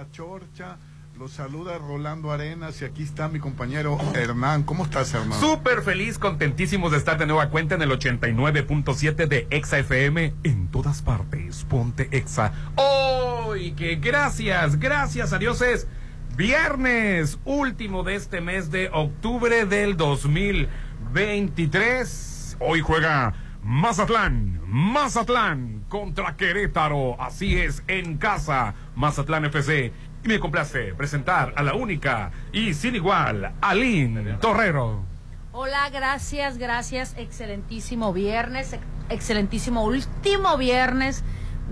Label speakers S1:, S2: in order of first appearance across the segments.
S1: La Chorcha. Los saluda Rolando Arenas y aquí está mi compañero Hernán. ¿Cómo estás, Hernán?
S2: Súper feliz, contentísimos de estar de nueva cuenta en el 89.7 de Exa FM en todas partes. Ponte Exa. Hoy que gracias, gracias a Dios es viernes, último de este mes de octubre del 2023. Hoy juega Mazatlán, Mazatlán contra Querétaro. Así es, en casa, Mazatlán FC. Y me complace presentar a la única y sin igual, Aline Torrero.
S3: Hola, gracias, gracias. Excelentísimo viernes, excelentísimo último viernes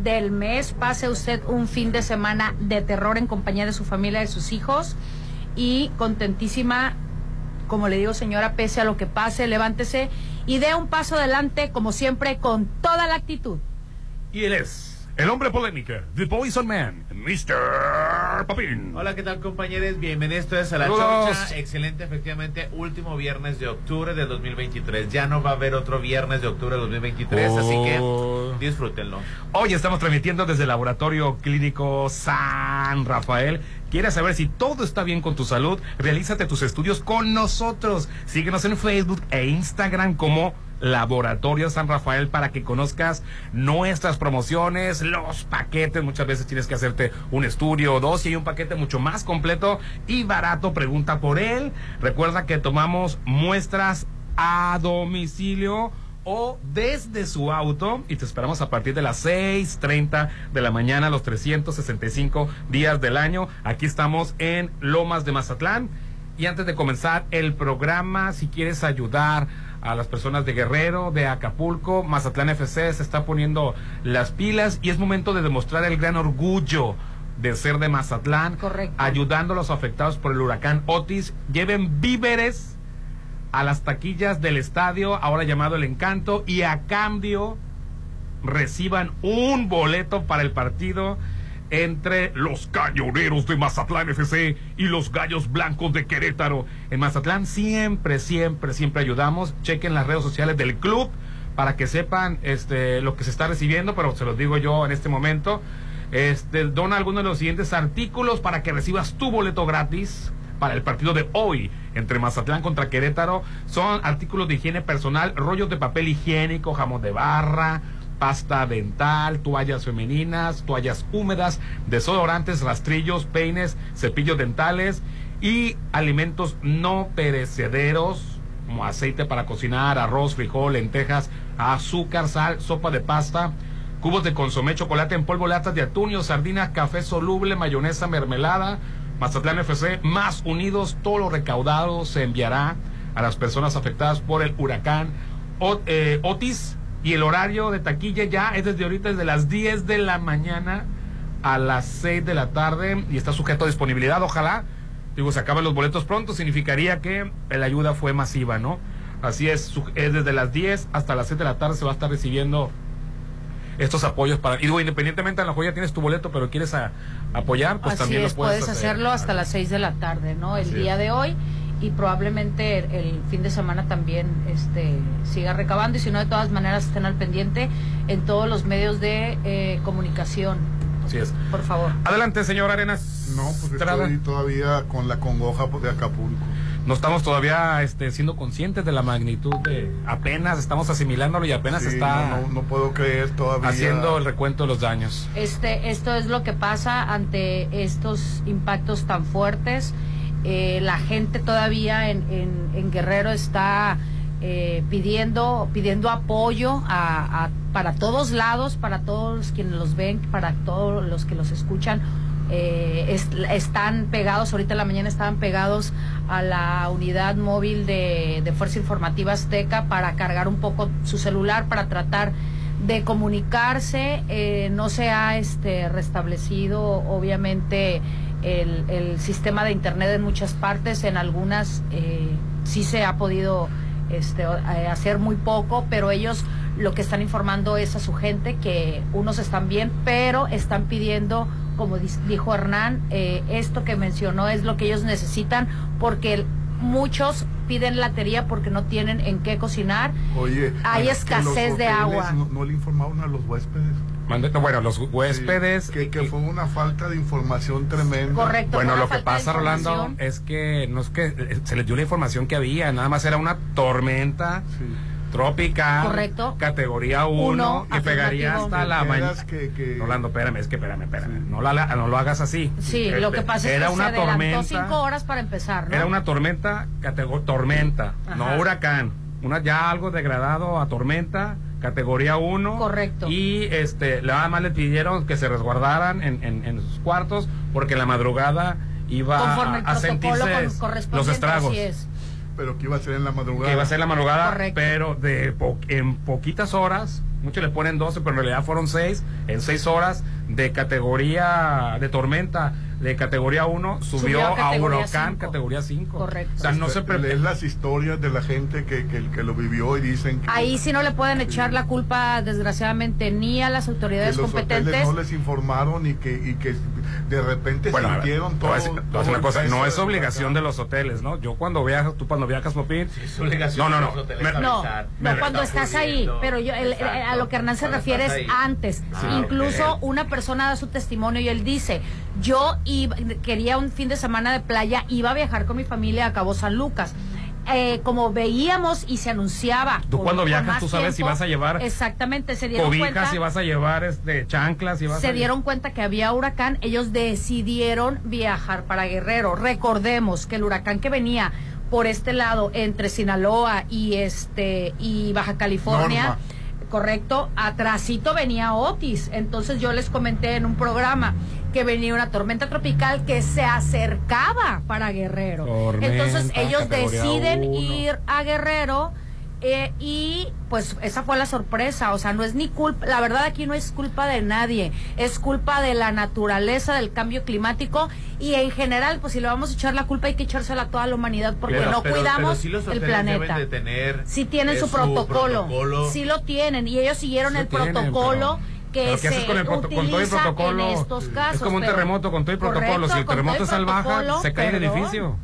S3: del mes. Pase usted un fin de semana de terror en compañía de su familia, de sus hijos. Y contentísima, como le digo, señora, pese a lo que pase, levántese y dé un paso adelante, como siempre, con toda la actitud.
S2: Y él es el hombre polémica, The Poison Man, Mr. Papín.
S4: Hola, ¿qué tal compañeros? Bienvenidos a La. Chorcha. Excelente, efectivamente, último viernes de octubre de 2023. Ya no va a haber otro viernes de octubre de 2023, así
S2: Oh.
S4: que disfrútenlo.
S2: Hoy estamos transmitiendo desde el Laboratorio Clínico San Rafael. ¿Quieres saber si todo está bien con tu salud? Realízate tus estudios con nosotros. Síguenos en Facebook e Instagram como Laboratorio San Rafael para que conozcas nuestras promociones, los paquetes. Muchas veces tienes que hacerte un estudio o dos y hay un paquete mucho más completo y barato. Pregunta por él. Recuerda que tomamos muestras a domicilio o desde su auto y te esperamos a partir de las 6.30 de la mañana los 365 días del año. Aquí estamos en Lomas de Mazatlán. Y antes de comenzar el programa, si quieres ayudar a las personas de Guerrero, de Acapulco, Mazatlán FC se está poniendo las pilas y es momento de demostrar el gran orgullo de ser de Mazatlán,
S3: Correcto.
S2: ayudando a los afectados por el huracán Otis. Lleven víveres a las taquillas del estadio, ahora llamado El Encanto, y a cambio reciban un boleto para el partido entre los cañoneros de Mazatlán FC y los gallos blancos de Querétaro. En Mazatlán siempre, siempre, siempre ayudamos. Chequen las redes sociales del club para que sepan este lo que se está recibiendo, pero se los digo yo en este momento. Este, dona alguno de los siguientes artículos para que recibas tu boleto gratis para el partido de hoy entre Mazatlán contra Querétaro. Son artículos de higiene personal, rollos de papel higiénico, jamón de barra, pasta dental, toallas femeninas, toallas húmedas, desodorantes, rastrillos, peines, cepillos dentales y alimentos no perecederos como aceite para cocinar, arroz, frijol, lentejas, azúcar, sal, sopa de pasta, cubos de consomé, chocolate en polvo, latas de atún, y sardina, café soluble, mayonesa, mermelada, Mazatlán FC, más unidos, todo lo recaudado se enviará a las personas afectadas por el huracán eh, Otis y el horario de taquilla ya es desde ahorita, desde las 10 de la mañana a las 6 de la tarde y está sujeto a disponibilidad, ojalá. Digo, se acaban los boletos pronto, significaría que la ayuda fue masiva, ¿no? Así es, es desde las 10 hasta las 6 de la tarde se va a estar recibiendo estos apoyos para... Y digo, independientemente a lo mejor ya tienes tu boleto, pero quieres a- apoyar, pues
S3: Así
S2: también
S3: es,
S2: lo puedes,
S3: puedes
S2: hacer.
S3: hacerlo hasta las 6 de la tarde, ¿no? El
S2: Así
S3: día
S2: es.
S3: de hoy y probablemente el, el fin de semana también este siga recabando y si no de todas maneras estén al pendiente en todos los medios de eh, comunicación,
S2: Así es.
S3: por favor.
S2: Adelante, señor Arenas.
S1: No, pues estoy todavía con la congoja de Acapulco.
S2: No estamos todavía este, siendo conscientes de la magnitud de... Apenas estamos asimilándolo y apenas
S1: Sí,
S2: está
S1: no, no, no puedo creer todavía.
S2: haciendo el recuento de los daños.
S3: Este, esto es lo que pasa ante estos impactos tan fuertes. Eh, la gente todavía en, en- en Guerrero está eh, pidiendo pidiendo apoyo a, a- para todos lados, para todos quienes los ven, para todos los que los escuchan. Eh, es- están pegados, ahorita en la mañana estaban pegados a la unidad móvil de, de Fuerza Informativa Azteca para cargar un poco su celular, para tratar de comunicarse. Eh, no se ha este, restablecido, obviamente, el, el sistema de Internet en muchas partes, en algunas eh, sí se ha podido este, eh, hacer muy poco, pero ellos lo que están informando es a su gente que unos están bien, pero están pidiendo, como dijo Hernán, eh, esto que mencionó es lo que ellos necesitan porque muchos piden latería porque no tienen en qué cocinar.
S1: Oye,
S3: Hay escasez de agua.
S1: No, no le informaron a los huéspedes.
S2: Bueno, los huéspedes.
S1: Sí, que, que fue una falta de información tremenda.
S3: Correcto.
S2: Bueno, lo que pasa, Rolando, es que no es que eh, se les dio la información que había, nada más era una tormenta
S1: Sí.
S2: Tropical.
S3: Correcto.
S2: Categoría 1,
S3: Uno,
S2: que pegaría hasta la mañana.
S1: Que- que-
S2: Rolando, espérame, es que espérame, espérame.
S1: Sí.
S2: No, la- no lo hagas así.
S3: Sí, lo que pasa
S2: Era
S3: es que
S2: una
S3: se adelantó
S2: tormenta.
S3: cinco horas para empezar, ¿no?
S2: Era una tormenta, catego- tormenta,
S3: Ajá.
S2: no huracán. Una ya algo degradado a tormenta, categoría 1.
S3: Correcto.
S2: Y este, nada más le pidieron que se resguardaran en, en- en sus cuartos porque en la madrugada iba
S3: Conforme
S2: a, a sentirse los estragos.
S3: así es.
S1: Pero que iba a ser en la madrugada.
S2: Que iba a ser la madrugada,
S3: Correcto.
S2: pero de po- en poquitas horas, muchos le ponen 12, pero en realidad fueron 6, en 6 horas de categoría de tormenta, de categoría 1, subió,
S3: Subió a
S2: huracán,
S3: cinco.
S2: categoría 5.
S3: Correcto.
S2: O sea, no se pre-
S1: Lees las historias de la gente que, que, que lo vivió y dicen que,
S3: Ahí sí no le pueden echar
S1: Sí.
S3: la culpa, desgraciadamente, ni a las
S1: que
S3: autoridades
S1: los
S3: competentes.
S1: no les informaron y que, y que de repente
S2: Bueno,
S1: sintieron todo.
S2: decir-
S1: todo
S2: una cosa, no es obligación de los hoteles, ¿no? Yo cuando viajas, tú cuando viajas, Popín,
S4: Es obligación
S2: No, no,
S4: de
S2: no.
S4: los hoteles
S2: Me-
S3: No,
S4: avisar.
S3: no,
S2: Me-
S3: cuando
S4: está
S3: estás ahí, pero yo, el- el- a lo que Hernán se refiere es antes.
S2: Ah,
S3: Incluso una persona da su testimonio y él dice, yo iba- quería un fin de semana de playa, iba a viajar con mi familia a Cabo San Lucas. Eh, como veíamos y se anunciaba.
S2: Tú cuando viajas, tú sabes si vas a llevar
S3: Exactamente, se dieron
S2: cobijas,
S3: cuenta.
S2: si vas a llevar este, chanclas, si vas
S3: se
S2: a...
S3: dieron cuenta que había huracán, ellos decidieron viajar para Guerrero. Recordemos que el huracán que venía por este lado entre Sinaloa y este y Baja California,
S1: Norma.
S3: correcto, atrasito venía Otis. Entonces yo les comenté en un programa que venía una tormenta tropical que se acercaba para Guerrero.
S2: Tormenta,
S3: Entonces ellos deciden
S2: uno.
S3: ir a Guerrero eh, y pues esa fue la sorpresa, o sea, no es ni culpa, la verdad aquí no es culpa de nadie, es culpa de la naturaleza, del cambio climático y en general, pues si le vamos a echar la culpa hay que echársela a toda la humanidad porque
S4: Pero-
S3: no
S4: pero-
S3: cuidamos
S4: pero sí los
S3: el planeta.
S4: deben de tener
S3: Sí tienen
S4: eh,
S3: su protocolo,
S4: protocolo.
S3: sí lo tienen y ellos siguieron
S2: Sí
S3: el
S2: tienen,
S3: protocolo que
S2: pero ¿qué
S3: se
S2: haces con el proto- con todo el protocolo?
S3: en estos
S2: Es como un terremoto con todo el protocolo.
S3: Correcto,
S2: si el terremoto es salvaje,
S3: protocolo,
S2: se cae el edificio.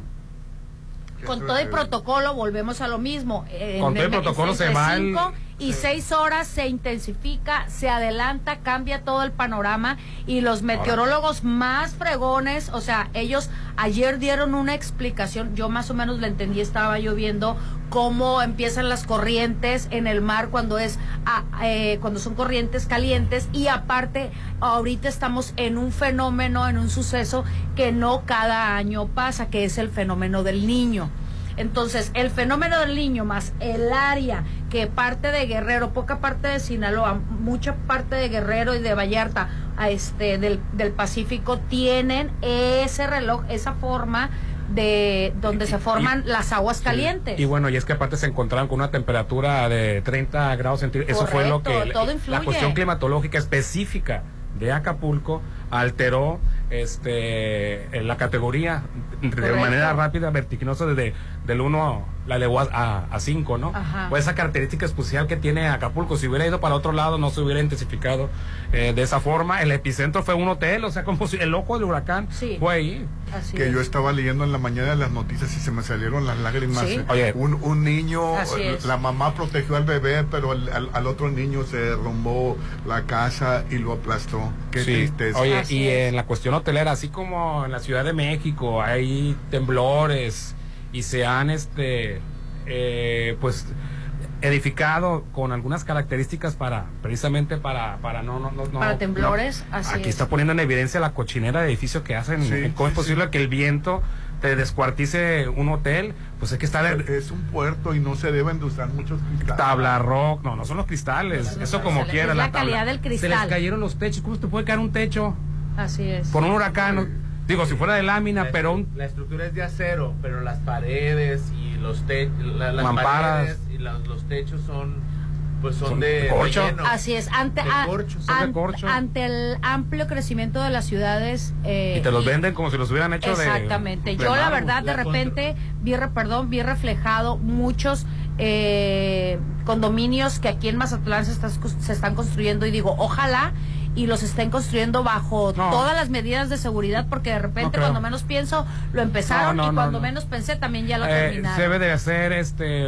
S3: con todo el protocolo volvemos a lo mismo. En-
S2: Con todo el
S3: en-
S2: protocolo se va el-
S3: y seis horas se intensifica, se adelanta, cambia todo el panorama y los meteorólogos más fregones, o sea, ellos ayer dieron una explicación, yo más o menos la entendí, estaba yo viendo cómo empiezan las corrientes en el mar cuando es ah, eh, cuando son corrientes calientes y aparte ahorita estamos en un fenómeno, en un suceso que no cada año pasa, que es el fenómeno del niño. Entonces, el fenómeno del niño más el área que parte de Guerrero, poca parte de Sinaloa, mucha parte de Guerrero y de Vallarta, a este del, del Pacífico tienen ese reloj, esa forma de donde se forman las aguas calientes.
S2: Y bueno, y es que aparte se encontraron con una temperatura de 30 grados centígrados. Eso fue lo que
S3: todo
S2: la cuestión climatológica específica de Acapulco alteró este en la categoría de
S3: Correcto.
S2: manera rápida, vertiginosa desde del 1 la elevó a 5, ¿no?
S3: Ajá.
S2: Pues esa característica especial que tiene Acapulco, si hubiera ido para otro lado no se hubiera intensificado eh, de esa forma. El epicentro fue un hotel, o sea, como si el ojo del huracán
S3: Sí.
S2: fue ahí.
S3: Así
S1: que
S3: es.
S1: yo estaba leyendo en la mañana las noticias y se me salieron las lágrimas.
S3: Sí.
S2: Oye.
S1: un, un niño,
S3: es.
S1: la mamá protegió al bebé, pero al, al- al otro niño se derrumbó la casa y lo aplastó. Qué
S2: Sí.
S1: tristeza.
S2: Oye,
S3: Así
S2: y
S3: es.
S2: en la cuestión hotelera, así como en la Ciudad de México hay temblores y se han, este, eh, pues, edificado con algunas características para, precisamente para, para no, no, no, no-
S3: Para temblores,
S2: no.
S3: así
S2: Aquí
S3: es.
S2: está poniendo en evidencia la cochinera de edificio que hacen.
S1: Sí,
S2: ¿Cómo es posible
S1: sí.
S2: que el viento te descuartice un hotel? Pues es que está de
S1: Es un puerto y no se deben de usar muchos cristales.
S2: tabla rock, no, no son los cristales, eso como quiera.
S3: la
S2: tabla.
S3: calidad del
S2: Se les
S3: cristal.
S2: cayeron los techos, ¿cómo se te puede caer un techo?
S3: Así es.
S2: Por un huracán, digo, si fuera de lámina,
S4: La
S2: pero un...
S4: la estructura es de acero, pero las paredes y los te la- las
S2: Mamparas.
S4: paredes y la- los techos son pues son,
S2: Son
S4: de
S2: corcho.
S4: relleno.
S3: Así es, ante,
S4: De
S3: a-
S4: corcho,
S2: son de
S3: an-
S2: corcho.
S3: ante el amplio crecimiento de las ciudades. eh,
S2: Y te los venden como si los hubieran hecho de...
S3: Exactamente.
S2: de
S3: Yo la verdad de
S4: La
S3: repente vi, re- perdón, vi reflejado muchos eh, condominios que aquí en Mazatlán se, se están construyendo y digo, ojalá y los estén construyendo bajo
S2: No.
S3: todas las medidas de seguridad porque de repente cuando menos pienso lo empezaron
S2: No, no,
S3: y
S2: no,
S3: cuando
S2: no.
S3: menos pensé también ya lo
S2: Eh,
S3: terminaron.
S2: se debe de hacer este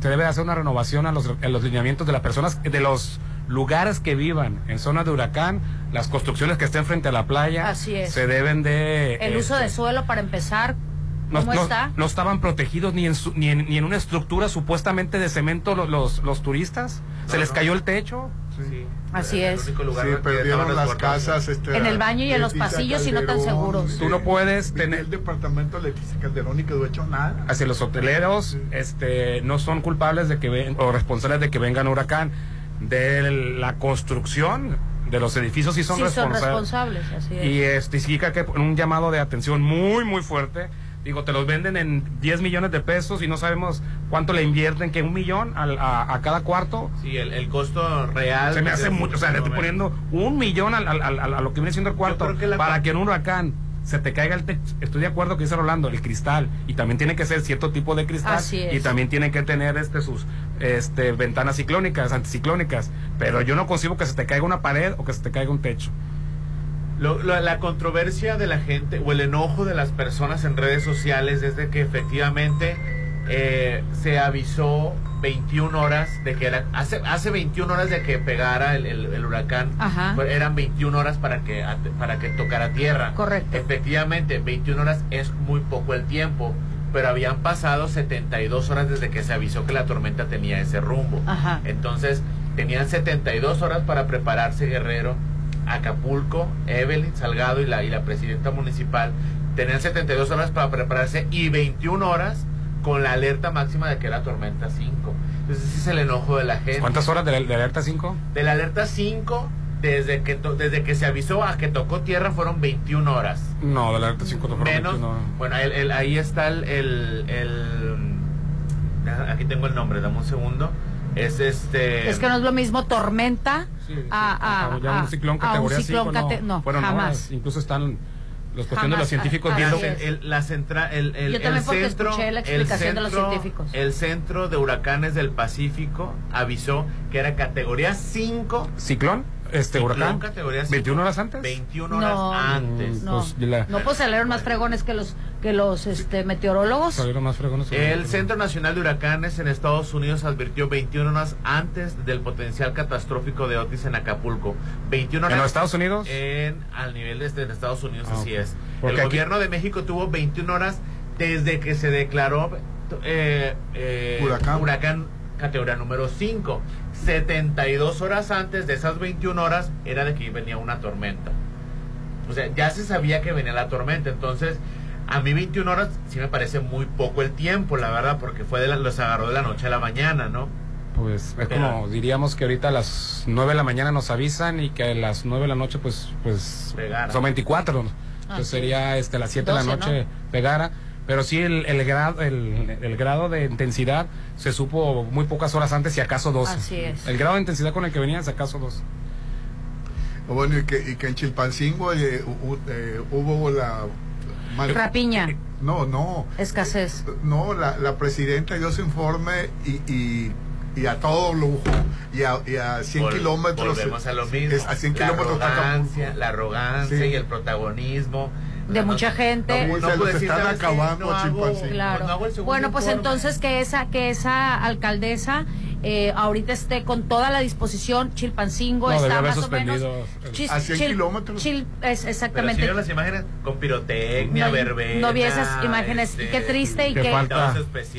S2: se debe de hacer una renovación a los, a los lineamientos de las personas de los lugares que vivan en zona de huracán, las construcciones que estén frente a la playa,
S3: Así es.
S2: se deben de...
S3: El uso
S2: este,
S3: de suelo para empezar,
S2: no,
S3: ¿cómo
S2: no-
S3: está?
S2: no estaban protegidos ni en, su- ni, en, ni en una estructura supuestamente de cemento los, los, los turistas. se
S4: No,
S2: les cayó el techo.
S4: Sí.
S3: Así es.
S1: Sí, perdieron las casas. Este,
S3: En el baño y en los pasillos y no tan
S1: Calderón,
S3: seguros.
S2: Tú no puedes tener-
S1: el departamento de Leticia Calderón y quedó hecho nada.
S2: Hacia los hoteleros,
S1: Sí.
S2: este, no son culpables de que ven, o responsables de que venga un huracán. De la construcción de los edificios sí son
S3: sí son
S2: responsables.
S3: responsables, así es.
S2: Y este, significa que un llamado de atención muy, muy fuerte. Digo, te los venden en 10 millones de pesos y no sabemos cuánto le invierten, que un millón al- a, a cada cuarto.
S4: Sí, el, el costo real.
S2: Se me hace mucho, o sea, le estoy poniendo un millón al- al- al- a lo que viene siendo el cuarto
S4: que
S2: para que en un huracán se te caiga el techo. Estoy de acuerdo que dice Rolando, el cristal. Y también tiene que ser cierto tipo de cristal.
S3: Así es.
S2: Y también tiene que tener este sus este ventanas ciclónicas, anticiclónicas. Pero yo no concibo que se te caiga una pared o que se te caiga un techo.
S4: Lo- lo- la controversia de la gente o el enojo de las personas en redes sociales es de que efectivamente eh, se avisó 21 horas de que era hace hace 21 horas de que pegara el, el- el huracán
S3: Ajá.
S4: Eran 21 horas para que para que tocara tierra
S3: Correcto.
S4: efectivamente 21 horas es muy poco el tiempo pero habían pasado 72 horas desde que se avisó que la tormenta tenía ese rumbo
S3: Ajá.
S4: entonces tenían 72 horas para prepararse Guerrero, Acapulco, Evelyn Salgado y la, y la presidenta municipal. Tenían 72 horas para prepararse y 21 horas con la alerta máxima de que era tormenta 5. Entonces ese es el enojo de la gente.
S2: ¿Cuántas horas de, la- de alerta 5?
S4: De la alerta 5, desde que, to- desde que se avisó a que tocó tierra fueron 21 horas.
S2: No, de la alerta 5 no fueron
S4: Menos,
S2: 21.
S4: bueno, el- el- ahí está el, el- Aquí tengo el nombre, dame un segundo. Es este...
S3: Es que no es lo mismo tormenta
S2: Sí, sí,
S3: a, a-
S2: a- ya
S3: a-
S2: un ciclón
S3: a un
S2: categoría
S3: ciclón
S2: 5, no,
S3: cate- no,
S2: fueron
S3: jamás.
S2: horas. Incluso están los cuestiones de los científicos viendo
S3: así
S4: el, la centra- el, el-
S3: Yo
S4: el centro,
S3: escuché la
S4: el
S3: explicación de los
S4: centro-
S3: científicos.
S4: El centro de huracanes del Pacífico avisó que era categoría 5.
S2: ciclón, este huracán.
S4: categoría 5,
S2: 21 horas antes.
S4: 21 horas
S3: No.
S4: antes.
S3: No,
S2: Pues, la-
S3: no pues salieron más fregones que los que los este meteorólogos.
S2: Salieron más fregones.
S4: El Centro Nacional de Huracanes en Estados Unidos advirtió 21 horas antes del potencial catastrófico de Otis en Acapulco. 21 horas
S2: ¿En los Estados Unidos?
S4: en al nivel de, de Estados Unidos,
S2: Ah,
S4: así es.
S2: Porque
S4: el
S2: aquí-
S4: gobierno de México tuvo 21 horas desde que se declaró eh, eh,
S1: Huracán.
S4: huracán categoría número 5. 72 horas antes de esas 21 horas era de que venía una tormenta. O sea, ya se sabía que venía la tormenta, entonces a mí 21 horas sí me parece muy poco el tiempo, la verdad, porque fue de la- los agarró de la noche a la mañana, ¿no?
S2: Pues es
S4: Pero-
S2: como diríamos que ahorita a las 9 de la mañana nos avisan y que a las 9 de la noche pues pues
S4: Pegara.
S2: son 24. Entonces
S3: Así
S2: sería este a las 7 de la
S3: 12,
S2: noche pegara. Pero sí, el, el, grado, el, el grado de intensidad se supo muy pocas horas antes, si acaso 12.
S3: Así es.
S2: El grado de intensidad con el que venían, si acaso 12.
S1: Bueno, y que, y que en Chilpancingo eh, eh, hubo la... mal-
S3: Rapiña,
S1: No, no.
S3: escasez.
S1: No, la, la presidenta dio su informe y, y, y a todo lujo. Y a, y a 100
S4: Vol-
S1: kilómetros.
S4: Volvemos a lo mismo.
S1: Es a 100
S4: la
S1: kilómetros
S4: arrogancia, la arrogancia
S1: Sí.
S4: y el protagonismo.
S3: De mucha gente.
S1: No,
S4: no
S1: se están acabando
S4: hago-.
S3: Claro.
S4: hago
S3: bueno, pues entonces que esa que esa alcaldesa eh, ahorita esté con toda la disposición, Chilpancingo
S2: No,
S3: está más o menos. Chis-
S1: A 100 kilómetros.
S3: Chil- es
S4: Pero
S3: exactamente.
S4: si vieron las imágenes con pirotecnia,
S3: No,
S4: verbena.
S3: no vi esas imágenes. Y qué triste y
S2: Qué
S3: qué,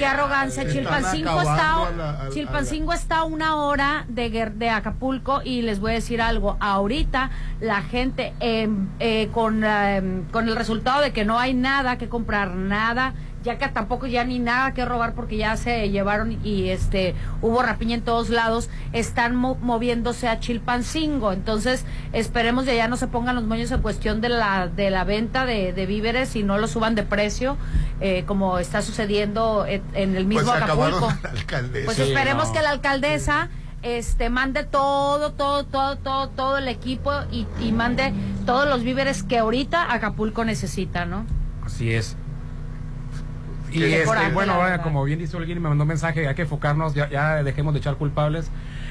S3: arrogancia.
S1: Están
S3: Chilpancingo está,
S1: a la- a- a
S3: Chilpancingo está a una hora de, de Acapulco y les voy a decir algo. Ahorita la gente em, eh, con, em, con el resultado de que no hay nada que comprar, nada ya que tampoco ya ni nada que robar porque ya se llevaron y este hubo rapiña en todos lados, están mo- moviéndose a Chilpancingo. Entonces, esperemos de allá no se pongan los moños en cuestión de la de la venta de, de víveres y no lo suban de precio, eh, como está sucediendo en, en el mismo
S1: Pues
S3: Acapulco. Pues
S2: Sí,
S3: esperemos
S2: no.
S3: que la alcaldesa este mande todo, todo, todo, todo, todo el equipo y, y mande todos los víveres que ahorita Acapulco necesita, ¿no?
S2: Así es. Y este, bueno, ahora, como bien dice alguien me mandó un mensaje, hay que enfocarnos, ya, ya dejemos de echar culpables.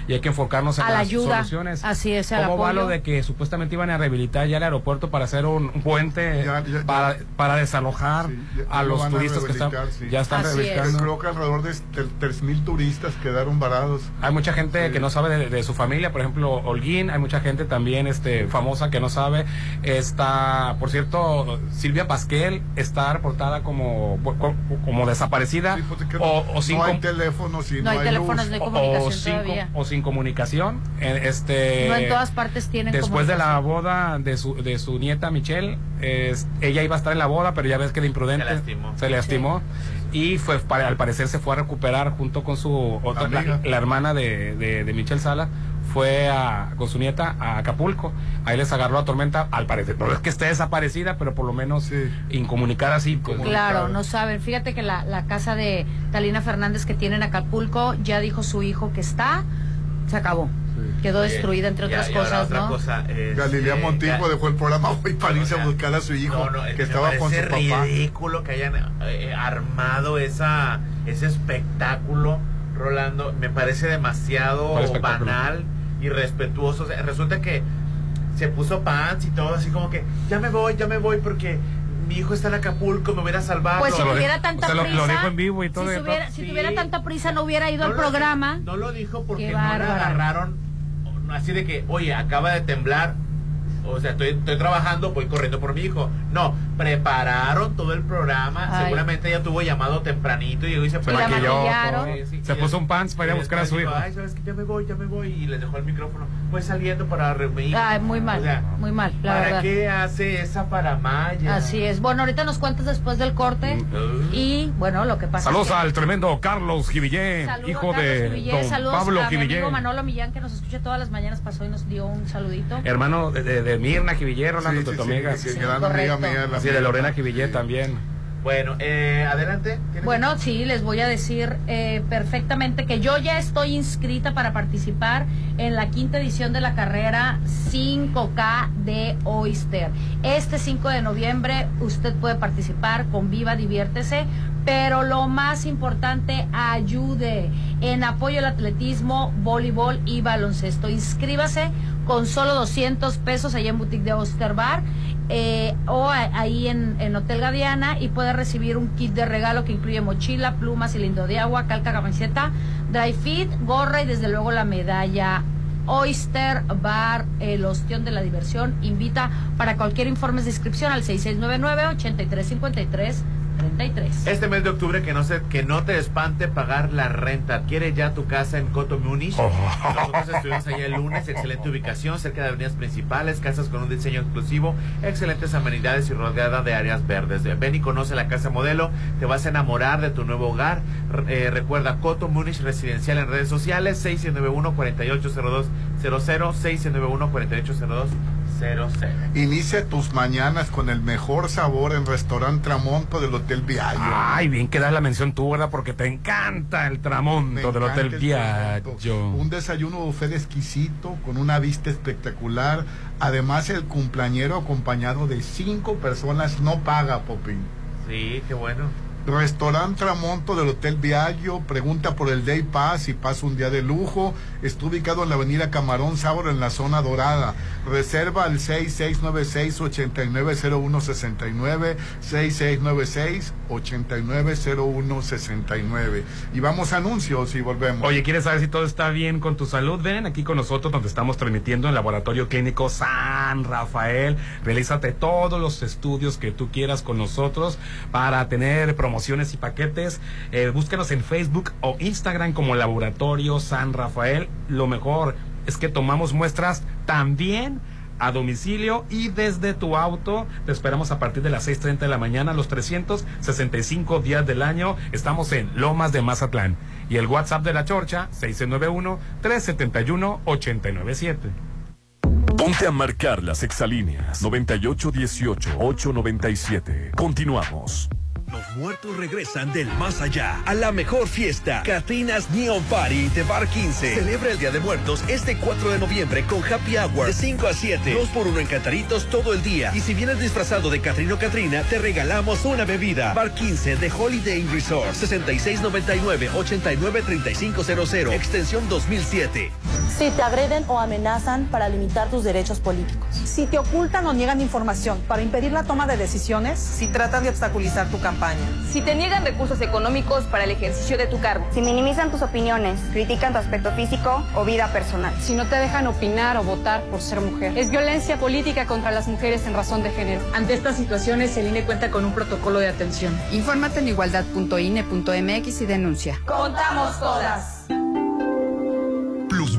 S2: Y hay que enfocarnos en
S3: A la
S2: las
S3: ayuda.
S2: soluciones.
S3: Así es,
S2: ¿Cómo va
S3: apoyo.
S2: lo de que supuestamente iban a rehabilitar ya el aeropuerto para hacer un, puente
S1: Ya, ya, ya.
S2: para, para desalojar
S1: Sí, ya-
S2: a
S1: lo
S2: los
S1: a
S2: turistas que están,
S1: sí.
S2: ya están
S3: Así es.
S2: Rehabilitando?
S1: creo que alrededor de 3.000 turistas quedaron varados.
S2: Hay mucha gente
S1: Sí.
S2: que no sabe de, de su familia, por ejemplo, Holguín, hay mucha gente también este famosa que no sabe. Está, por cierto, Silvia Pasquel está reportada como, como desaparecida
S1: Sí, pues,
S2: o,
S1: no,
S2: o sin
S1: no hay teléfonos y
S3: No hay teléfonos,
S1: luz.
S3: no hay
S2: o-
S3: comunicación
S2: o sin,
S3: todavía.
S2: o sin comunicación. Eh, Este,
S3: no en todas partes tienen
S2: Después de la boda de su, de su nieta Michelle, es- ella iba a estar en la boda, pero ya ves que de imprudente
S4: Se lastimó.
S2: se lastimó. Y fue, para- al parecer se fue a recuperar junto con su otra, la, hermana de, de, de Michelle Sala, fue a, con su nieta a Acapulco. Ahí les agarró la tormenta, al parecer. No es que esté desaparecida, pero por lo menos
S1: Sí.
S2: incomunicada así. pues,
S1: Como-
S3: Claro, no saben. Fíjate que la, la casa de Talina Fernández que tiene en Acapulco ya dijo su hijo que está, se acabó.
S1: Sí.
S3: Quedó destruida, entre otras cosas,
S4: otra
S3: ¿no?
S4: cosa, este,
S1: Galilea Montijo
S4: Ga-
S1: dejó el programa hoy para irse
S4: o
S1: a buscar a su hijo,
S4: no, no,
S1: que
S4: me
S1: estaba con su
S4: parece
S1: papá.
S4: ridículo que hayan eh, armado esa ese espectáculo, Rolando. Me parece demasiado banal y respetuoso. O sea, resulta que se puso pants y todo así como que ya me voy, ya me voy porque mi hijo está en Acapulco, me hubiera salvado.
S3: Pues si
S2: lo
S3: tuviera tanta prisa,
S2: lo dijo en vivo y todo,
S3: si, tuviera,
S2: todo.
S3: si
S4: Sí.
S3: tuviera tanta prisa no hubiera ido
S4: No
S3: al programa.
S4: No lo dijo porque no
S3: bárbara.
S4: agarraron así de que, oye, acaba de temblar. O sea, estoy, estoy trabajando, voy corriendo por mi hijo. No, prepararon todo el programa.
S3: Ay.
S4: Seguramente ella tuvo llamado tempranito y llegó y se
S2: maquilló.
S4: Sí, sí,
S2: se puso un pants para ir a buscar a su hijo.
S4: Ay, sabes que ya me voy, ya me voy. Y les dejó el micrófono. Voy saliendo para reunir.
S3: Ay, muy mal,
S4: O sea,
S3: muy mal, la
S4: ¿Para
S3: verdad.
S4: qué hace esa paramaya?
S3: Así es. Bueno, ahorita nos cuentas después del corte.
S4: Mm.
S3: Y bueno, lo que pasa
S2: Saludos
S3: es que-
S2: al tremendo Carlos Givillé,
S3: Saludos
S2: hijo
S3: Carlos
S2: de
S3: Givillé,
S2: don
S3: saludos
S2: Pablo
S3: a mi amigo Manolo Millán que nos escucha todas las mañanas, pasó y nos dio un saludito.
S2: Hermano de, de, de Mirna Givillé, Rolando,
S1: Sí,
S2: tu
S1: sí, sí,
S2: amiga.
S1: sí,
S3: Sí,
S1: gran
S3: correcto.
S1: amiga mía. la
S2: Así de. Lorena Givillé también.
S4: Bueno, eh, adelante. ¿Tienes-
S3: Bueno, sí, les voy a decir eh, perfectamente que yo ya estoy inscrita para participar en la quinta edición de la carrera 5K de Oyster. Este 5 de noviembre usted puede participar, conviva, diviértese, pero lo más importante, ayude en apoyo al atletismo, voleibol y baloncesto. Inscríbase con solo 200 pesos allá en Boutique de Oyster Bar eh, o ahí en, en Hotel Gadiana y puede recibir un kit de regalo que incluye mochila, plumas, cilindro de agua, calca, camiseta, dry fit, gorra y desde luego la medalla. Oyster Bar, el ostión de la diversión, invita para cualquier informe de inscripción al 6699-8353-33.
S4: Este mes de octubre que no se, que no te espante pagar la renta. Adquiere ya tu casa en Coto Munich.
S2: Oh.
S4: Nosotros estuvimos allá el lunes, excelente ubicación, cerca de avenidas principales, casas con un diseño exclusivo, excelentes amenidades y rodeada de áreas verdes. Ven y conoce la casa modelo, te vas a enamorar de tu nuevo hogar. Eh, recuerda Coto Munich Residencial en redes sociales, 691-480200, 691-480200.
S1: Inicia tus mañanas con el mejor sabor en Restaurante Tramonto del Hotel Viallo.
S2: Ay, bien que das la mención tú, ¿verdad? Porque te encanta el
S1: Me
S2: tramonto del Hotel
S1: el
S2: Viaggio.
S1: Tramonto. Un desayuno buffet exquisito con una vista espectacular. Además, el cumpleañero acompañado de cinco personas no paga, Popín.
S4: Sí, qué bueno.
S1: Restaurante Tramonto del Hotel Viaggio, pregunta por el Day Pass y pasa un día de lujo. Está ubicado en la avenida Camarón Sábado en la zona dorada. Reserva al 6696-890169, 6696-890169. Y vamos a anuncios y volvemos.
S2: Oye, ¿quieres saber si todo está bien con tu salud? Ven aquí con nosotros donde estamos transmitiendo en Laboratorio Clínico San Rafael. Realízate todos los estudios que tú quieras con nosotros para tener promociones y paquetes. Eh, búscanos en Facebook o Instagram como Laboratorio San Rafael. Lo mejor es que tomamos muestras también a domicilio y desde tu auto. Te esperamos a partir de las 6.30 de la mañana, los 365 días del año. Estamos en Lomas de Mazatlán. Y el WhatsApp de la Chorcha, 691-371-897.
S5: Ponte a marcar las exalíneas 9818-897. Continuamos.
S6: Los muertos regresan del más allá a la mejor fiesta. Catrinas Neon Party de Bar 15. Celebra el Día de Muertos este 4 de noviembre con Happy Hour de 5 a 7. 2 por 1 en Cantaritos todo el día. Y si vienes disfrazado de Catrino Catrina, te regalamos una bebida. Bar 15 de Holiday Resort. 6699-893500. Extensión 2007.
S7: Si te agreden o amenazan para limitar tus derechos políticos.
S8: Si te ocultan o niegan información para impedir la toma de decisiones.
S9: Si tratan de obstaculizar tu campaña.
S10: Si te niegan recursos económicos para el ejercicio de tu cargo.
S11: Si minimizan tus opiniones, critican tu aspecto físico o vida personal.
S12: Si no te dejan opinar o votar por ser mujer. Es violencia política contra las mujeres en razón de género.
S13: Ante estas situaciones, el INE cuenta con un protocolo de atención.
S14: Infórmate en igualdad.ine.mx y denuncia.
S15: Contamos todas.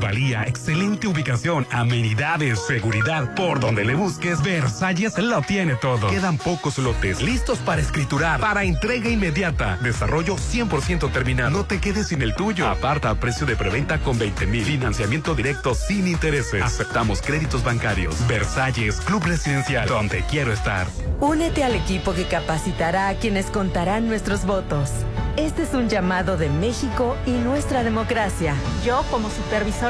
S16: Plusvalía, excelente ubicación, amenidades, seguridad. Por donde le busques, Versalles lo tiene todo. Quedan pocos lotes listos para escriturar, para entrega inmediata. Desarrollo 100% terminado. No te quedes sin el tuyo. Aparta a precio de preventa con 20 mil. Financiamiento directo sin intereses. Aceptamos créditos bancarios. Versalles, Club Residencial, donde quiero estar.
S17: Únete al equipo que capacitará a quienes contarán nuestros votos. Este es un llamado de México y nuestra democracia.
S18: Yo, como supervisor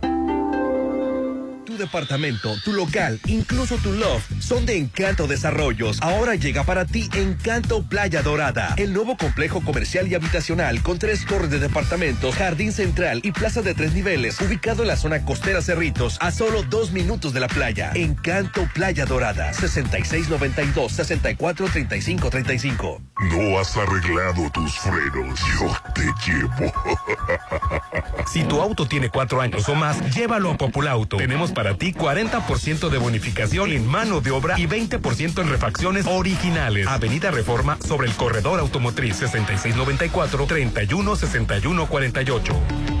S6: tu departamento, tu local, incluso tu loft son de Encanto Desarrollos. Ahora llega para ti Encanto Playa Dorada, el nuevo complejo comercial y habitacional con tres torres de departamentos, jardín central y plaza de tres niveles, ubicado en la zona costera Cerritos, a solo dos minutos de la playa. Encanto Playa Dorada, 6692-643535.
S19: No has arreglado tus frenos, yo te llevo.
S16: si tu auto tiene cuatro años o más, llévalo a Populauto. Tenemos para ti 40% de bonificación en mano de obra y 20% en refacciones originales. Avenida Reforma sobre el corredor automotriz 6694 316148.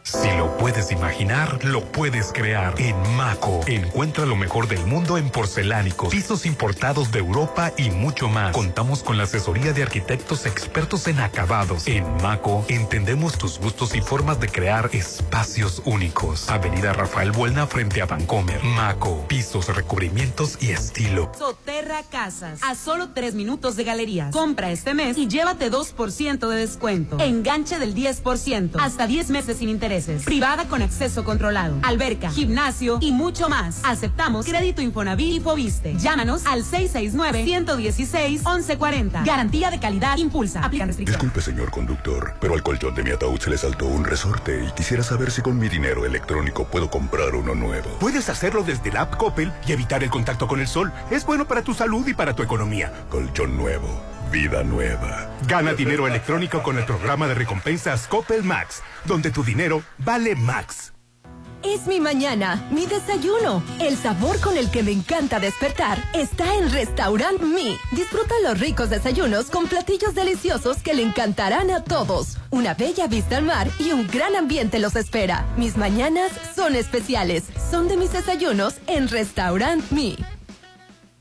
S16: Si lo puedes imaginar, lo puedes crear. En Maco, encuentra lo mejor del mundo en porcelánicos, pisos importados de Europa y mucho más. Contamos con la asesoría de arquitectos expertos en acabados. En Maco, entendemos tus gustos y formas de crear espacios únicos. Avenida Rafael Buelna frente a Vancomer. Maco, pisos, recubrimientos y estilo.
S20: Soterra Casas, a solo tres minutos de galerías. Compra este mes y llévate 2% de descuento. Enganche del 10%, hasta 10 meses sin interés Privada con acceso controlado. Alberca, gimnasio y mucho más. Aceptamos crédito Infonavit y Fobiste. Llámanos al 669-116-1140. Garantía de calidad impulsa. Aplican restricciones.
S19: Disculpe, señor conductor, pero al colchón de mi ataúd se le saltó un resorte y quisiera saber si con mi dinero electrónico puedo comprar uno nuevo.
S21: Puedes hacerlo desde la app Coppel y evitar el contacto con el sol. Es bueno para tu salud y para tu economía.
S19: Colchón nuevo. Vida nueva.
S21: Gana dinero electrónico con el programa de recompensas Coppel Max, donde tu dinero vale Max.
S22: Es mi mañana, mi desayuno. El sabor con el que me encanta despertar está en Restaurant Mi. Disfruta los ricos desayunos con platillos deliciosos que le encantarán a todos. Una bella vista al mar y un gran ambiente los espera. Mis mañanas son especiales. Son de mis desayunos en Restaurant Mi.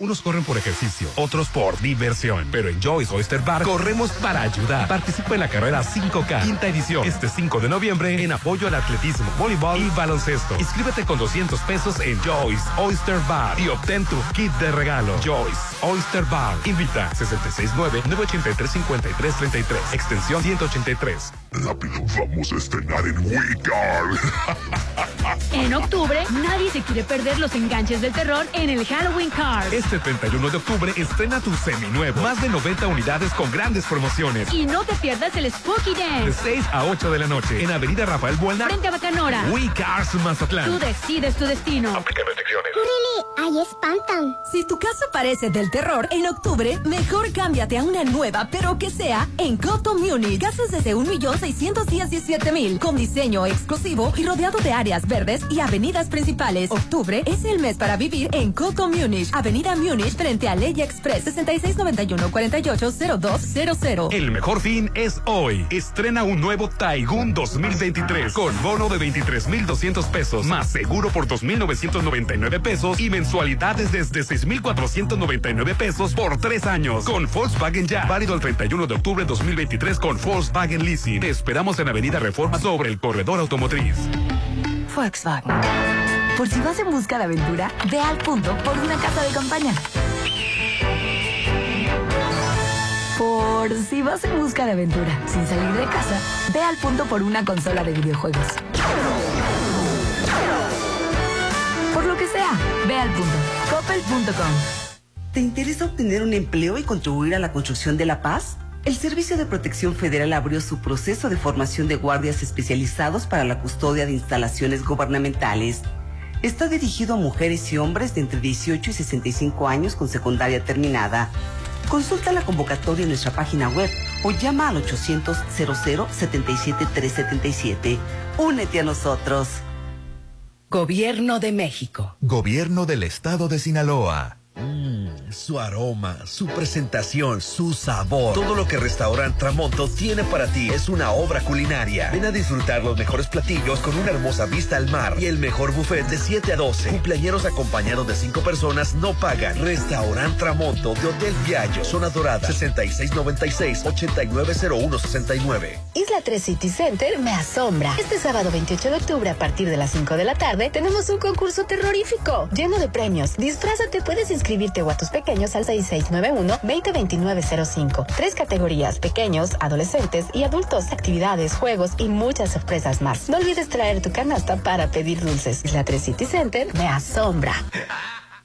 S16: Unos corren por ejercicio, otros por diversión. Pero en Joyce Oyster Bar corremos para ayudar. Participa en la carrera 5K, quinta edición, este 5 de noviembre, en apoyo al atletismo, voleibol y baloncesto. Inscríbete con 200 pesos en Joyce Oyster Bar y obtén tu kit de regalo. Joyce Oyster Bar. Invita 669-983-5333, extensión 183.
S5: Rápido, vamos a estrenar en WeCard.
S22: En octubre, nadie se quiere perder los enganches del terror en el Halloween Card.
S16: Este 31 de octubre estrena tu seminuevo. Más de 90 unidades con grandes promociones.
S22: Y no te pierdas el Spooky Dance.
S16: De 6 a 8 de la noche en Avenida Rafael Buelna.
S22: Frente a Bacanora.
S16: We Cars Mazatlán.
S22: Tú decides tu destino.
S16: Aplica restricciones.
S23: ahí espantan. Si tu casa parece del terror, en octubre, mejor cámbiate a una nueva, pero que sea en Coto Munich. Casas desde 1.617.000, con diseño exclusivo y rodeado de áreas verdes y avenidas principales. Octubre es el mes para vivir en Coto Munich, Avenida Munich, frente a Ley Express, 6691-480200.
S16: El mejor fin es hoy. Estrena un nuevo Taigun 2023 con bono de 23,200 pesos, más seguro por 2,999 pesos y mensualidades desde 6,499 pesos por tres años. Con Volkswagen Ya. Válido el 31 de octubre de 2023 con Volkswagen Leasing. Esperamos en Avenida Reforma sobre el corredor automotriz.
S24: Volkswagen. Por si vas en busca de aventura, ve al punto por una casa de campaña. Por si vas en busca de aventura sin salir de casa, ve al punto por una consola de videojuegos. Por lo que sea, ve al punto. Coppel.com.
S25: ¿Te interesa obtener un empleo y contribuir a la construcción de la paz? El Servicio de Protección Federal abrió su proceso de formación de guardias especializados para la custodia de instalaciones gubernamentales. Está dirigido a mujeres y hombres de entre 18 y 65 años con secundaria terminada. Consulta la convocatoria en nuestra página web o llama al 800 00 77 377. Únete a nosotros.
S26: Gobierno de México.
S6: Gobierno del Estado de Sinaloa. Mmm, su aroma, su presentación, su sabor. Todo lo que Restaurant Tramonto tiene para ti es una obra culinaria. Ven a disfrutar los mejores platillos con una hermosa vista al mar y el mejor buffet de 7 a 12. Cumpleañeros acompañados de 5 personas no pagan. Restaurant Tramonto de Hotel Viallo, Zona Dorada, 6696-890169.
S24: Isla 3 City Center me asombra. Este sábado 28 de octubre a partir de las 5 de la tarde tenemos un concurso terrorífico lleno de premios. Disfrázate, puedes inscribirte o a tus pequeños al 6691-202905. Tres categorías, pequeños, adolescentes y adultos, actividades, juegos y muchas sorpresas más. No olvides traer tu canasta para pedir dulces. Isla 3 City Center me asombra.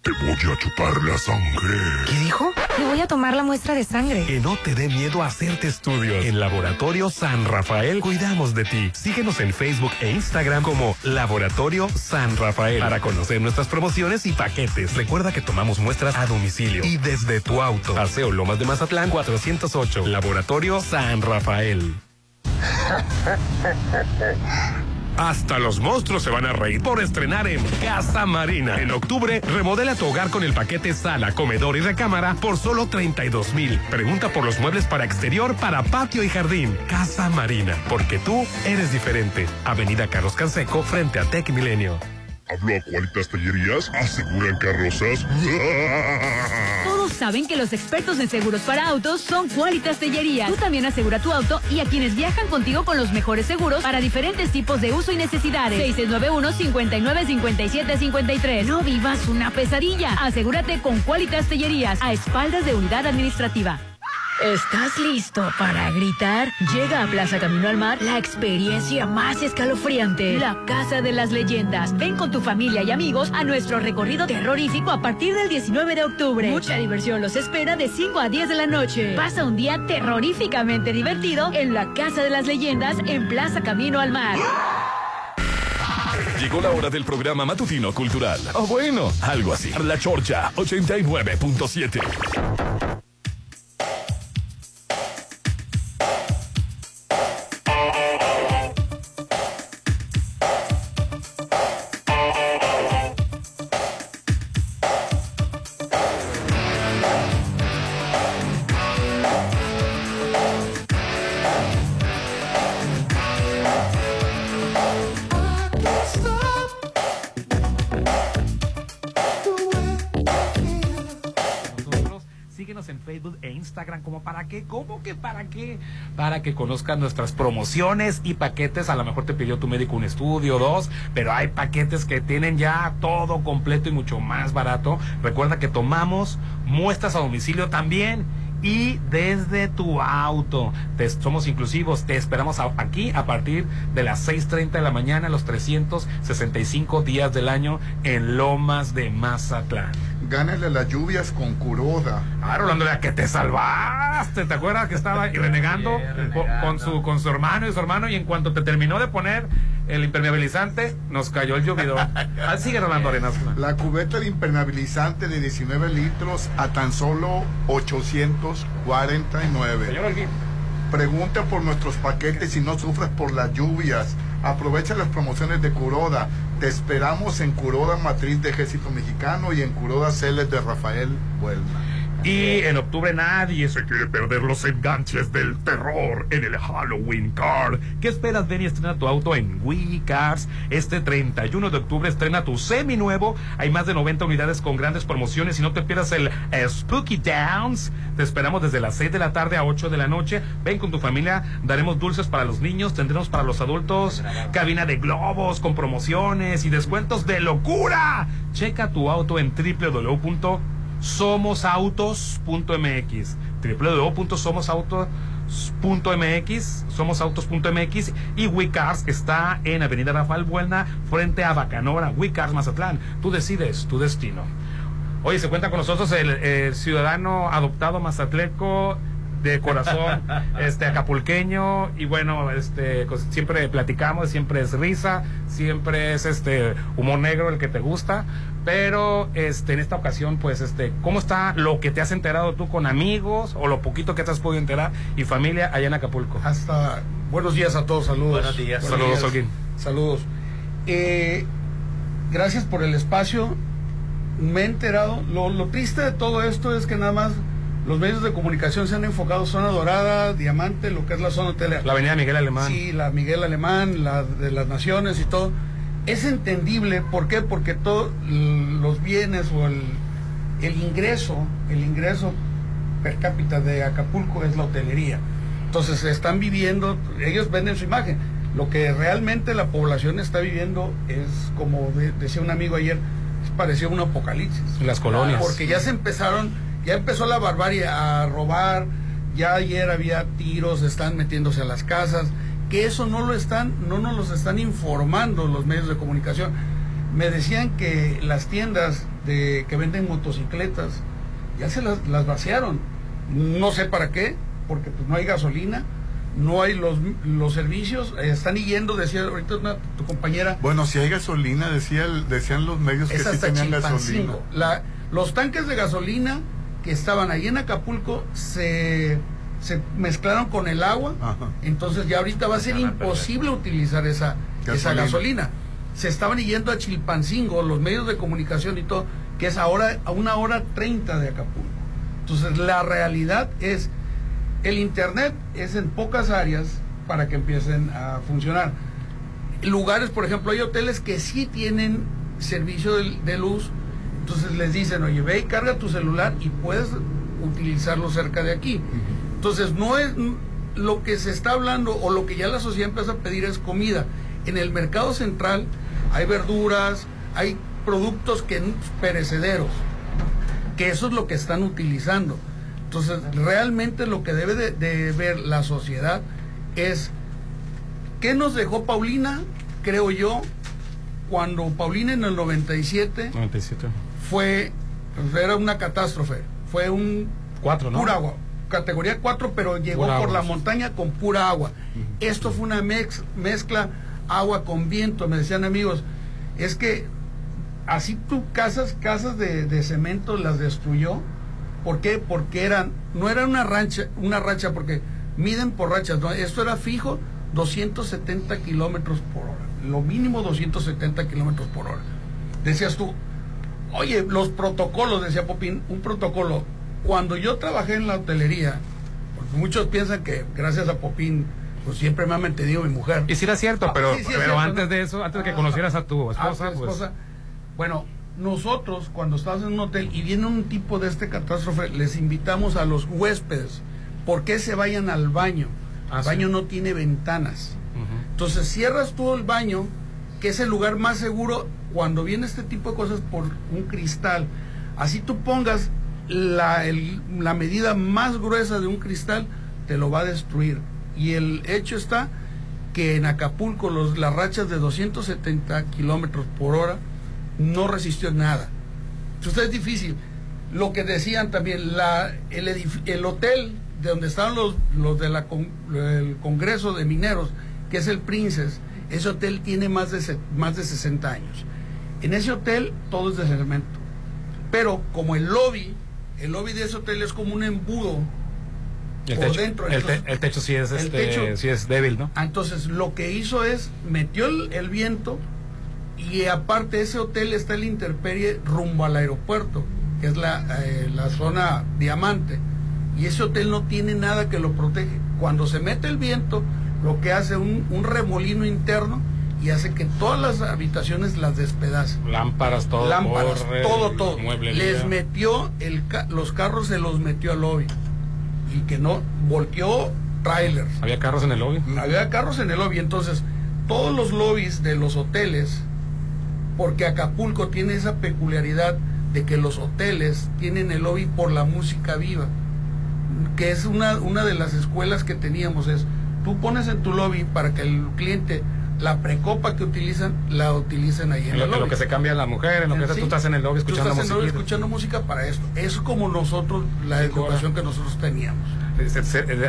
S5: Te voy a chupar la sangre.
S24: ¿Qué dijo? Le voy a tomar la muestra de sangre.
S16: Que no te dé miedo hacerte estudios. En Laboratorio San Rafael cuidamos de ti. Síguenos en Facebook e Instagram como Laboratorio San Rafael para conocer nuestras promociones y paquetes. Recuerda que tomamos muestras a domicilio y desde tu auto. Paseo Lomas de Mazatlán 408. Laboratorio San Rafael. Hasta los monstruos se van a reír por estrenar en Casa Marina. En octubre, remodela tu hogar con el paquete sala, comedor y recámara por solo 32 mil. Pregunta por los muebles para exterior, para patio y jardín. Casa Marina, porque tú eres diferente. Avenida Carlos Canseco, frente a Tech Milenio.
S5: ¿Hablo a Cualitas Tallerías? ¿Aseguran carrozas?
S22: Todos saben que los expertos en seguros para autos son Qualitas Tellerías. Tú también asegura tu auto y a quienes viajan contigo con los mejores seguros para diferentes tipos de uso y necesidades. 6691-595753. No vivas una pesadilla. Asegúrate con Qualitas Tellerías a espaldas de unidad administrativa. ¿Estás listo para gritar? Llega a Plaza Camino al Mar la experiencia más escalofriante, la Casa de las Leyendas. Ven con tu familia y amigos a nuestro recorrido terrorífico a partir del 19 de octubre. Mucha diversión los espera de 5 a 10 de la noche. Pasa un día terroríficamente divertido en la Casa de las Leyendas en Plaza Camino al Mar.
S2: Llegó la hora del programa matutino cultural. O bueno, algo así. La Chorcha 89.7.
S16: como para qué, ¿cómo que para qué? Para que conozcan nuestras promociones y paquetes. A lo mejor te pidió tu médico un estudio, dos, pero hay paquetes que tienen ya todo completo y mucho más barato. Recuerda que tomamos muestras a domicilio también
S2: y desde tu auto. Te, somos inclusivos, te esperamos aquí a partir de las 6.30 de la mañana, los 365 días del año en Lomas de Mazatlán.
S1: Gánale las lluvias con Curoda.
S2: Ah, Rolando, que te salvaste. ¿Te acuerdas que estaba renegando con, su, con su hermano y su hermano? Y en cuanto te terminó de poner el impermeabilizante, nos cayó el llovido. Ah, sigue Rolando Arenas.
S1: La cubeta de impermeabilizante de 19 litros a tan solo 849.
S2: Señor
S1: Pregunta por nuestros paquetes si no sufres por las lluvias. Aprovecha las promociones de Curoda. Te esperamos en Curoda Matriz de Ejército Mexicano y en Curoda Celes de Rafael Huelma.
S2: Y en octubre nadie se quiere perder los enganches del terror en el Halloween Car. ¿Qué esperas? Ven y estrena tu auto en Wii Cars. Este 31 de octubre estrena tu semi nuevo. Hay más de 90 unidades con grandes promociones y no te pierdas el Spooky Downs. Te esperamos desde las 6 de la tarde a 8 de la noche. Ven con tu familia, daremos dulces para los niños, tendremos para los adultos cabina de globos con promociones y descuentos de locura. Checa tu auto en www somosautos.mx www.somosautos.mx somosautos.mx y WeCars está en Avenida Rafael Buena frente a Bacanora WeCars Mazatlán. Tú decides tu destino. Oye, se cuenta con nosotros el, ciudadano adoptado mazatleco de corazón este acapulqueño y bueno este siempre platicamos siempre es risa siempre es este humor negro el que te gusta pero este en esta ocasión pues este cómo está lo que te has enterado tú con amigos o lo poquito que te has podido enterar y familia allá en Acapulco
S27: hasta buenos días a todos saludos.
S2: Buenos días. Saludos
S27: Olguín. Saludos. Eh, gracias por el espacio. Me he enterado lo, lo triste de todo esto es que nada más los medios de comunicación se han enfocado zona dorada, diamante, lo que es la zona hotelera.
S2: La avenida Miguel Alemán.
S27: Sí, la Miguel Alemán, la de las naciones y todo es entendible, ¿por qué? Porque todos los bienes o el, ingreso, el ingreso per cápita de Acapulco es la hotelería. Entonces están viviendo, ellos venden su imagen. Lo que realmente la población está viviendo es, como decía un amigo ayer, pareció un apocalipsis.
S2: Las colonias.
S27: Porque ya se empezaron, ya empezó la barbarie a robar, ya ayer había tiros, están metiéndose a las casas que eso no lo están, no nos los están informando los medios de comunicación. Me decían que las tiendas de, que venden motocicletas ya se las, las vaciaron. No sé para qué, porque pues no hay gasolina, no hay los, los servicios, están yendo, decía ahorita tu compañera.
S1: Bueno, si hay gasolina, decía, decían los medios que sí tenían gasolina.
S27: La, los tanques de gasolina que estaban ahí en Acapulco se se mezclaron con el agua, entonces ya ahorita va a ser imposible utilizar esa gasolina. esa gasolina. Se estaban yendo a Chilpancingo, los medios de comunicación y todo, que es ahora a una hora treinta de Acapulco. Entonces la realidad es, el Internet es en pocas áreas para que empiecen a funcionar. Lugares, por ejemplo, hay hoteles que sí tienen servicio de, luz, entonces les dicen, oye, ve y carga tu celular y puedes utilizarlo cerca de aquí. Entonces, no es lo que se está hablando o lo que ya la sociedad empieza a pedir es comida. En el mercado central hay verduras, hay productos que perecederos, que eso es lo que están utilizando. Entonces, realmente lo que debe de, ver la sociedad es qué nos dejó Paulina, creo yo, cuando Paulina en el 97,
S2: 97.
S27: fue pues, era una catástrofe, fue un
S2: Cuatro, ¿no?
S27: pura agua categoría 4, pero llegó por la montaña con pura agua. Esto fue una mezcla agua con viento, me decían amigos. Es que así tú casas, casas de, cemento las destruyó. ¿Por qué? Porque eran, no era una rancha, una racha, porque miden por rachas, ¿no? esto era fijo 270 kilómetros por hora, lo mínimo 270 kilómetros por hora. Decías tú, oye, los protocolos, decía Popín, un protocolo, cuando yo trabajé en la hotelería, porque muchos piensan que gracias a Popín, pues siempre me ha mantenido mi mujer.
S2: Y si era cierto, ah, pero, pero antes de eso, antes de que conocieras a tu esposa, pues...
S27: Bueno, nosotros cuando estás en un hotel y viene un tipo de este catástrofe, les invitamos a los huéspedes, ¿por qué se vayan al baño? el ah, baño no tiene ventanas. Entonces cierras tú el baño, que es el lugar más seguro cuando viene este tipo de cosas por un cristal. Así tú pongas la, la medida más gruesa de un cristal te lo va a destruir. Y el hecho está que en Acapulco los, las rachas de 270 kilómetros por hora no resistió nada. Entonces es difícil. Lo que decían también, la, el, el hotel de donde estaban los, los del Congreso de Mineros, que es el Princess, ese hotel tiene más de, más de 60 años. En ese hotel todo es de cemento. Pero como el lobby, el lobby de ese hotel es como un embudo
S2: el por techo, dentro. El, techo sí es, este, sí es débil, ¿no?
S27: Ah, entonces lo que hizo es, metió el, viento y aparte ese hotel está en la interperie rumbo al aeropuerto, que es la, eh, la zona diamante. Y ese hotel no tiene nada que lo protege. Cuando se mete el viento, lo que hace un, un remolino interno y hace que todas las habitaciones las despedace.
S2: Lámparas, todo.
S27: Lámparas, todo, todo. Les metió el, los carros, se los metió al lobby. Y que no, volteó trailers.
S2: ¿Había carros en el lobby?
S27: Había carros en el lobby. Entonces, todos los lobbies de los hoteles, porque Acapulco tiene esa peculiaridad de que los hoteles tienen el lobby por la música viva. Que es una, una de las escuelas que teníamos, es tú pones en tu lobby para que el cliente la precopa que utilizan la utilizan ahí en,
S2: el lobby. lo que se cambia la mujer, en lo que tú estás en el lobby escuchando
S27: música. escuchando música para esto. Es como nosotros, la educación que nosotros teníamos.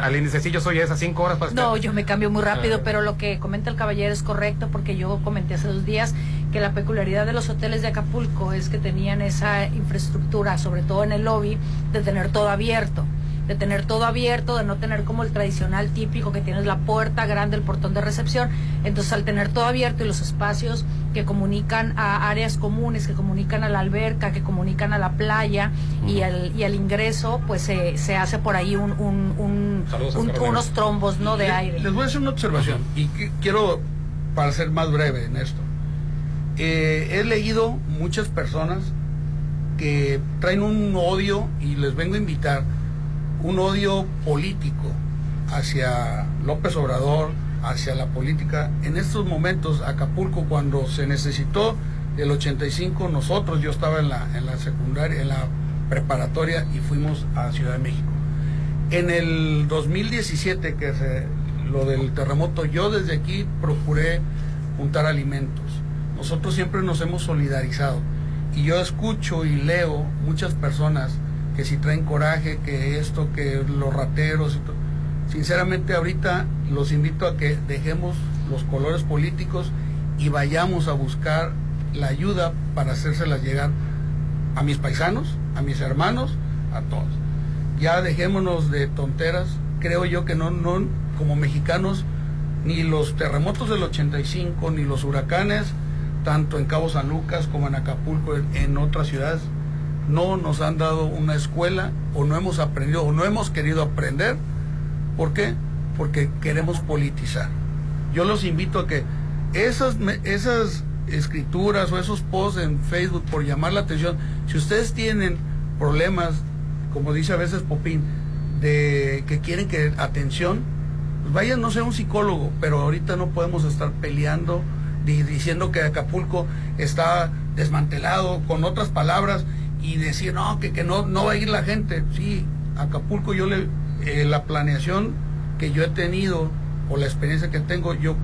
S2: Al índice, sí, yo soy esas cinco horas para
S3: No, yo me cambio muy rápido, ah. pero lo que comenta el caballero es correcto porque yo comenté hace dos días que la peculiaridad de los hoteles de Acapulco es que tenían esa infraestructura, sobre todo en el lobby, de tener todo abierto de tener todo abierto, de no tener como el tradicional típico que tienes la puerta grande, el portón de recepción. Entonces al tener todo abierto y los espacios que comunican a áreas comunes, que comunican a la alberca, que comunican a la playa y, al, y al ingreso, pues se, se hace por ahí un, un, unos trombos ¿no? de aire.
S27: Les voy a hacer una observación y quiero, para ser más breve en esto, eh, he leído muchas personas que traen un odio y les vengo a invitar un odio político hacia López Obrador, hacia la política. En estos momentos, Acapulco, cuando se necesitó el 85, nosotros, yo estaba en la, en la secundaria, en la preparatoria y fuimos a Ciudad de México. En el 2017, que se, lo del terremoto, yo desde aquí procuré juntar alimentos. Nosotros siempre nos hemos solidarizado. Y yo escucho y leo muchas personas que si traen coraje, que esto, que los rateros. Sinceramente ahorita los invito a que dejemos los colores políticos y vayamos a buscar la ayuda para hacérselas llegar a mis paisanos, a mis hermanos, a todos. Ya dejémonos de tonteras. Creo yo que no, no, como mexicanos, ni los terremotos del 85, ni los huracanes, tanto en Cabo San Lucas como en Acapulco, en otras ciudades, no nos han dado una escuela o no hemos aprendido o no hemos querido aprender. ¿Por qué? Porque queremos politizar. Yo los invito a que esas, esas escrituras o esos posts en Facebook por llamar la atención, si ustedes tienen problemas, como dice a veces Popín, de que quieren que atención, pues vayan, no sea un psicólogo, pero ahorita no podemos estar peleando diciendo que Acapulco está desmantelado, con otras palabras, y decir, no, que, que no, no va a ir la gente. Sí, Acapulco yo le, eh, la planeación que yo he tenido o la experiencia que tengo, yo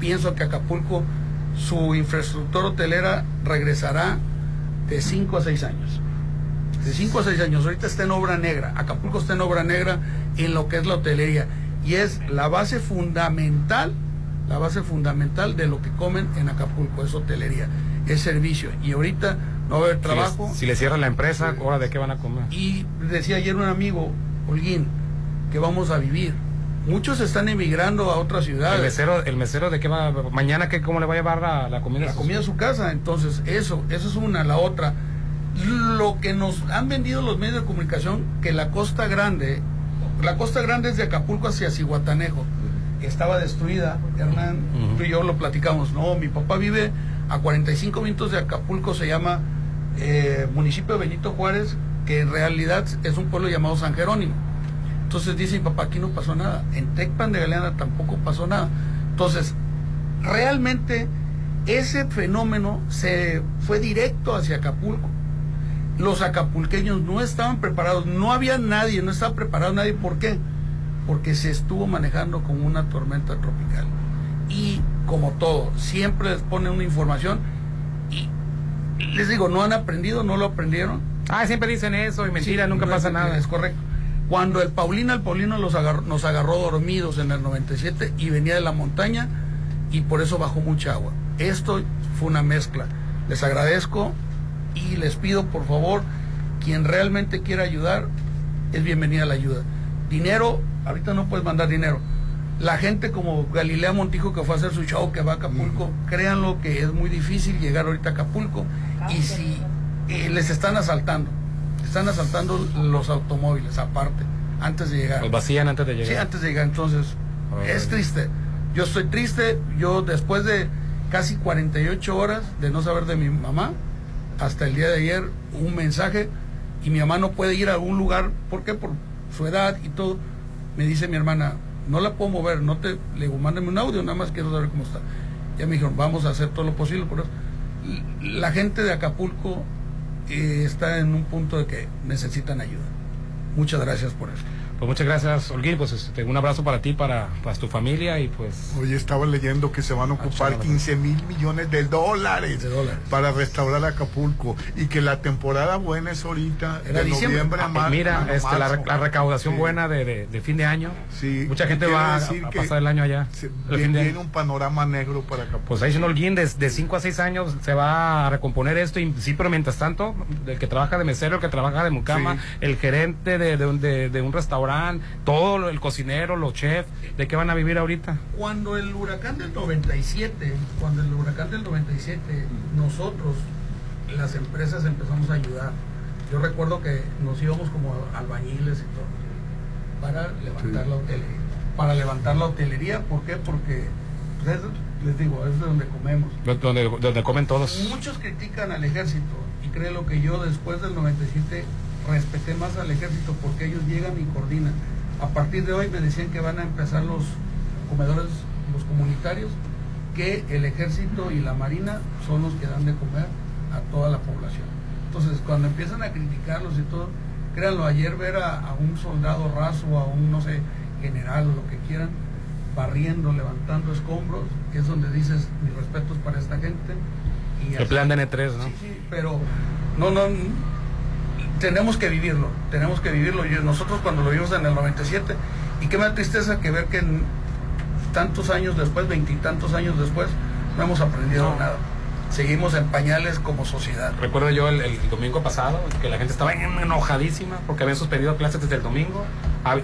S27: pienso que Acapulco, su infraestructura hotelera regresará de 5 a 6 años. De 5 a 6 años. Ahorita está en obra negra. Acapulco está en obra negra en lo que es la hotelería. Y es la base fundamental, la base fundamental de lo que comen en Acapulco, es hotelería, es servicio. Y ahorita no va a haber trabajo.
S2: Si, le cierran la empresa, ¿ahora de qué van a comer?
S27: Y decía ayer un amigo, Holguín, que vamos a vivir. Muchos están emigrando a otras ciudades.
S2: El mesero, el mesero de qué va, mañana qué, cómo le va a llevar la, comida.
S27: La comida a su casa. Entonces, eso, eso es una. La otra, lo que nos han vendido los medios de comunicación, que la Costa Grande, la Costa Grande es de Acapulco hacia Cihuatanejo, que estaba destruida. Hernán, tú y yo lo platicamos. No, mi papá vive a 45 minutos de Acapulco, se llama eh, municipio de Benito Juárez, que en realidad es un pueblo llamado San Jerónimo. Entonces dice mi papá, aquí no pasó nada. En Tecpan de Galeana tampoco pasó nada. Entonces, realmente ese fenómeno se fue directo hacia Acapulco. los acapulqueños no estaban preparados, no había nadie, no estaba preparado nadie. ¿Por qué? Porque se estuvo manejando con una tormenta tropical. Y como todo, siempre les ponen una información y les digo, no han aprendido, no lo aprendieron.
S2: Ah, siempre dicen eso y mentira,
S27: Sí,
S2: nunca
S27: no
S2: pasa
S27: es-
S2: nada.
S27: Es correcto. Cuando el Paulina, el Paulino los agarró- nos agarró dormidos en el 97 y venía de la montaña y por eso bajó mucha agua. Esto fue una mezcla. Les agradezco y les pido por favor, quien realmente quiera ayudar, es bienvenida la ayuda. Dinero, ahorita no puedes mandar dinero. La gente como Galilea Montijo que fue a hacer su show, que va a Acapulco, créanlo que es muy difícil llegar ahorita a Acapulco y si eh, les están asaltando, están asaltando los automóviles aparte, antes de llegar.
S2: Los vacían antes de llegar.
S27: Sí, antes de llegar. Entonces, es triste. Yo estoy triste. Yo, después de casi 48 horas de no saber de mi mamá, hasta el día de ayer, un mensaje y mi mamá no puede ir a algún lugar. ¿Por qué? Por su edad y todo. Me dice mi hermana, no la puedo mover. No te, le digo, mándame un audio, nada más quiero saber cómo está. Ya me dijeron, vamos a hacer todo lo posible por eso. La gente de Acapulco eh, está en un punto de que necesitan ayuda. Muchas gracias por eso.
S2: Pues muchas gracias, Olguín. Pues este, un abrazo para ti, para, para tu familia y pues.
S1: Hoy estaba leyendo que se van a ocupar
S2: chévere.
S1: 15 mil millones de dólares,
S27: De dólares.
S1: para restaurar Acapulco y que la temporada buena es ahorita,
S27: Era
S1: de
S27: diciembre.
S1: noviembre a
S2: Ah,
S1: mar-
S2: Mira,
S1: a
S2: este, la,
S1: marzo.
S2: la recaudación
S1: Sí.
S2: buena de, de- de fin de año.
S1: Sí,
S2: Mucha gente va a, pasar el año allá.
S1: se- viene, un panorama negro para Acapulco.
S2: Pues ahí diciendo Holguín, de, de 5 a 6 años se va a recomponer esto. Y sí, pero mientras tanto, el que trabaja de mesero, el que trabaja de mucama,
S1: Sí.
S2: el gerente de, de un- un restaurante, todo lo- el cocinero, los chefs, ¿de qué van a vivir ahorita?
S27: Cuando el huracán del 97, cuando el huracán del 97, nosotros, las empresas empezamos a ayudar. Yo recuerdo que nos íbamos como albañiles y todo, para levantar
S1: Sí.
S27: la hotelería. Para levantar la hotelería, ¿por qué? Porque, pues, es- les digo, es de donde comemos.
S2: Donde, donde comen todos.
S27: Muchos critican al ejército y créelo que yo después del 97 respeté más al ejército porque ellos llegan y coordinan. A partir de hoy me decían que van a empezar los comedores, los comunitarios, que el ejército y la marina son los que dan de comer a toda la población. Entonces cuando empiezan a criticarlos y todo, créanlo, ayer ver a, a un soldado raso, a un, no sé, general o lo que quieran, barriendo, levantando escombros, que es donde dices mis respetos para esta gente. Y así-
S2: plan de N3, ¿no?
S27: Sí, sí, pero no, no, tenemos que vivirlo, tenemos que vivirlo. Y nosotros cuando lo vimos en el 97, y qué me da tristeza que ver que en tantos años después, veintitantos años después, no hemos aprendido
S2: No.
S27: nada. Seguimos en pañales como sociedad.
S2: Recuerdo yo el, el domingo pasado que la gente estaba enojadísima porque habían suspendido clases desde el domingo,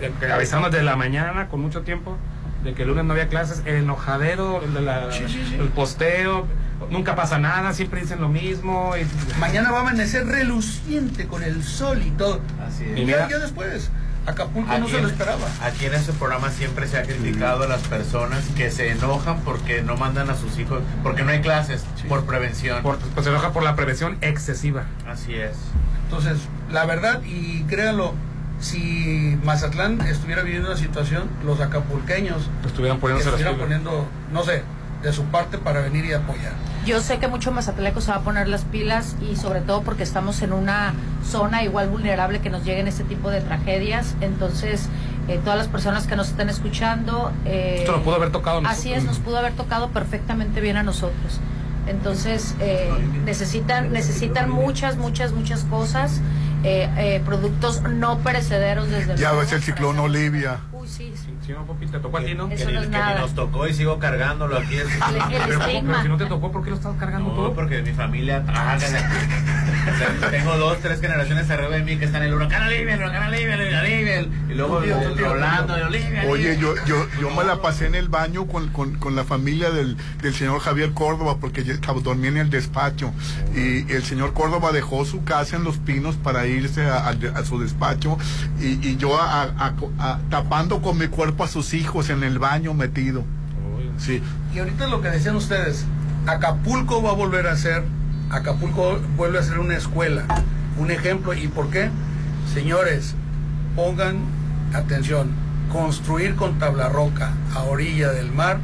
S2: eh, avisando desde la mañana con mucho tiempo de que el lunes no había clases, el enojadero, el, de la-
S27: Sí, sí, sí.
S2: el posteo, nunca pasa nada, siempre dicen lo mismo. Y,
S27: Mañana va a amanecer reluciente con el sol y todo.
S4: Así
S27: Y
S4: es.
S27: ya, después, Acapulco no se lo esperaba.
S4: Aquí en este programa siempre se ha criticado a las personas que se enojan porque no mandan a sus hijos, porque no hay clases, por prevención.
S2: por- pues se enoja por la prevención excesiva.
S4: Así es.
S27: Entonces, la verdad, y créanlo, si Mazatlán estuviera viviendo una situación, los acapulqueños
S2: Estuvieran poniéndose
S27: estuvieran poniendo, no sé, de su parte para venir y apoyar.
S3: Yo sé que mucho Mazatleco se va a poner las pilas y sobre todo porque estamos en una zona igual vulnerable que nos lleguen este tipo de tragedias. Entonces, eh, todas las personas que nos están escuchando... eh,
S2: Esto nos pudo haber tocado a
S3: Así
S2: nosotros.
S3: es, nos pudo haber tocado perfectamente bien a nosotros. Entonces, eh, necesitan, necesitan muchas, muchas, muchas cosas. eh, eh, productos no perecederos desde
S1: Ya
S3: luego,
S1: ves el ciclón Olivia.
S3: Uy, sí, sí.
S2: Papi, te tocó a ti, ¿no?
S3: Eso
S4: que,
S3: no es
S4: que
S3: nada.
S4: ni nos tocó y sigo cargándolo aquí.
S3: El, el
S2: Pero. Pero si no te tocó, ¿por qué lo estás cargando
S4: No,
S2: tú?
S4: porque mi familia trabaja. Tengo dos, tres generaciones arriba de mí que están en el huracán Olivia, el huracán Olivia, el Olivia, y luego Rolando, Olivia.
S1: Oye, yo, yo, yo me la pasé en el baño con, con, con la familia del, del señor Javier Córdoba porque yo estaba, dormía en el despacho y el señor Córdoba dejó su casa en Los Pinos para irse a, a- a su despacho y, y yo a- a- a- tapando con mi cuerpo a sus hijos en el baño metido. Sí.
S27: Y ahorita lo que decían ustedes, Acapulco va a volver a ser, Acapulco vuelve a ser una escuela, un ejemplo. ¿Y por qué? Señores, pongan atención, construir con tabla roca a orilla del mar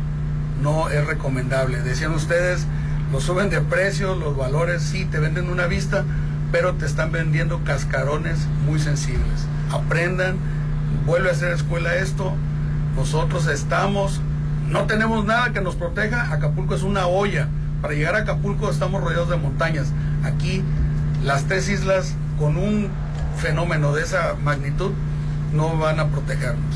S27: no es recomendable. Decían ustedes, lo suben de precio, los valores sí, te venden una vista, pero te están vendiendo cascarones muy sensibles. Aprendan, vuelve a hacer escuela esto. Nosotros estamos, no tenemos nada que nos proteja. Acapulco es una olla. Para llegar a Acapulco estamos rodeados de montañas. Aquí las tres islas con un fenómeno de esa magnitud no van a protegernos.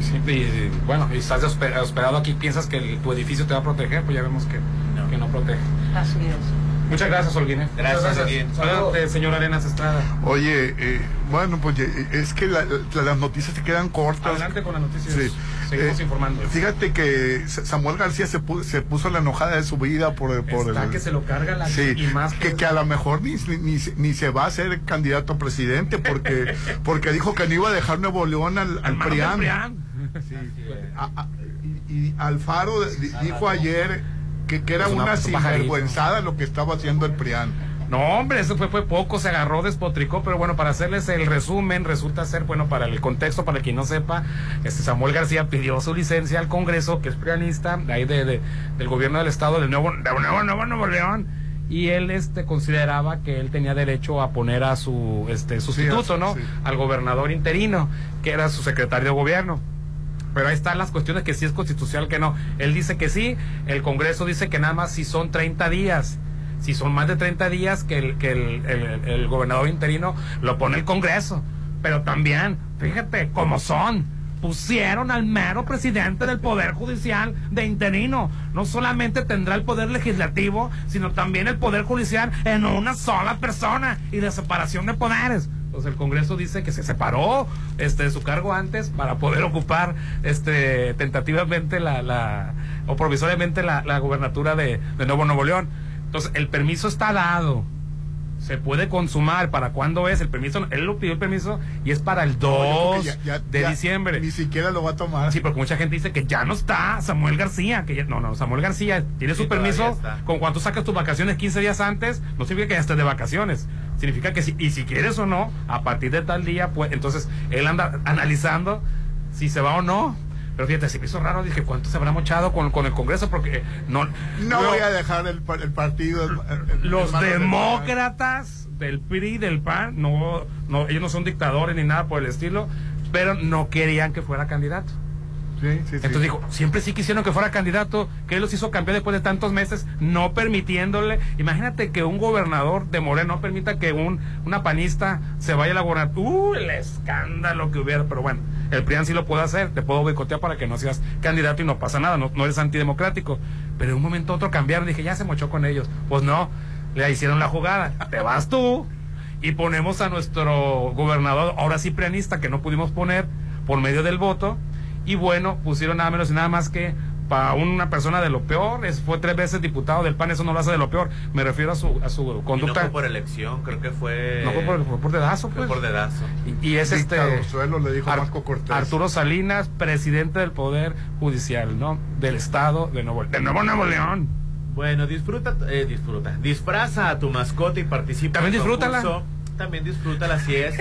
S2: Sí, y, bueno, y estás hospedado aquí, piensas que el- tu edificio te va a proteger, pues ya vemos que no, que no protege.
S3: Así es.
S2: Muchas gracias, Olguín.
S4: Gracias, Olguín.
S2: Adelante, señor Arenas Estrada.
S1: Oye, eh, bueno, pues eh, es que la- la- las noticias se quedan cortas.
S2: Adelante con las noticias.
S1: Sí.
S2: Seguimos
S1: Eh,
S2: informando.
S1: Fíjate que Sa- Samuel García se, pu- se puso la enojada de su vida por, por
S2: Está
S1: el-
S2: que se lo carga la
S1: Sí,
S2: y más
S1: que, que a lo mejor ni, ni, ni se- ni se va a ser candidato a presidente porque porque dijo que no iba a dejar Nuevo León al, al
S2: del
S1: PRIAN.
S2: PRIAN.
S1: A- a- y, y Alfaro di- dijo ayer que, que era
S2: una
S1: sinvergüenzada lo que estaba haciendo el PRIAN.
S2: No, hombre, eso fue, fue poco, se agarró, despotricó, pero bueno, para hacerles el resumen, resulta ser, bueno, para el contexto, para quien no sepa, este Samuel García pidió su licencia al Congreso, que es prianista, de ahí de, de- del gobierno del estado del Nuevo, de Nuevo, Nuevo, Nuevo León, y él este consideraba que él tenía derecho a poner a su este sustituto, ¿no?
S1: sí.
S2: Al gobernador interino, que era su secretario de gobierno. Pero ahí están las cuestiones que sí es constitucional, que no. Él dice que sí, el Congreso dice que nada más si son 30 días. Si son más de 30 días que el, que el, el- el gobernador interino lo pone el Congreso. Pero también, fíjate cómo son. Pusieron al mero presidente del Poder Judicial de interino. No solamente tendrá el Poder Legislativo, sino también el Poder Judicial en una sola persona y de separación de poderes. Pues el Congreso dice que se separó este, de su cargo antes para poder ocupar este, tentativamente la, la, o provisoriamente la, la gubernatura de, de Nuevo Nuevo León. Entonces, el permiso está dado. Se puede consumar. ¿Para cuándo es? El permiso, él lo pidió el permiso y es para el 2
S1: No, yo creo que ya- ya-
S2: de
S1: ya
S2: diciembre.
S1: Ni siquiera lo va a tomar.
S2: Sí, porque mucha gente dice que ya no está Samuel García. que ya- No, no, Samuel García tiene
S4: Sí,
S2: su permiso.
S4: está.
S2: Con cuando sacas tus vacaciones 15 días antes, no significa que ya estés de vacaciones. Significa que si, y si quieres o no, a partir de tal día, pues entonces él anda analizando si se va o no. Pero fíjate, se me hizo raro, dije, ¿cuánto se habrá mochado con, con el Congreso? Porque no...
S1: No
S2: lo-
S1: voy a dejar el, el partido. el- el- el
S2: los
S1: mano del
S2: demócratas del PRI, del PAN, no, no, ellos no son dictadores ni nada por el estilo, pero no querían que fuera candidato.
S1: Sí, sí, sí.
S2: Entonces dijo, siempre sí quisieron que fuera candidato, que él los hizo campeón después de tantos meses, no permitiéndole. Imagínate que un gobernador de Moreno no permita que un, una panista se vaya a la gobernatura. ¡Uh! El escándalo que hubiera. Pero bueno, el PRIAN sí lo puede hacer, te puedo boicotear para que no seas candidato y no pasa nada, no, eres antidemocrático. Pero de un momento a otro cambiaron, dije, ya se mochó con ellos. Pues no, le hicieron la jugada. Te vas tú y ponemos a nuestro gobernador, ahora sí prianista, que no pudimos poner por medio del voto. Y bueno, pusieron nada menos y nada más que para una persona de lo peor, es, fue tres veces diputado del PAN, eso no lo hace de lo peor. Me refiero a su, a su
S4: Y no
S2: conducta.
S4: fue por elección, creo que fue.
S2: No fue por, fue por dedazo,
S4: fue
S2: pues.
S4: por dedazo.
S2: Y, y es este.
S1: Dictadorzuelo, le dijo
S2: Ar-
S1: Marco Cortés.
S2: Arturo Salinas, presidente del Poder Judicial, ¿no? Del Estado de Nuevo, de Nuevo, Nuevo León.
S4: Bueno, disfruta, eh, disfruta. Disfraza a tu mascota y participa
S2: También
S4: en el
S2: disfrútala.
S4: concurso. También disfrútala, así es.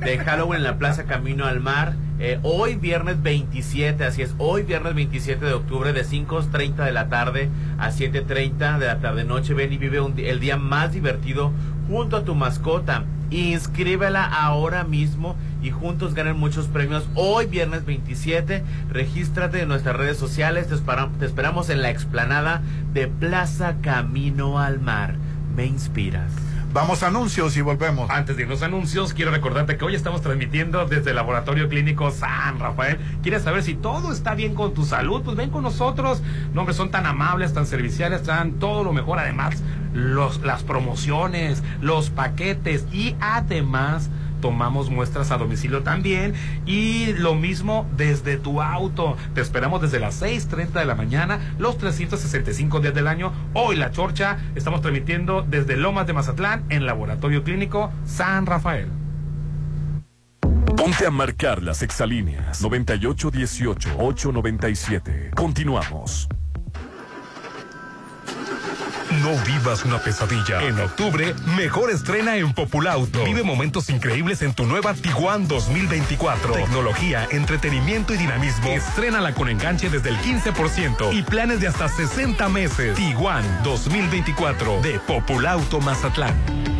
S4: De Halloween en la Plaza Camino al Mar. Eh, hoy viernes 27, así es. Hoy viernes 27 de octubre de 5.30 de la tarde a 7.30 de la tarde noche. Ven y vive un el día más divertido junto a tu mascota. Inscríbela ahora mismo y juntos ganen muchos premios. Hoy viernes 27, regístrate en nuestras redes sociales. Te esperamos en la explanada de Plaza Camino al Mar. Me inspiras.
S1: Vamos a anuncios y volvemos.
S2: Antes de los anuncios, quiero recordarte que hoy estamos transmitiendo desde el Laboratorio Clínico San Rafael. ¿Quieres saber si todo está bien con tu salud? Pues ven con nosotros. No, hombre, son tan amables, tan serviciales, dan todo lo mejor. Además, los, las promociones, los paquetes y además tomamos muestras a domicilio también y lo mismo desde tu auto. Te esperamos desde las 6.30 de la mañana, los 365 días del año. Hoy la chorcha estamos transmitiendo desde Lomas de Mazatlán en Laboratorio Clínico San Rafael.
S28: Ponte a marcar las exalíneas 9818-897. Continuamos.
S16: No vivas una pesadilla. En octubre, mejor estrena en Populauto. Vive momentos increíbles en tu nueva Tiguan 2024. Tecnología, entretenimiento y dinamismo. Estrénala con enganche desde el 15% y planes de hasta 60 meses. Tiguan 2024 de Populauto Mazatlán.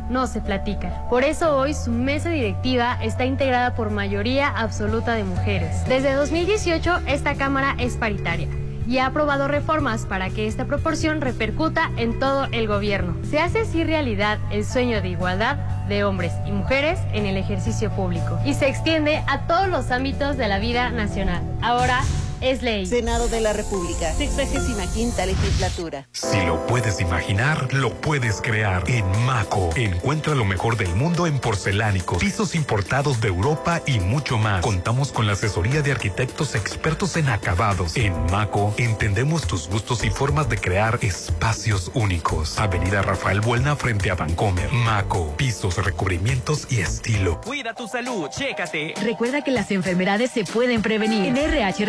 S29: no se platica. Por eso hoy su mesa directiva está integrada por mayoría absoluta de mujeres. Desde 2018, esta Cámara es paritaria y ha aprobado reformas para que esta proporción repercuta en todo el gobierno. Se hace así realidad el sueño de igualdad de hombres y mujeres en el ejercicio público y se extiende a todos los ámbitos de la vida nacional. Ahora es ley.
S24: Senado de la República, 65 legislatura.
S30: Si lo puedes imaginar, lo puedes crear. En Maco, encuentra lo mejor del mundo en porcelánicos, pisos importados de Europa y mucho más. Contamos con la asesoría de arquitectos expertos en acabados. En Maco, entendemos tus gustos y formas de crear espacios únicos. Avenida Rafael Buelna frente a Vancomer. Maco, pisos, recubrimientos y estilo.
S31: Cuida tu salud, chécate.
S22: Recuerda que las enfermedades se pueden prevenir. En RH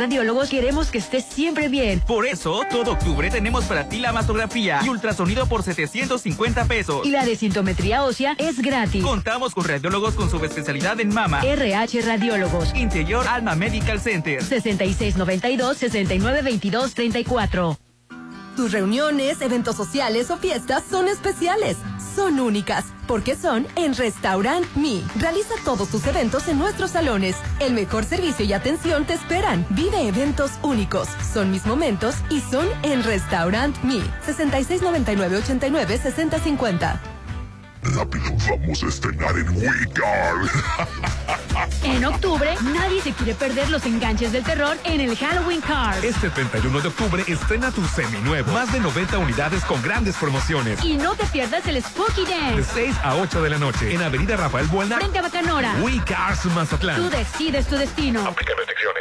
S22: Queremos que estés siempre bien.
S31: Por eso, todo octubre tenemos para ti la mastografía y ultrasonido por 750 pesos.
S22: Y la desintometría ósea es gratis.
S31: Contamos con radiólogos con subespecialidad en mama.
S22: RH Radiólogos.
S31: Interior Alma Medical Center.
S22: 6692-6922-34.
S23: Tus reuniones, eventos sociales o fiestas son especiales. Son únicas, porque son en Restaurant Me. Realiza todos tus eventos en nuestros salones. El mejor servicio y atención te esperan. Vive eventos únicos. Son mis momentos y son en Restaurant Me. 6699-89-6050.
S5: Rápido, vamos a estrenar en Wicar.
S22: En octubre, nadie se quiere perder los enganches del terror en el Halloween Card.
S16: Este 31 de octubre estrena tu seminuevo. Más de 90 unidades con grandes promociones.
S22: Y no te pierdas el Spooky
S16: De
S22: Dance.
S16: 6 a 8 de la noche en Avenida Rafael Buena.
S22: Frente a Bacanora.
S16: We Cars Mazatlán.
S22: Tú decides tu destino.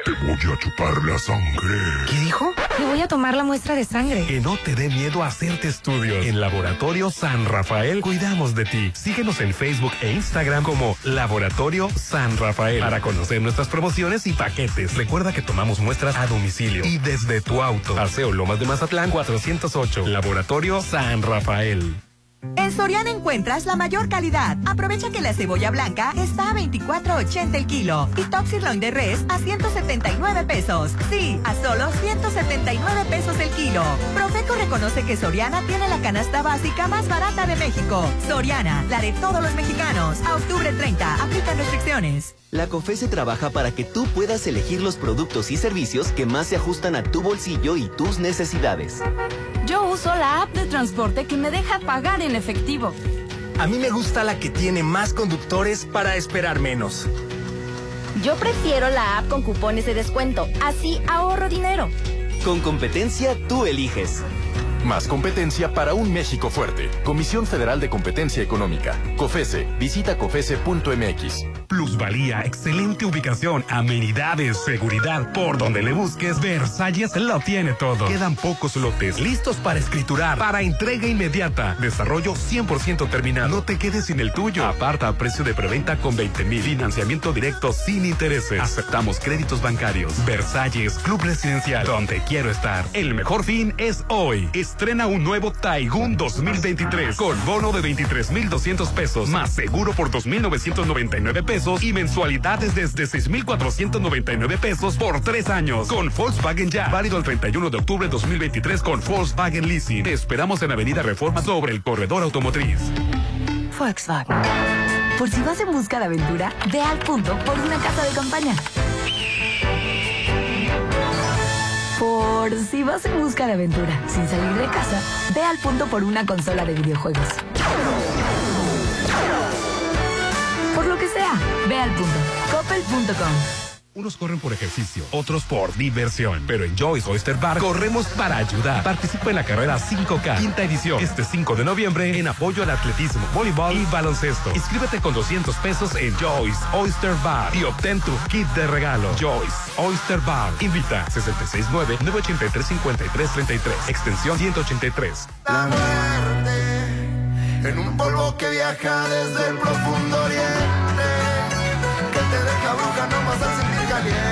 S5: Te voy a chupar la sangre.
S16: ¿Qué dijo?
S23: Te voy a tomar la muestra de sangre.
S16: Que no te dé miedo hacerte estudios. En Laboratorio San Rafael cuidamos de ti. Síguenos en Facebook e Instagram como Laboratorio San Rafael para conocer nuestras promociones y paquetes. Recuerda que tomamos muestras a domicilio y desde tu auto. Paseo Lomas de Mazatlán 408. Laboratorio San Rafael.
S32: En Soriana encuentras la mayor calidad. Aprovecha que la cebolla blanca está a 24.80 el kilo y Top Sirloin de res a 179 pesos. Sí, a solo 179 pesos el kilo. Profeco reconoce que Soriana tiene la canasta básica más barata de México. Soriana, la de todos los mexicanos. A octubre 30, aplican restricciones.
S33: La COFESE trabaja para que tú puedas elegir los productos y servicios que más se ajustan a tu bolsillo y tus necesidades.
S23: Yo uso la app de transporte que me deja pagar en efectivo.
S21: A mí me gusta la que tiene más conductores para esperar menos.
S34: Yo prefiero la app con cupones de descuento, así ahorro dinero.
S33: Con competencia, tú eliges.
S35: Más competencia para un México fuerte. Comisión Federal de Competencia Económica. COFESE. Visita COFESE.mx.
S16: Plusvalía, excelente ubicación, amenidades, seguridad. Por donde le busques, Versalles lo tiene todo. Quedan pocos lotes listos para escriturar, para entrega inmediata. Desarrollo 100% terminado. No te quedes sin el tuyo. Aparta a precio de preventa con 20 mil. Financiamiento directo sin intereses. Aceptamos créditos bancarios. Versalles, Club Residencial, donde quiero estar. El mejor fin es hoy. Estrena un nuevo Taigun 2023 con bono de 23,200 pesos más seguro por 2,999 pesos y mensualidades desde 6,499 pesos por tres años. Con Volkswagen Ya. Válido el 31 de octubre de 2023 con Volkswagen Leasing. Te esperamos en Avenida Reforma sobre el corredor automotriz.
S23: Volkswagen. Por si vas en busca de aventura, ve al punto por una casa de campaña. Por si vas en busca de aventura sin salir de casa, ve al punto por una consola de videojuegos. Que sea, ve al punto. Coppel.com.
S16: Unos corren por ejercicio, otros por diversión. Pero en Joyce Oyster Bar corremos para ayudar. Participa en la carrera 5K, quinta edición, este 5 de noviembre en apoyo al atletismo, voleibol y baloncesto. Inscríbete con 200 pesos en Joyce Oyster Bar y obtén tu kit de regalo. Joyce Oyster Bar. Invita 669-983-5333, extensión 183.
S36: La muerte en un polvo que viaja desde el profundo oriente, que te deja
S37: la bruja nomás al sentir caliente.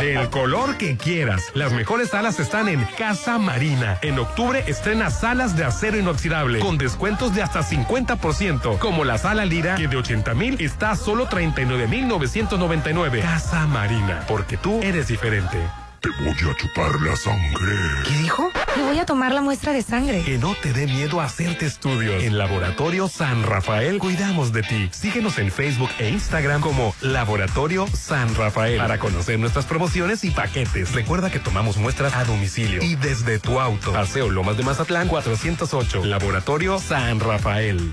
S16: Del color que quieras. Las mejores salas están en Casa Marina. En octubre estrena salas de acero inoxidable con descuentos de hasta 50%, como la sala Lira que de 80 mil está a solo 39 mil 999. Casa Marina, porque tú eres diferente.
S5: Te voy a chupar la sangre.
S38: ¿Qué dijo? Le voy a tomar la muestra de sangre.
S16: Que no te dé miedo hacerte estudios. En Laboratorio San Rafael cuidamos de ti. Síguenos en Facebook e Instagram como Laboratorio San Rafael para conocer nuestras promociones y paquetes. Recuerda que tomamos muestras a domicilio y desde tu auto. Paseo Lomas de Mazatlán 408. Laboratorio San Rafael.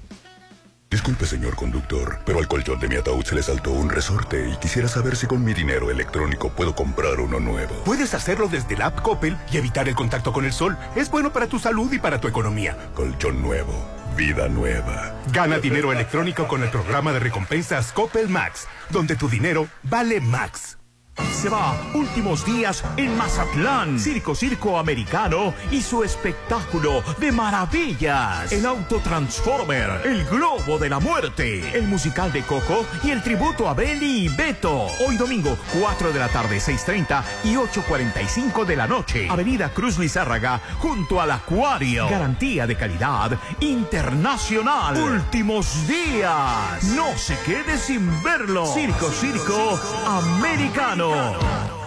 S19: Disculpe, señor conductor, pero al colchón de mi ataúd se le saltó un resorte y quisiera saber si con mi dinero electrónico puedo comprar uno nuevo.
S21: Puedes hacerlo desde la app Coppel y evitar el contacto con el sol. Es bueno para tu salud y para tu economía.
S19: Colchón nuevo, vida nueva.
S21: Gana dinero electrónico con el programa de recompensas Coppel Max, donde tu dinero vale Max.
S39: Se va últimos días en Mazatlán. Circo Circo Americano y su espectáculo de maravillas. El Auto Transformer, el Globo de la Muerte, el musical de Coco y el tributo a Belly y Beto. Hoy domingo, 4 de la tarde, 6.30 y 8.45 de la noche. Avenida Cruz Lizárraga, junto al Acuario. Garantía de calidad internacional. Últimos días. No se quede sin verlo. Circo Circo Americano. Mecano.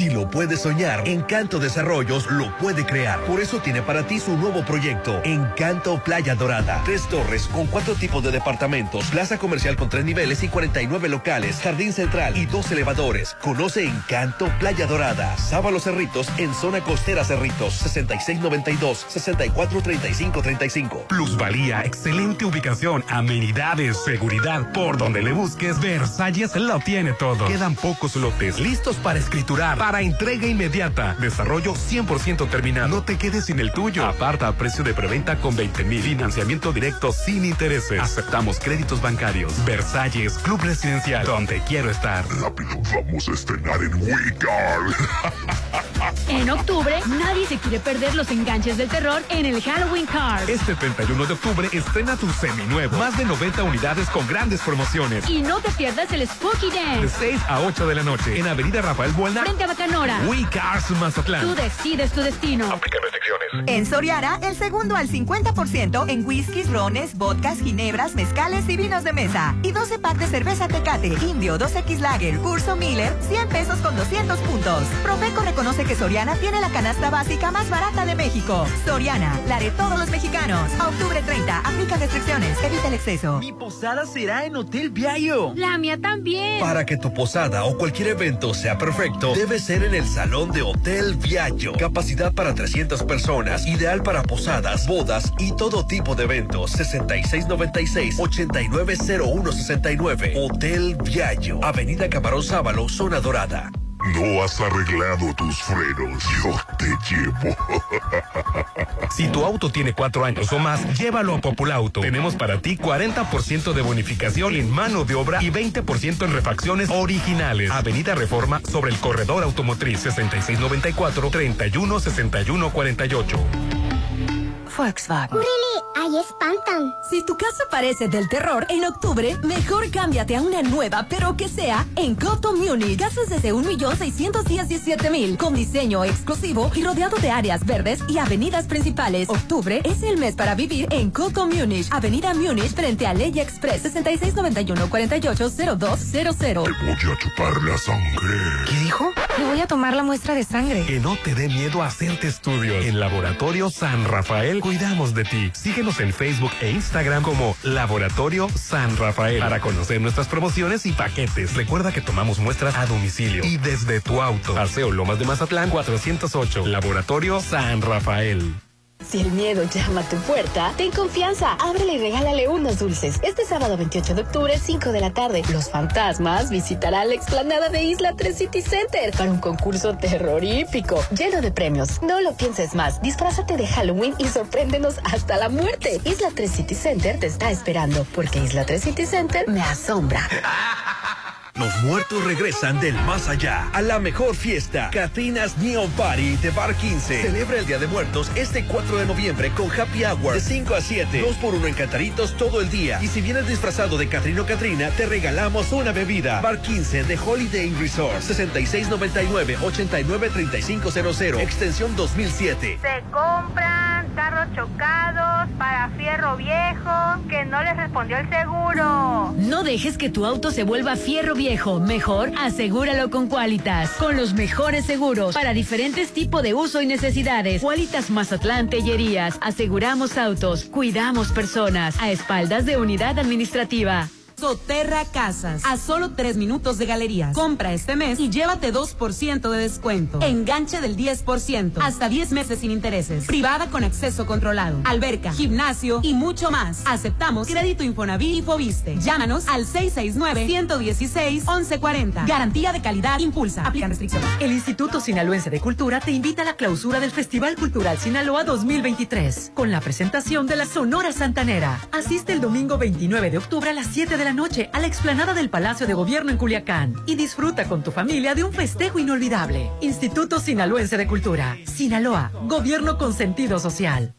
S16: Si lo puede soñar, Encanto Desarrollos lo puede crear. Por eso tiene para ti su nuevo proyecto, Encanto Playa Dorada. Tres torres con cuatro tipos de departamentos, plaza comercial con tres niveles y 49 locales, jardín central y dos elevadores. Conoce Encanto Playa Dorada. Sábalo Cerritos en zona costera Cerritos, 6692-643535. Plusvalía, excelente ubicación, amenidades, seguridad. Por donde le busques, Versalles lo tiene todo. Quedan pocos lotes listos para escriturar, para entrega inmediata. Desarrollo 100% terminado. No te quedes sin el tuyo. Aparta a precio de preventa con 20 mil. Financiamiento directo sin intereses. Aceptamos créditos bancarios. Versalles, Club Residencial, donde quiero estar.
S5: Rápido, vamos a estrenar en Wicard.
S22: En octubre, nadie se quiere perder los enganches del terror en el Halloween Card.
S16: Este 31 de octubre estrena tu seminuevo. Más de 90 unidades con grandes promociones.
S22: Y no te pierdas el Spooky
S16: De
S22: Dance.
S16: 6 a 8 de la noche en Avenida Rafael Buelna.
S22: Frente a Bacanora.
S16: We Cars Mazatlán.
S22: Tú decides tu destino.
S32: En Soriana, el segundo al 50% en whiskies, rones, vodkas, ginebras, mezcales y vinos de mesa. Y 12 pack de cerveza Tecate, Indio, 2X Lager, Curso Miller, 100 pesos con 200 puntos. Profeco reconoce que Soriana tiene la canasta básica más barata de México. Soriana, la de todos los mexicanos. A octubre 30, aplica restricciones, evita el exceso.
S40: Mi posada será en Hotel Viallo.
S22: La mía también.
S16: Para que tu posada o cualquier evento sea perfecto, debe ser en el salón de Hotel Viallo. Capacidad para 300 personas, ideal para posadas, bodas y todo tipo de eventos. 6696-890169. Hotel Viallo. Avenida Camarón Sábalo, Zona Dorada.
S5: No has arreglado tus frenos. Yo te llevo.
S16: Si tu auto tiene cuatro años o más, llévalo a Populauto. Tenemos para ti 40% de bonificación en mano de obra y 20% en refacciones originales. Avenida Reforma sobre el corredor automotriz 6694-316148.
S23: Volkswagen. ahí espantan. Si tu casa parece del terror, en octubre, mejor cámbiate a una nueva, pero que sea en Coto Munich. Casas desde 1.617.000, con diseño exclusivo y rodeado de áreas verdes y avenidas principales. Octubre es el mes para vivir en Coto Munich. Avenida Munich, frente a Ley Express, 6691-480200.
S5: Voy a chupar la sangre.
S38: ¿Qué dijo? Le voy a tomar la muestra de sangre.
S16: Que no te dé miedo hacerte estudios. En Laboratorio San Rafael cuidamos de ti. Síguenos en Facebook e Instagram como Laboratorio San Rafael para conocer nuestras promociones y paquetes. Recuerda que tomamos muestras a domicilio y desde tu auto. Paseo Lomas de Mazatlán 408. Laboratorio San Rafael.
S24: Si el miedo llama a tu puerta, ten confianza. Ábrele y regálale unos dulces. Este sábado 28 de octubre, 5 de la tarde, los fantasmas visitarán la explanada de Isla 3 City Center para un concurso terrorífico, lleno de premios. No lo pienses más. Disfrázate de Halloween y sorpréndenos hasta la muerte. Isla 3 City Center te está esperando, porque Isla 3 City Center me asombra.
S6: Los muertos regresan del más allá a la mejor fiesta. Catrinas Neon Party de Bar 15. Celebra el Día de Muertos este 4 de noviembre con Happy Hour de 5 a 7. 2 por 1 en Cantaritos todo el día. Y si vienes disfrazado de Catrino Catrina, te regalamos una bebida. Bar 15 de Holiday Resort. 6699-893500. Extensión 2007.
S41: Se compran carros chocados para fierro viejo que no les respondió el seguro.
S22: No dejes que tu auto se vuelva fierro viejo. Mejor asegúralo con Qualitas. Con los mejores seguros para diferentes tipos de uso y necesidades. Qualitas Mazatlán Tellerías. Aseguramos autos. Cuidamos personas. A espaldas de unidad administrativa.
S20: Soterra Casas, a solo tres minutos de galerías. Compra este mes y llévate 2% de descuento. Enganche del 10%, hasta 10 meses sin intereses. Privada con acceso controlado. Alberca, gimnasio y mucho más. Aceptamos crédito Infonavit y Fobiste. Llámanos al 669-116-1140. Garantía de calidad impulsa. Aplican restricciones.
S42: El Instituto Sinaloense de Cultura te invita a la clausura del Festival Cultural Sinaloa 2023 con la presentación de la Sonora Santanera. Asiste el domingo 29 de octubre a las 7 de la noche a la explanada del Palacio de Gobierno en Culiacán y disfruta con tu familia de un festejo inolvidable. Instituto Sinaloense de Cultura. Sinaloa, gobierno con sentido social.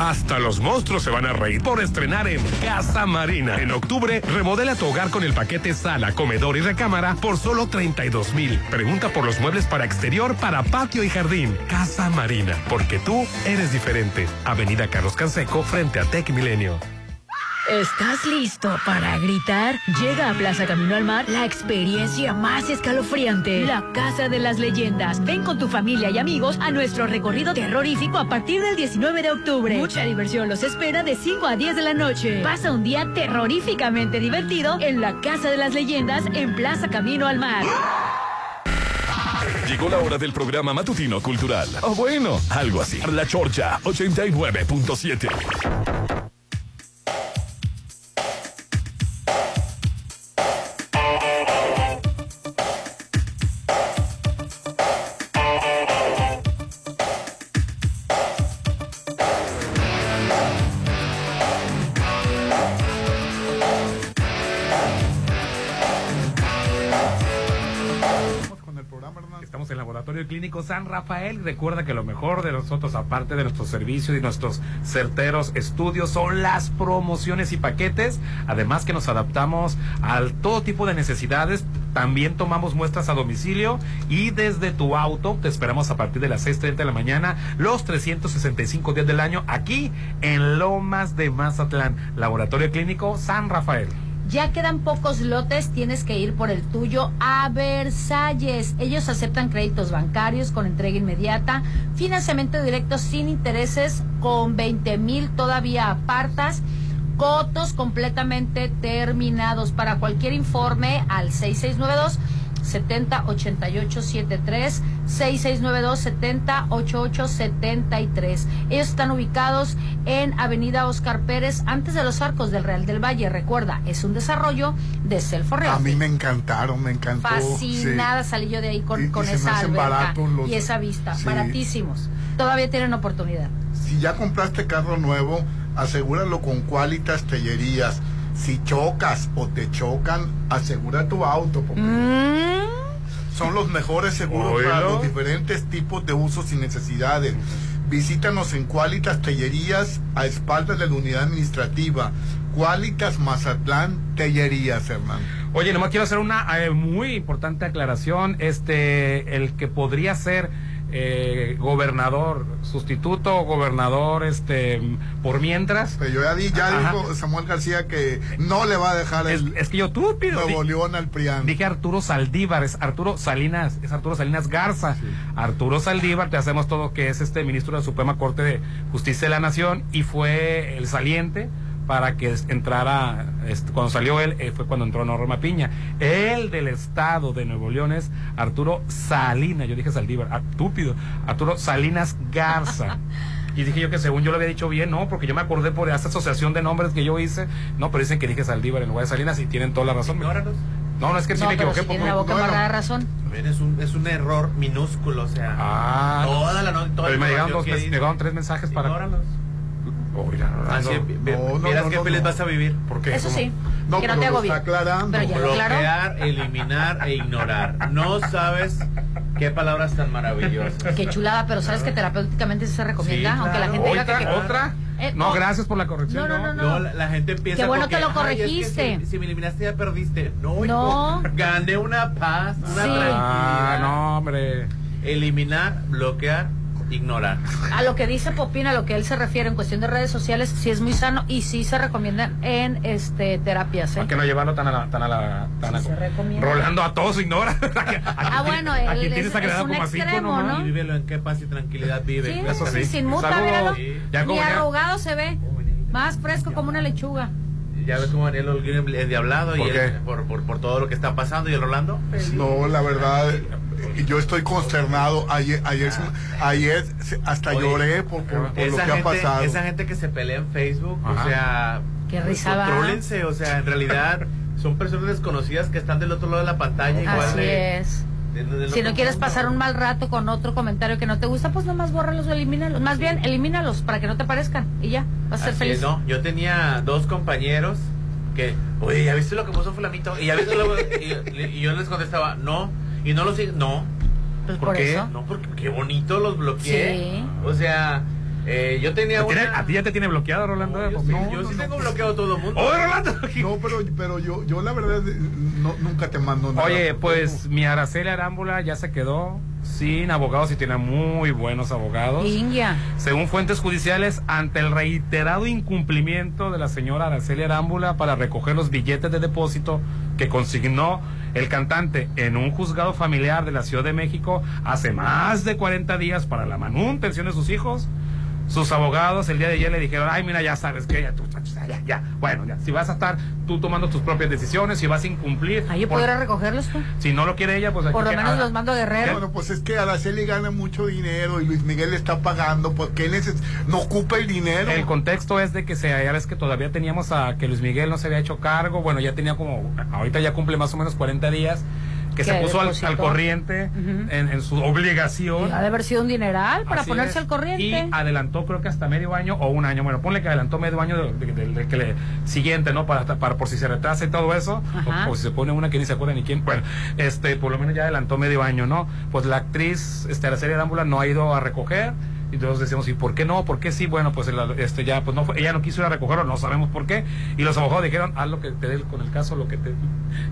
S16: Hasta los monstruos se van a reír por estrenar en Casa Marina. En octubre, remodela tu hogar con el paquete sala, comedor y recámara por solo 32 mil. Pregunta por los muebles para exterior, para patio y jardín. Casa Marina, porque tú eres diferente. Avenida Carlos Canseco, frente a Tech Milenio.
S22: ¿Estás listo para gritar? Llega a Plaza Camino al Mar la experiencia más escalofriante, la Casa de las Leyendas. Ven con tu familia y amigos a nuestro recorrido terrorífico a partir del 19 de octubre. Mucha diversión los espera de 5 a 10 de la noche. Pasa un día terroríficamente divertido en la Casa de las Leyendas en Plaza Camino al Mar.
S5: Llegó la hora del programa matutino cultural. O bueno, algo así. La Chorcha 89.7.
S2: Estamos en el Laboratorio Clínico San Rafael. Recuerda que lo mejor de nosotros, aparte de nuestros servicios y nuestros certeros estudios, son las promociones y paquetes. Además que nos adaptamos a todo tipo de necesidades. También tomamos muestras a domicilio y desde tu auto te esperamos a partir de las 6.30 de la mañana, los 365 días del año, aquí en Lomas de Mazatlán. Laboratorio Clínico San Rafael.
S3: Ya quedan pocos lotes, tienes que ir por el tuyo a Versalles. Ellos aceptan créditos bancarios con entrega inmediata, financiamiento directo sin intereses, con 20 mil todavía apartas, cotos completamente terminados. Para cualquier informe al 6692. 708873 6692 708873. Ellos están ubicados en Avenida Oscar Pérez, antes de los arcos del Real del Valle. Recuerda, es un desarrollo de Real.
S1: A mí me encantaron, me encantó.
S3: Fascinada salí yo de ahí con,
S1: Y-
S3: con esa alberca
S1: los-
S3: y esa vista.
S1: Sí.
S3: Baratísimos. Todavía tienen oportunidad.
S1: Si ya compraste carro nuevo, asegúralo con Qualitas Tellerías. Si chocas o te chocan, asegura tu auto. Porque Son los mejores seguros para los diferentes tipos de usos y necesidades. Visítanos en Qualitas Tellerías a espaldas de la unidad administrativa. Qualitas Mazatlán Tellerías, Hernán.
S2: Oye, nomás quiero hacer una eh, muy importante aclaración. Este, el que podría ser eh, gobernador sustituto gobernador este por mientras.
S1: Pero yo ya, di, ya
S2: Ajá.
S1: dijo Samuel García que no le va a dejar el
S2: Es que yo túpido.
S1: Nuevo León al PRIAN.
S2: Dije Arturo Saldívar, es Arturo Salinas, es Arturo Salinas Garza. Arturo Saldívar, te hacemos todo que es este ministro de la Suprema Corte de Justicia de la Nación y fue el saliente para que entrara, cuando salió él, eh, fue cuando entró Norma Piña. El del estado de Nuevo León es Arturo Salinas, yo dije Saldívar, ah, estúpido, Arturo Salinas Garza. Y dije yo que según yo lo había dicho bien, no, porque yo me acordé por esa asociación de nombres que yo hice, no, pero dicen que dije Saldívar en lugar de Salinas y tienen toda la razón. No, no, es que sí
S3: No,
S2: me
S3: pero
S2: equivoqué.
S3: si tiene
S2: porque-
S3: la boca
S2: no,
S3: razón.
S4: Es un, es un error minúsculo, o sea.
S2: Ah,
S4: toda la no- toda
S2: pero
S4: la
S2: me llegaron, dos, me llegaron tres mensajes para.
S4: ignóralos. Así, vieras qué feliz vas a vivir.
S2: ¿Por qué?
S3: Eso
S2: ¿Cómo?
S3: sí.
S1: No,
S3: que no te hago bien.
S1: aclarando.
S3: Pero ya lo aclaró.
S4: Bloquear, eliminar e ignorar. No sabes qué palabras tan maravillosas.
S3: Qué chulada, pero sabes que terapéuticamente sí se recomienda,
S4: Sí,
S3: aunque la gente diga que.
S2: ¿Otra? ¿Otra?
S3: Eh,
S2: no,
S3: oh.
S2: gracias por la corrección.
S3: No, no, no,
S4: Luego la, la gente empieza
S3: Qué bueno que lo
S4: "Ay, es que
S3: corregiste".
S4: si, si me eliminaste ya perdiste. No,
S3: No.
S4: hijo, gané una paz, una
S3: Sí.
S4: tranquilidad.
S2: Ah, no, hombre.
S4: Eliminar, bloquear, ignorar.
S3: A lo que dice Popín, a lo que él se refiere en cuestión de redes sociales, sí es muy sano y sí se recomiendan en este terapias. ¿eh?
S2: Hay que no llevarlo tan a la. Tan a la tan a-
S3: se recomienda.
S2: Rolando a todos ignora.
S3: Ah, bueno,
S2: a
S3: él
S2: quien
S3: es,
S2: tienes
S3: es
S2: agregado
S3: un
S2: como a cinco,
S3: extremo,
S2: ¿no?
S3: ¿no?
S4: Y vívelo en qué paz y tranquilidad vive.
S3: Sí,
S2: Eso
S3: sí,
S2: sí.
S3: sin muta, míralo.
S2: Sí. Ya
S3: Ni
S2: como ya-
S3: arrugado se ve. Más fresco como una lechuga.
S4: Ya ves cómo Daniel Holguín es diablado y
S2: ¿Por
S4: él- por, por, por todo lo que está pasando. ¿Y el Rolando?
S1: No, la verdad, yo estoy consternado. Ayer, ayer, ayer se- hasta
S4: Oye,
S1: lloré por, por- por lo que ha
S4: gente,
S1: pasado.
S4: esa gente que se pelea en Facebook,
S2: Ajá.
S4: o sea,
S3: Qué risa va.
S4: contrólense, o sea, en realidad son personas desconocidas que están del otro lado de la pantalla igual
S3: Así
S4: de,
S3: es.
S4: de- de-
S3: Si no quieres pasar un mal rato con otro comentario que no te gusta, pues nomás bórralos o elimínalos. Más bien, elimínalos para que no te parezcan y ya, vas a ser
S4: Así
S3: feliz.
S4: es, no, yo tenía dos compañeros que, oye, ¿ya viste lo que puso fulanito? Y ya viste lo y, y yo les contestaba, no, y no lo sigo, no.
S3: Pues
S2: ¿Por
S3: por
S2: qué?
S3: eso.
S4: No, porque qué bonito los bloqueé.
S3: Sí.
S4: O sea, eh, yo tenía
S2: ¿Te tiene-
S4: una...
S2: ¿A ti ya te tiene bloqueado, Rolando?
S4: No, yo sí, yo sí tengo bloqueado a todo el mundo.
S2: ¡Oh, Rolando!
S1: No, pero, pero yo, yo la verdad no, nunca te mando nada.
S2: Oye, pues mi Araceli Arámbula ya se quedó sin abogados y tiene muy buenos abogados.
S3: India.
S2: Según fuentes judiciales, ante el reiterado incumplimiento de la señora Araceli Arámbula para recoger los billetes de depósito que consignó el cantante en un juzgado familiar de la Ciudad de México hace más de 40 días para la manutención de sus hijos, sus abogados el día de ayer le dijeron, ay, mira, ya sabes que ya, tú, ya, ya, bueno, ya, si vas a estar tú tomando tus propias decisiones, si vas a incumplir,
S3: Ahí podrá recogerlos tú.
S2: si no lo quiere ella, pues aquí
S3: Por lo
S2: que
S3: menos los mando a Guerrero.
S1: Bueno, pues es que Araceli gana mucho dinero y Luis Miguel le está pagando porque él neces- no ocupa el dinero.
S2: El contexto es de que se, ya ves que todavía teníamos a que Luis Miguel no se había hecho cargo, bueno, ya tenía como, ahorita ya cumple más o menos 40 días, que se puso al, corriente en, en su obligación.
S3: Y ha de haber sido un dineral para
S2: Así
S3: ponerse
S2: es.
S3: al corriente.
S2: Y adelantó creo que hasta medio año o un año, bueno, ponle que adelantó medio año del de, de- de le siguiente, ¿no? Para, para por si se retrasa y todo eso, o, o si se pone una que ni se acuerda ni quién, bueno, este, por lo menos ya adelantó medio año, ¿no? Pues la actriz, este, Araceli Arámbula no ha ido a recoger, y todos decíamos, ¿y por qué no? ¿Por qué sí? Bueno, pues el- este ya, pues no fue- ella no quiso ir a recogerlo, no sabemos por qué, y los abogados dijeron, haz lo que te dé con el caso, lo que te,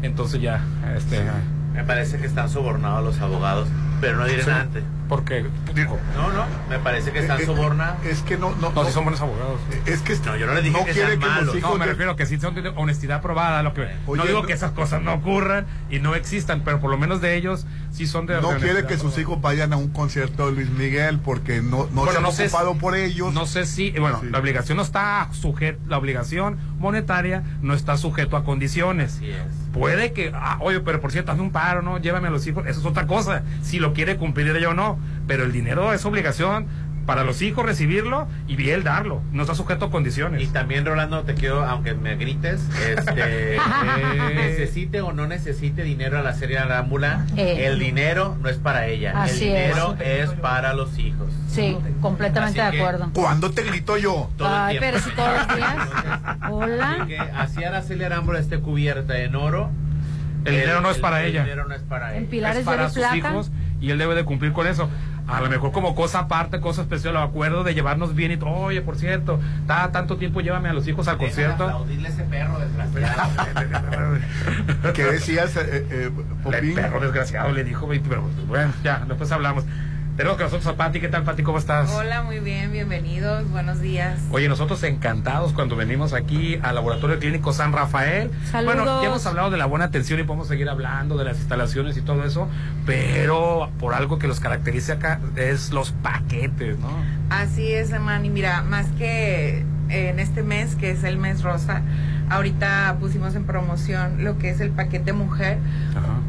S2: entonces ya, este,
S4: Me parece que están sobornados los abogados, pero no diré
S2: Sí.
S4: nada antes.
S2: porque, digo,
S4: No, no, me parece que están
S1: Eh,
S4: sobornados.
S1: Es que no, no,
S2: no, si son buenos abogados.
S1: es que
S4: No, yo no le dije
S1: no
S4: que
S1: quiere
S4: sean
S1: que los
S4: malos.
S1: hijos
S2: No, me
S1: de-
S2: refiero que sí son de honestidad probada, lo que
S1: Oye,
S2: no digo que esas cosas no ocurran y no existan, pero por lo menos de ellos sí son de
S1: no
S2: de
S1: quiere que sus hijos vayan a un concierto de Luis Miguel porque no, no
S2: Bueno,
S1: se han ocupado
S2: si-
S1: por ellos.
S2: No sé si, eh, bueno,
S1: Sí.
S2: la obligación no está sujeta, la obligación monetaria no está sujeto a condiciones.
S4: Así es.
S2: Puede que, ah, oye, pero por cierto, hazme un paro, ¿no? Llévame a los hijos, eso es otra cosa, si lo quiere cumplir ella o no, pero el dinero es obligación para los hijos recibirlo y él darlo, no está sujeto a condiciones.
S4: Y también, Rolando, te quiero, aunque me grites, este, eh, necesite o no necesite dinero a la serie Arámbula,
S3: Eh.
S4: el dinero no es para ella, el
S3: Así
S4: dinero es. para los hijos.
S3: Sí, completamente
S4: Así
S3: de
S4: que-
S3: acuerdo.
S1: ¿Cuándo te grito yo?
S4: Todo el
S3: Ay,
S4: tiempo.
S3: pero si todos los días.
S4: Así
S3: Hola.
S4: que así Araceli Arámbula esté cubierta en oro.
S2: El dinero no es para
S4: el
S2: ella.
S4: dinero no es para
S3: En
S4: ella.
S3: pilares
S2: es para sus
S3: plata.
S2: hijos y él debe de cumplir con eso. A lo mejor como cosa aparte, cosa especial, lo acuerdo de llevarnos bien y todo. Oye, por cierto, ta, tanto tiempo llévame a los hijos al concierto.
S4: aplaudirle a ese perro desgraciado.
S1: ¿Qué decías, eh, eh,
S2: El
S1: Popín?
S2: perro desgraciado le dijo, "Ve, pero bueno, ya, después hablamos. Tenemos con nosotros a Pati. ¿Qué tal, Pati? ¿Cómo estás?
S43: Hola, muy bien, bienvenidos, buenos días.
S2: Oye, nosotros encantados cuando venimos aquí al Laboratorio Clínico San Rafael.
S43: Saludos.
S2: Bueno, ya hemos hablado de la buena atención y podemos seguir hablando de las instalaciones y todo eso, pero por algo que los caracteriza acá es los paquetes, ¿no?
S43: Así es, hermano, y mira, más que en este mes, que es el mes rosa, ahorita pusimos en promoción lo que es el paquete mujer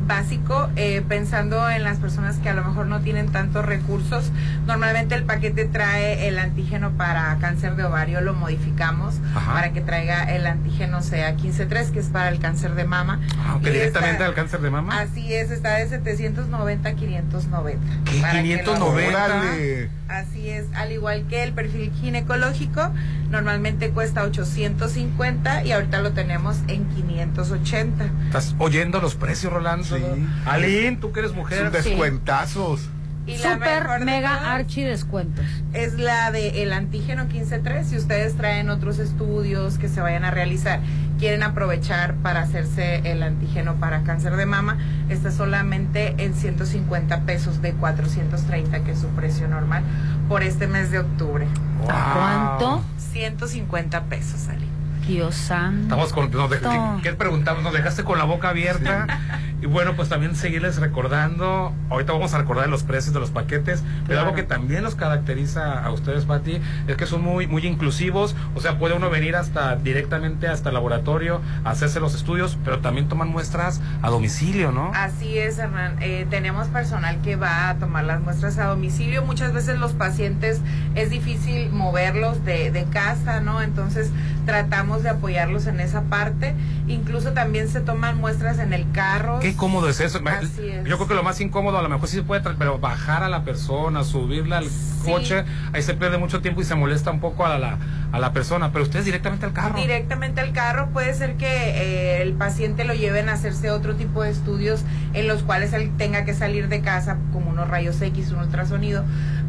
S43: básico, eh, pensando en las personas que a lo mejor no tienen tantos recursos. Normalmente el paquete trae el antígeno para cáncer de ovario, lo modificamos
S2: Ajá.
S43: para que traiga el antígeno sea 15-3, que es para el cáncer de mama.
S2: Ah, directamente
S43: esta-
S2: al cáncer de mama.
S43: Así es, está de 790 a 590.
S2: ¿Qué?
S43: Para que lo-
S2: 590. Órale.
S43: Así es, al igual que el perfil ginecológico, normalmente cuesta 850 y ahorita lo tenemos en 580.
S2: ¿Estás oyendo los precios, Rolando? Aline, tú que eres mujer.
S43: Son
S1: descuentazos.
S43: Y la
S3: Super mega
S43: todas
S3: archi descuentos.
S43: Es la de el antígeno 15.3. Si ustedes traen otros estudios que se vayan a realizar, quieren aprovechar para hacerse el antígeno para cáncer de mama, está solamente en 150 pesos de 430, que es su precio normal, por este mes de octubre.
S3: ¿Cuánto?
S43: 150 pesos, Ali.
S3: Dios santo.
S2: Estamos con. Nos de- ¿Qué preguntamos? Nos dejaste con la boca abierta. Y bueno, pues también seguirles recordando. Ahorita vamos a recordar los precios de los paquetes. Pero algo que también los caracteriza a ustedes, Pati, es que son muy, muy inclusivos. O sea, puede uno venir hasta directamente hasta el laboratorio a hacerse los estudios, pero también toman muestras a domicilio, ¿no?
S43: Así es, Hernán. Eh, tenemos personal que va a tomar las muestras a domicilio. Muchas veces los pacientes es difícil moverlos de, de casa, ¿no? Entonces tratamos de apoyarlos en esa parte. Incluso también se toman muestras en el carro.
S2: Qué cómodo es eso.
S43: Así es.
S2: Yo creo que lo más incómodo, a lo mejor sí se puede, pero bajar a la persona, subirla al coche, ahí se pierde mucho tiempo y se molesta un poco a la, a la persona. Pero ustedes directamente al carro.
S43: Directamente al carro puede ser que eh, el paciente lo lleven a hacerse otro tipo de estudios en los cuales él tenga que salir de casa, como unos rayos X, un ultrasonido.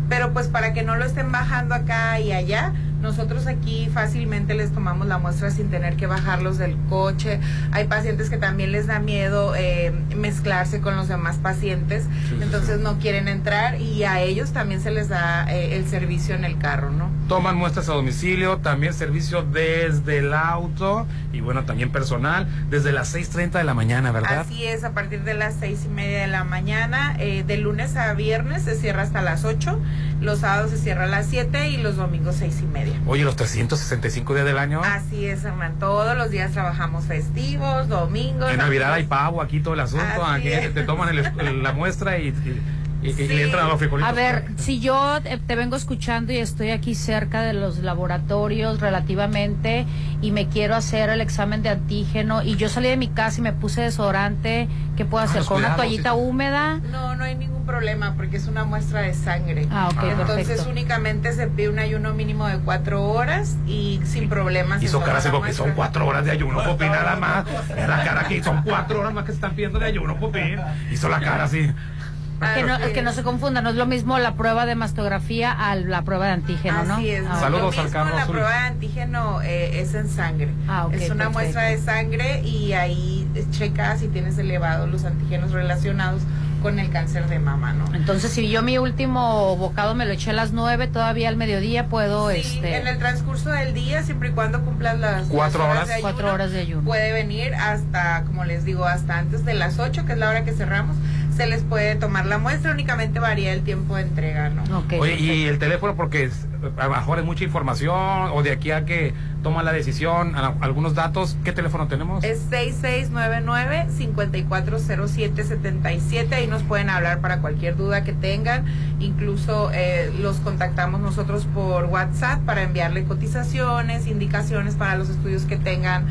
S43: Pero pues para que no lo estén bajando acá y allá, nosotros aquí fácilmente les tomamos la muestra sin tener que bajarlos del coche. Hay pacientes que también les da miedo eh, mezclarse con los demás pacientes,
S2: Sí, sí,
S43: entonces no quieren entrar y a ellos también se les da eh, el servicio en el carro, ¿no?
S2: Toman muestras a domicilio, también servicio desde el auto y bueno, también personal, desde las 6.30 de la mañana, ¿verdad?
S43: Así es, a partir de las seis y media de la mañana, eh, de lunes a viernes se cierra hasta las 8, los sábados se cierra a las 7 y los domingos seis y media.
S2: Oye, los 365 días del año.
S43: Así es, hermano. Todos los días trabajamos festivos, domingos.
S2: En Navidad hay pavo, aquí todo el asunto.
S43: Así
S2: Aquí
S43: es.
S2: te toman el- el- la muestra y, y- y- y le entran a los frijolitos.
S3: A ver, si yo te vengo escuchando y estoy aquí cerca de los laboratorios relativamente y me quiero hacer el examen de antígeno y yo salí de mi casa y me puse desodorante, ¿qué puedo hacer?
S43: los
S3: ¿Con una toallita
S43: sí.
S3: húmeda?
S43: No, no hay ningún problema porque es una muestra de sangre.
S3: Ah, ok,
S43: Entonces
S3: perfecto.
S43: únicamente se pide un ayuno mínimo de cuatro horas y sin problemas.
S2: Hizo
S43: se
S2: cara
S43: toma
S2: hace
S43: la
S2: poco que son cuatro horas de ayuno, Pupi, nada más. Es la cara que son cuatro horas más que se están pidiendo de ayuno, Pupi. Hizo la cara así.
S3: Que no, que no se confunda, no es lo mismo la prueba de mastografía a la prueba de antígeno, ¿no?
S43: Así es.
S3: Ah,
S43: Lo
S2: Saludos al
S43: mismo, La
S2: Azul.
S43: prueba de antígeno eh, es en sangre.
S3: Ah, ok,
S43: es una
S3: perfecto.
S43: muestra de sangre y ahí checa si tienes elevados los antígenos relacionados con el cáncer de mama, ¿no?
S3: Entonces, si yo mi último bocado me lo eché a las nueve, todavía al mediodía puedo,
S43: Sí,
S3: este...
S43: en el transcurso del día, siempre y cuando cumplas las
S3: Cuatro
S43: las
S3: horas.
S43: de ayuno,
S3: Cuatro horas de ayuno.
S43: Puede venir hasta, como les digo, hasta antes de las 8, que es la hora que cerramos, se les puede tomar la muestra, únicamente varía el tiempo de entrega, ¿no?
S2: Oye, y el teléfono, porque es- a lo mejor es mucha información, o de aquí a que toma la decisión, a- algunos datos, ¿qué teléfono tenemos?
S43: Es 6699-540777. Ahí nos pueden hablar para cualquier duda que tengan. Incluso eh, los contactamos nosotros por WhatsApp para enviarle cotizaciones, indicaciones para los estudios que tengan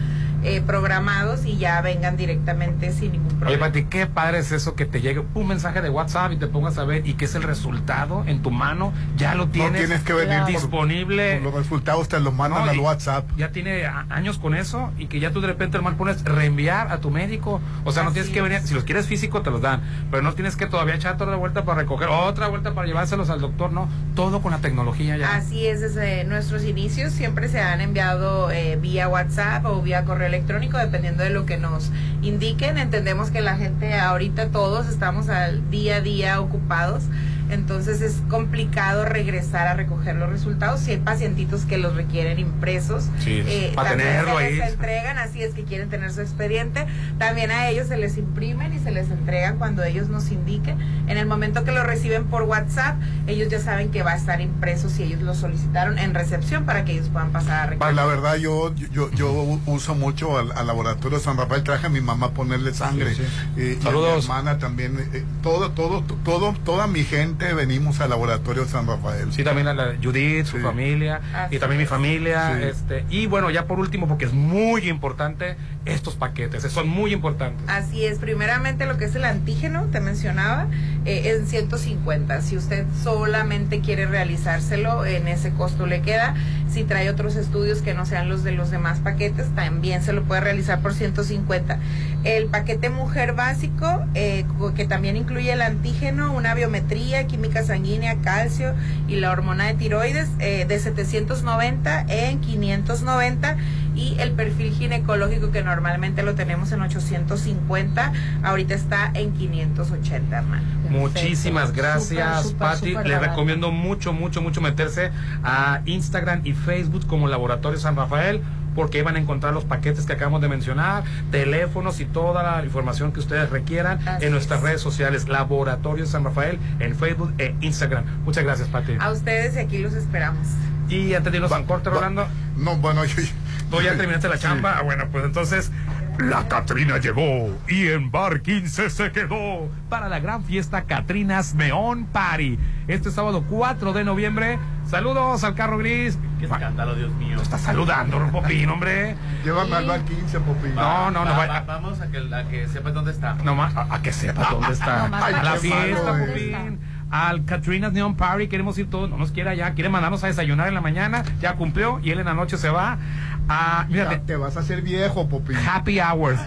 S43: eh, programados y ya vengan directamente sin ningún
S2: Oye,
S43: problema.
S2: Pati, qué padre es eso que te llegue un mensaje de WhatsApp y te pongas a ver y que es el resultado en tu mano, ya lo tienes,
S1: no tienes que venir
S2: disponible.
S1: por los resultados te los mandan
S2: No,
S1: al WhatsApp.
S2: Ya tiene años con eso y que ya tú de repente, hermano, pones reenviar a tu médico. O sea, no tienes que venir, si los quieres físico te los dan, pero no tienes que todavía echar toda la vuelta para recoger, otra vuelta para llevárselos al doctor, no. Todo con la tecnología ya.
S43: Así es, desde nuestros inicios siempre se han enviado eh, vía WhatsApp o vía correo electrónico, dependiendo de lo que nos indiquen. Entendemos que la gente ahorita todos estamos al día a día ocupados. Entonces es complicado regresar a recoger los resultados. Si hay pacientitos que los requieren impresos,
S2: Sí,
S43: eh,
S2: para
S43: también
S2: tenerlo
S43: se
S2: ahí.
S43: entregan, así es que quieren tener su expediente. También a ellos se les imprimen y se les entregan cuando ellos nos indiquen. En el momento que lo reciben por WhatsApp, ellos ya saben que va a estar impreso si ellos lo solicitaron en recepción para que ellos puedan pasar a
S1: Pues,
S43: recoger.
S1: la verdad, yo, yo, yo uso mucho al, al laboratorio San Rafael. Traje a mi mamá a ponerle sangre.
S2: Sí, sí.
S1: Eh, y a
S2: Saludos.
S1: mi hermana también. eh, todo, todo, todo, toda mi gente venimos al laboratorio San Rafael.
S2: Sí, también a la Judith, su familia,
S43: Así
S2: y también mi familia.
S1: Sí.
S2: este Y bueno, ya por último, porque es muy importante, estos paquetes, son muy importantes.
S43: Así es, primeramente lo que es el antígeno, te mencionaba, eh, en 150. Si usted solamente quiere realizárselo, en ese costo le queda. Si trae otros estudios que no sean los de los demás paquetes, también se lo puede realizar por 150. El paquete mujer básico, eh, que también incluye el antígeno, una biometría, química sanguínea, calcio y la hormona de tiroides, eh, de 790 en 590 y el perfil ginecológico que normalmente lo tenemos en 850, ahorita está en 580, hermano.
S2: Muchísimas gracias, Patti. Les recomiendo mucho, mucho, mucho meterse a Instagram y Facebook como Laboratorio San Rafael porque ahí van a encontrar los paquetes que acabamos de mencionar, teléfonos y toda la información que ustedes requieran
S43: Así
S2: en nuestras
S43: es.
S2: redes sociales, Laboratorio San Rafael, en Facebook e Instagram. Muchas gracias, Pati.
S43: A ustedes y aquí los esperamos.
S2: Y antes de irnos a un corte, Rolando.
S1: No, bueno, yo,
S2: ¿Tú ya terminaste la chamba? Ah, bueno, pues entonces
S44: La Catrina llegó y en Bar 15 se quedó.
S2: para la gran fiesta Catrinas Neon Party. Este sábado 4 de noviembre. Saludos al carro gris.
S4: Qué escándalo, Dios mío.
S2: Está saludando, Popín, hombre.
S1: Llévame al bar 15, Popín.
S2: No, no, no.
S4: Va-
S2: va-
S4: va- vamos a que, a que sepas dónde está.
S2: No más, a, a que sepa dónde está. A la fiesta. Popín. Al Katrina's Neon Party, queremos ir todos, no nos quiere allá, quiere mandarnos a desayunar en la mañana, ya cumplió y él en la noche se va a, mira,
S1: Ya te vas a hacer viejo, Popín.
S2: Happy Hours.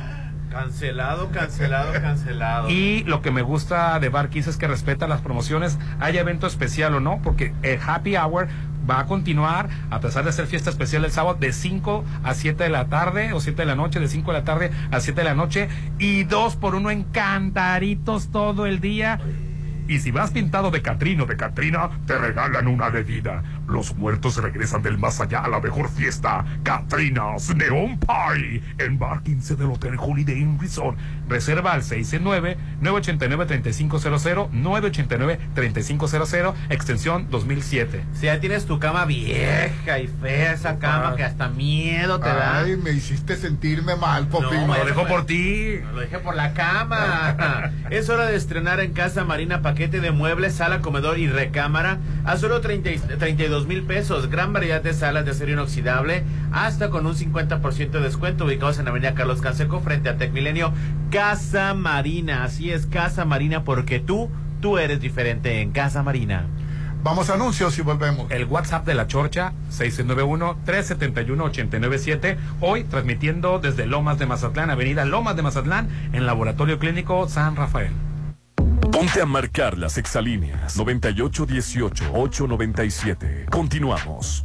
S4: Cancelado, cancelado, cancelado.
S2: Y lo que me gusta de Bar 15 es que respeta las promociones, haya evento especial o no, porque el Happy Hour va a continuar, a pesar de ser fiesta especial el sábado, de 5 a 7 de la tarde o 7 de la noche, de 5 de la tarde a 7 de la noche, y dos por uno en cantaritos todo el día.
S44: Y si vas pintado de Catrino de Catrina, te regalan una bebida. Los muertos regresan del más allá a la mejor fiesta. Catrinas Neon Party en Bar 15 del Hotel Holiday Inn Resort.
S2: Reserva al 669-989-3500, 989-3500, extensión 2007.
S4: Si ya tienes tu cama vieja y fea, esa cama
S2: Ah.
S4: que hasta miedo te da.
S1: Ay, me hiciste sentirme mal, Popín.
S4: No,
S2: Lo dejo por ti.
S4: Lo dejé por la cama. es hora de estrenar en Casa Marina paquete de muebles, sala, comedor y recámara a solo 30 y- 32 mil pesos. Gran variedad de salas de acero inoxidable, hasta con un 50% de descuento, ubicados en Avenida Carlos Canseco, frente a Tec Milenio. Casa Marina, así es, Casa Marina, porque tú, tú eres diferente en Casa Marina.
S1: Vamos a anuncios y volvemos.
S2: El WhatsApp de la Chorcha, 691-371-897. Hoy transmitiendo desde Lomas de Mazatlán, Avenida Lomas de Mazatlán, en Laboratorio Clínico San Rafael.
S5: Ponte a marcar las exalíneas 9818-897. Continuamos.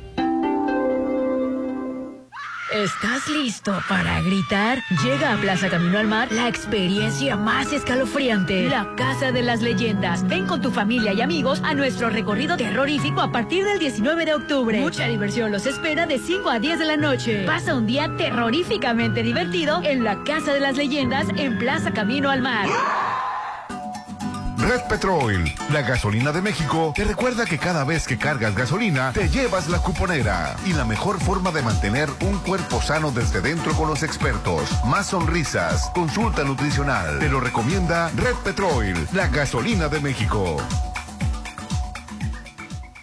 S22: ¿Estás listo para gritar? Llega a Plaza Camino al Mar la experiencia más escalofriante, la Casa de las Leyendas. Ven con tu familia y amigos a nuestro recorrido terrorífico a partir del 19 de octubre. Mucha diversión los espera de 5 a 10 de la noche. Pasa un día terroríficamente divertido en la Casa de las Leyendas en Plaza Camino al Mar.
S19: Red Petrol, la gasolina de México, te recuerda que cada vez que cargas gasolina, te llevas la cuponera. Y la mejor forma de mantener un cuerpo sano desde dentro con los expertos. Más sonrisas, consulta nutricional. Te lo recomienda Red Petrol, la gasolina de México.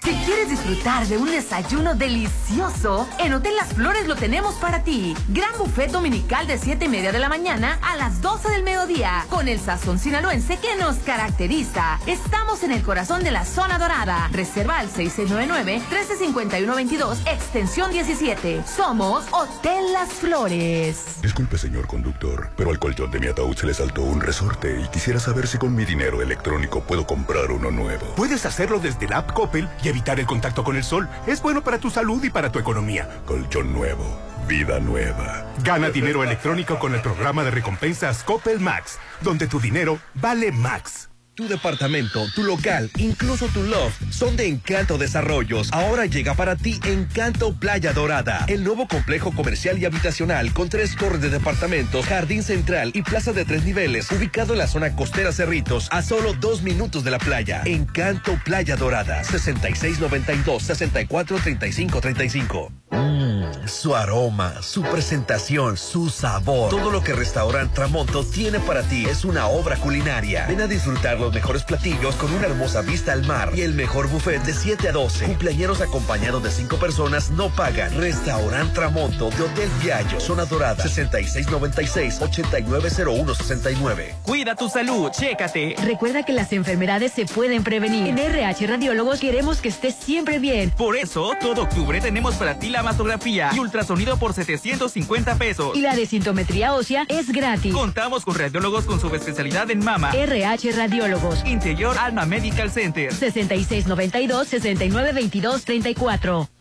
S45: Si quieres disfrutar de un desayuno delicioso, en Hotel Las Flores lo tenemos para ti. Gran buffet dominical de 7 y media de la mañana a las 12 del mediodía, con el sazón sinaloense que nos caracteriza. Estamos en el corazón de la zona dorada. Reserva al 6699-135122, extensión 17. Somos Hotel Las Flores.
S46: Disculpe, señor conductor, pero al colchón de mi ataúd se le saltó un resorte y quisiera saber si con mi dinero electrónico puedo comprar uno nuevo.
S47: Puedes hacerlo desde la app Coppel y evitar el contacto con el sol. Es bueno para tu salud y para tu economía.
S46: Colchón nuevo, vida nueva.
S47: Gana dinero electrónico con el programa de recompensas Coppel Max, donde tu dinero vale Max.
S6: Tu departamento, tu local, incluso tu loft son de Encanto Desarrollos. Ahora llega para ti Encanto Playa Dorada, el nuevo complejo comercial y habitacional con tres torres de departamentos, jardín central y plaza de tres niveles, ubicado en la zona costera Cerritos, a solo dos minutos de la playa. Encanto Playa Dorada, 6692-643535.
S48: Mmm, su aroma, su presentación, su sabor. Todo lo que Restaurant Tramonto tiene para ti es una obra culinaria. Ven a disfrutar los mejores platillos con una hermosa vista al mar y el mejor buffet de 7 a 12. Cumpleaños acompañados de 5 personas no pagan. Restaurant Tramonto de Hotel Viallo, Zona Dorada, 6696-890169.
S49: Cuida tu salud, chécate.
S22: Recuerda que las enfermedades se pueden prevenir. En RH Radiólogos queremos que estés siempre bien.
S49: Por eso, todo octubre tenemos para ti la mastografía y ultrasonido por 750 pesos.
S22: Y la desintometría ósea es gratis.
S49: Contamos con radiólogos con subespecialidad en mama.
S22: RH Radiólogos.
S49: Interior Alma Medical Center.
S22: 6692-6922-34.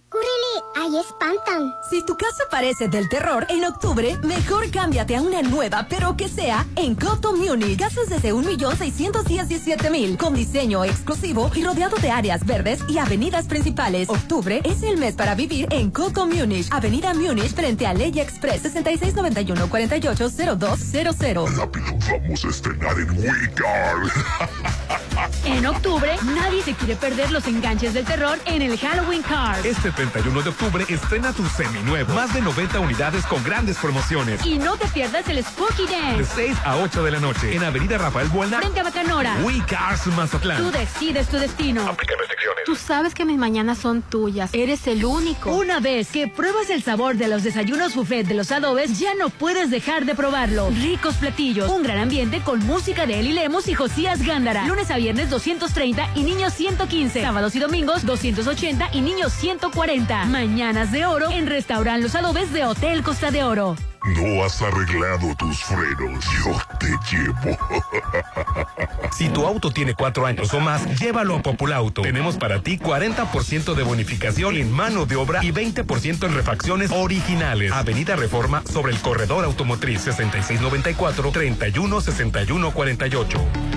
S50: ¡Ahí espantan!
S23: Si tu casa parece del terror, en octubre, mejor cámbiate a una nueva, pero que sea en Coto Munich. Casas desde 1.617.000, con diseño exclusivo y rodeado de áreas verdes y avenidas principales. Octubre es el mes para vivir en Coto Munich. Avenida Munich frente a Ley Express 6691-480200.
S5: Vamos a estrenar en Wickard.
S22: En octubre, nadie se quiere perder los enganches del terror en el Halloween Card.
S16: Este 31 de octubre estrena tu seminuevo. Más de 90 unidades con grandes promociones.
S22: Y no te pierdas el Spooky
S16: De
S22: Dance.
S16: 6 a 8 de la noche en Avenida Rafael Buena.
S22: Frente a Bacanora.
S16: We Cars Mazatlán.
S22: Tú decides tu destino.
S16: restricciones.
S22: Tú sabes que mis mañanas son tuyas. Eres el único. Una vez que pruebas el sabor de los desayunos buffet de los adobes, ya no puedes dejar de probarlo. Ricos platillos, un gran ambiente con música de Eli Lemos y Josías Gándara. Lunes a viernes 230 y niños 115. Sábados y domingos 280 y niños 140. Mañanas de oro en Restaurant Los Adobes de Hotel Costa de Oro.
S5: No has arreglado tus frenos. Yo te llevo.
S16: Si tu auto tiene cuatro años o más, llévalo a Populauto. Tenemos para ti 40% de bonificación en mano de obra y 20% en refacciones originales. Avenida Reforma sobre el corredor automotriz 6694-316148.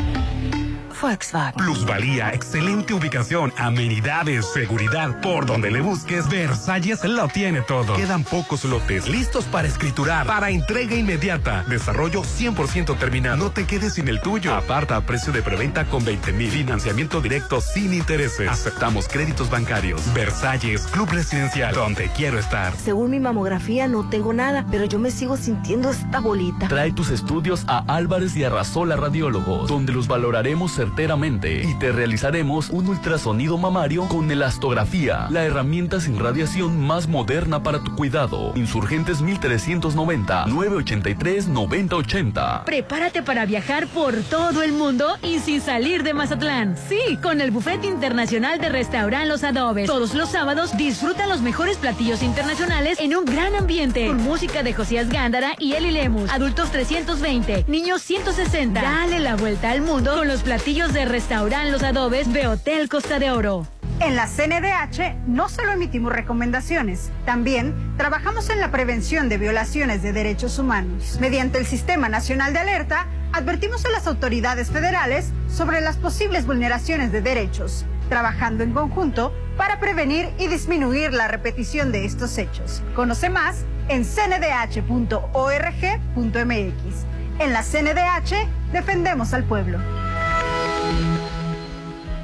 S22: Volkswagen.
S16: Plusvalía, excelente ubicación, amenidades, seguridad. Por donde le busques, Versalles lo tiene todo. Quedan pocos lotes listos para escriturar, para entrega inmediata. Desarrollo 100% terminado. No te quedes sin el tuyo. Aparta a precio de preventa con 20 mil. Financiamiento directo sin intereses. Aceptamos créditos bancarios. Versalles, Club Residencial, donde quiero estar.
S51: Según mi mamografía no tengo nada, pero yo me sigo sintiendo esta bolita.
S52: Trae tus estudios a Álvarez y Arrasola Radiólogos, donde los valoraremos y te realizaremos un ultrasonido mamario con elastografía, la herramienta sin radiación más moderna para tu cuidado. Insurgentes 1390 983 9080.
S22: Prepárate para viajar por todo el mundo y sin salir de Mazatlán. Sí, con el Buffet Internacional de Restaurant Los Adobes. Todos los sábados disfruta los mejores platillos internacionales en un gran ambiente. Con música de Josías Gándara y Eli Lemus. Adultos 320, niños 160. Dale la vuelta al mundo con los platillos de Restaurant Los Adobes de Hotel Costa de Oro.
S53: En la CNDH no solo emitimos recomendaciones, también trabajamos en la prevención de violaciones de derechos humanos. Mediante el Sistema Nacional de Alerta, advertimos a las autoridades federales sobre las posibles vulneraciones de derechos, trabajando en conjunto para prevenir y disminuir la repetición de estos hechos. Conoce más en cndh.org.mx. En la CNDH defendemos al pueblo.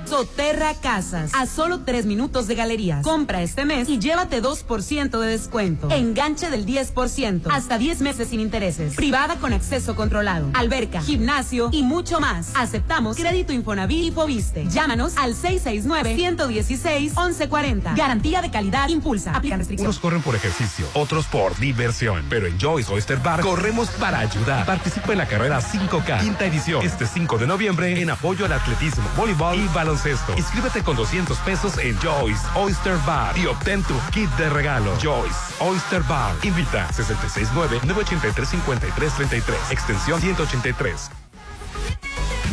S20: Soterra Casas, a solo tres minutos de galerías. Compra este mes y llévate 2% de descuento. Enganche del 10%, hasta 10 meses sin intereses. Privada con acceso controlado. Alberca, gimnasio y mucho más. Aceptamos crédito Infonavit y Fobiste. Llámanos al 669-116-1140. Garantía de calidad impulsa. Aplican restricciones.
S16: Unos corren por ejercicio, otros por diversión. Pero en Joyce Oyster Bar corremos para ayudar. Participa en la carrera 5K, quinta edición, este 5 de noviembre en apoyo al atletismo, voleibol y baloncesto. Inscríbete con 200 pesos en Joyce Oyster Bar y obtén tu kit de regalo. Joyce Oyster Bar. Invita 669-983-5333, extensión 183.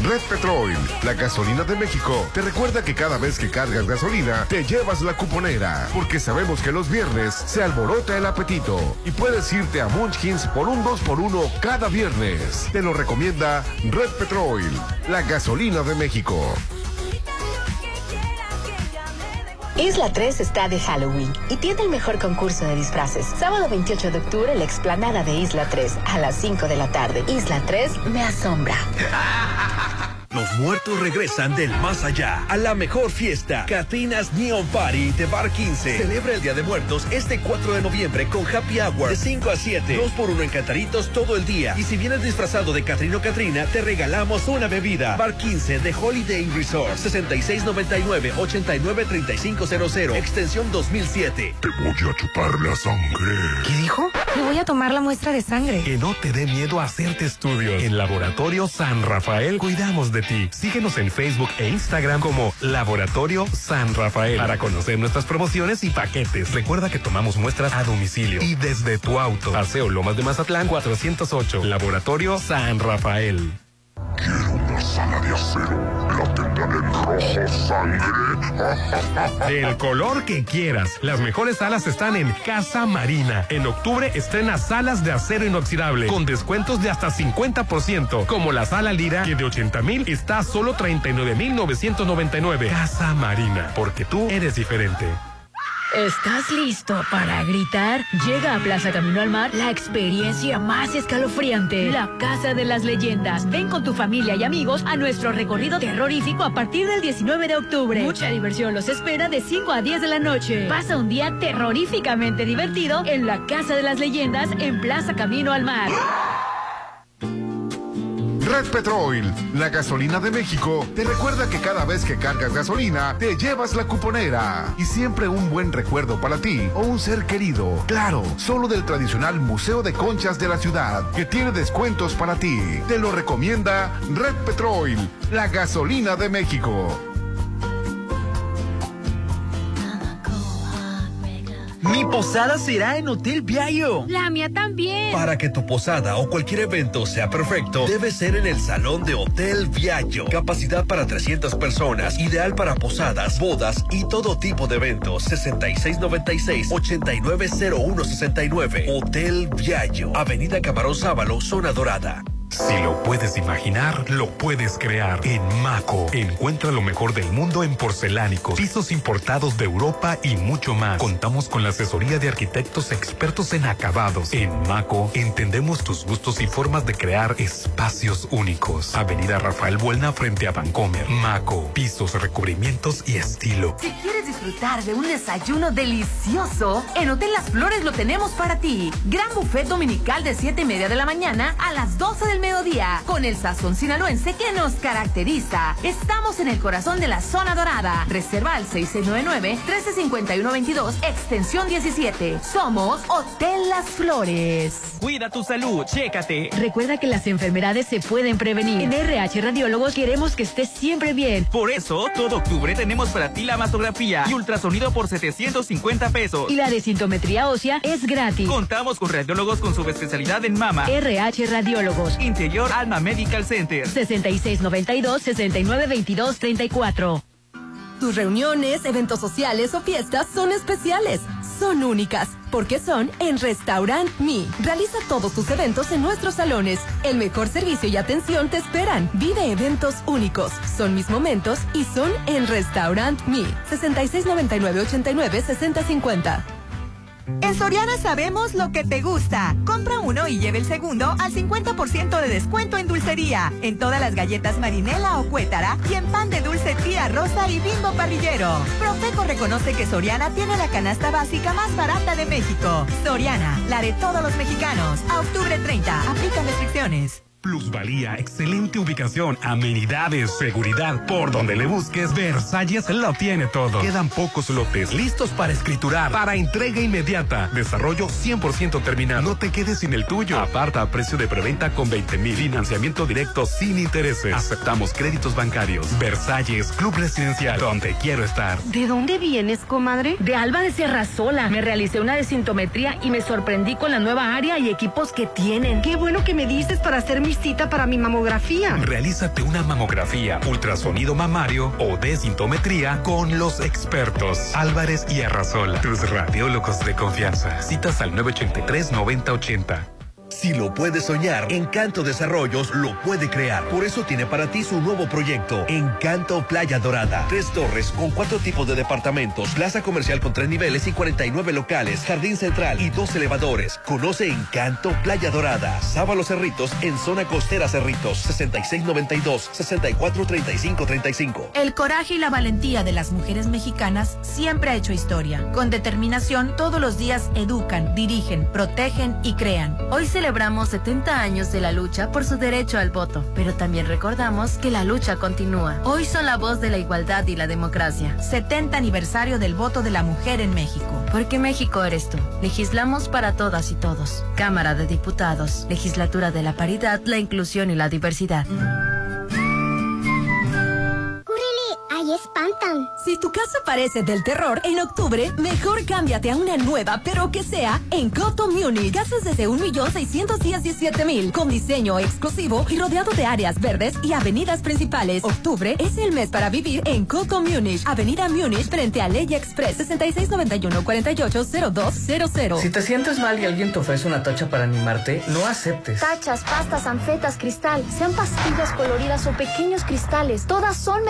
S19: Red Petrol, la gasolina de México, te recuerda que cada vez que cargas gasolina, te llevas la cuponera, porque sabemos que los viernes se alborota el apetito y puedes irte a Munchkins por un 2x1 cada viernes. Te lo recomienda Red Petrol, la gasolina de México.
S24: Isla 3 está de Halloween y tiene el mejor concurso de disfraces. Sábado 28 de octubre, la explanada de Isla 3 a las 5 de la tarde. Isla 3 me asombra.
S6: Los muertos regresan del más allá a la mejor fiesta. Catrinas Neon Party de Bar 15. Celebra el Día de Muertos este 4 de noviembre con Happy Hour de 5 a 7. 2 por 1 en Cantaritos todo el día. Y si vienes disfrazado de Catrino Catrina, te regalamos una bebida. Bar 15 de Holiday Resort. 6699-893500. Extensión 2007.
S5: Te voy a chupar la sangre.
S54: ¿Qué dijo? Le voy a tomar la muestra de sangre.
S16: Que no te dé miedo a hacerte estudios. En Laboratorio San Rafael cuidamos de Síguenos en Facebook e Instagram como Laboratorio San Rafael para conocer nuestras promociones y paquetes. Recuerda que tomamos muestras a domicilio y desde tu auto. Paseo Lomas de Mazatlán 408. Laboratorio San Rafael.
S5: Quiero una sala de acero. La rojo sangre.
S16: Del color que quieras. Las mejores salas están en Casa Marina. En octubre estrena salas de acero inoxidable con descuentos de hasta 50%, como la sala Lira que de 80 mil está a solo 39 mil 999. Casa Marina, porque tú eres diferente.
S22: ¿Estás listo para gritar? Llega a Plaza Camino al Mar la experiencia más escalofriante, la Casa de las Leyendas. Ven con tu familia y amigos a nuestro recorrido terrorífico a partir del 19 de octubre. Mucha diversión los espera de 5 a 10 de la noche. Pasa un día terroríficamente divertido en la Casa de las Leyendas en Plaza Camino al Mar.
S19: Red Petrol, la gasolina de México, te recuerda que cada vez que cargas gasolina, te llevas la cuponera. Y siempre un buen recuerdo para ti o un ser querido. Claro, solo del tradicional Museo de Conchas de la ciudad, que tiene descuentos para ti. Te lo recomienda Red Petrol, la gasolina de México.
S55: Mi posada será en Hotel Viallo.
S22: La mía también.
S6: Para que tu posada o cualquier evento sea perfecto, debe ser en el salón de Hotel Viallo. Capacidad para 300 personas, ideal para posadas, bodas y todo tipo de eventos. 6696-890169. Hotel Viallo. Avenida Camarón Sábalo, Zona Dorada.
S16: Si lo puedes imaginar, lo puedes crear. En Maco, encuentra lo mejor del mundo en porcelánicos, pisos importados de Europa y mucho más. Contamos con la asesoría de arquitectos expertos en acabados. En Maco, entendemos tus gustos y formas de crear espacios únicos. Avenida Rafael Buelna frente a Vancomer. Maco, pisos, recubrimientos y estilo.
S45: Si quieres disfrutar de un desayuno delicioso, en Hotel Las Flores lo tenemos para ti. Gran buffet dominical de 7 y media de la mañana a las 12 del mediodía, con el sazón sinaloense que nos caracteriza. Estamos en el corazón de la zona dorada. Reserva al 6699-135122, extensión 17. Somos Hotel Las Flores.
S49: Cuida tu salud, chécate.
S22: Recuerda que las enfermedades se pueden prevenir. En RH Radiólogos queremos que estés siempre bien.
S49: Por eso, todo octubre tenemos para ti la mastografía y ultrasonido por 750 pesos.
S22: Y la desintometría ósea es gratis.
S49: Contamos con radiólogos con subespecialidad en mama.
S22: RH Radiólogos.
S49: Interior Alma Medical Center.
S22: 6692-6922-34.
S23: Tus reuniones, eventos sociales o fiestas son especiales. Son únicas, porque son en Restaurant Me. Realiza todos tus eventos en nuestros salones. El mejor servicio y atención te esperan. Vive eventos únicos. Son mis momentos y son en Restaurant Me. 6699-896050.
S32: En Soriana sabemos lo que te gusta. Compra uno y lleve el segundo al 50% de descuento en dulcería, en todas las galletas marinela o cuétara y en pan de dulce tía rosa y bimbo parrillero. Profeco reconoce que Soriana tiene la canasta básica más barata de México. Soriana, la de todos los mexicanos. A octubre 30, aplican restricciones.
S16: Plusvalía, excelente ubicación, amenidades, seguridad. Por donde le busques, Versalles lo tiene todo. Quedan pocos lotes listos para escriturar, para entrega inmediata. Desarrollo 100% terminado. No te quedes sin el tuyo. Aparta a precio de preventa con 20 mil. Financiamiento directo sin intereses. Aceptamos créditos bancarios. Versalles, Club Residencial, donde quiero estar.
S54: ¿De dónde vienes, comadre?
S3: De Alba de Sierra Sola. Me realicé una desintometría y me sorprendí con la nueva área y equipos que tienen.
S54: Qué bueno que me dices para hacer mi cita para mi mamografía.
S16: Realízate una mamografía, ultrasonido mamario o desintometría con los expertos Álvarez y Arrasola, tus radiólogos de confianza. Citas al 983-9080.
S6: Si lo puede soñar, Encanto Desarrollos lo puede crear. Por eso tiene para ti su nuevo proyecto, Encanto Playa Dorada. Tres torres con cuatro tipos de departamentos, plaza comercial con tres niveles y 49 locales, jardín central y dos elevadores. Conoce Encanto Playa Dorada. Sábalo Cerritos en zona costera Cerritos, 6692-643535.
S56: El coraje y la valentía de las mujeres mexicanas siempre ha hecho historia. Con determinación, todos los días educan, dirigen, protegen y crean. Hoy celebramos 70 años de la lucha por su derecho al voto, pero también recordamos que la lucha continúa. Hoy son la voz de la igualdad y la democracia. 70 aniversario del voto de la mujer en México. Porque México eres tú. Legislamos para todas y todos. Cámara de Diputados. Legislatura de la Paridad, la Inclusión y la Diversidad.
S50: Ahí espantan.
S23: Si tu casa parece del terror, en octubre, mejor cámbiate a una nueva, pero que sea en Coto Munich. Casas desde 1.617.000, con diseño exclusivo y rodeado de áreas verdes y avenidas principales. Octubre es el mes para vivir en Coto Munich, Avenida Munich, frente a Ley Express, 6691-480200.
S51: Si te sientes mal y alguien te ofrece una tacha para animarte, no aceptes.
S29: Tachas, pastas, anfetas, cristal, sean pastillas coloridas o pequeños cristales, todas son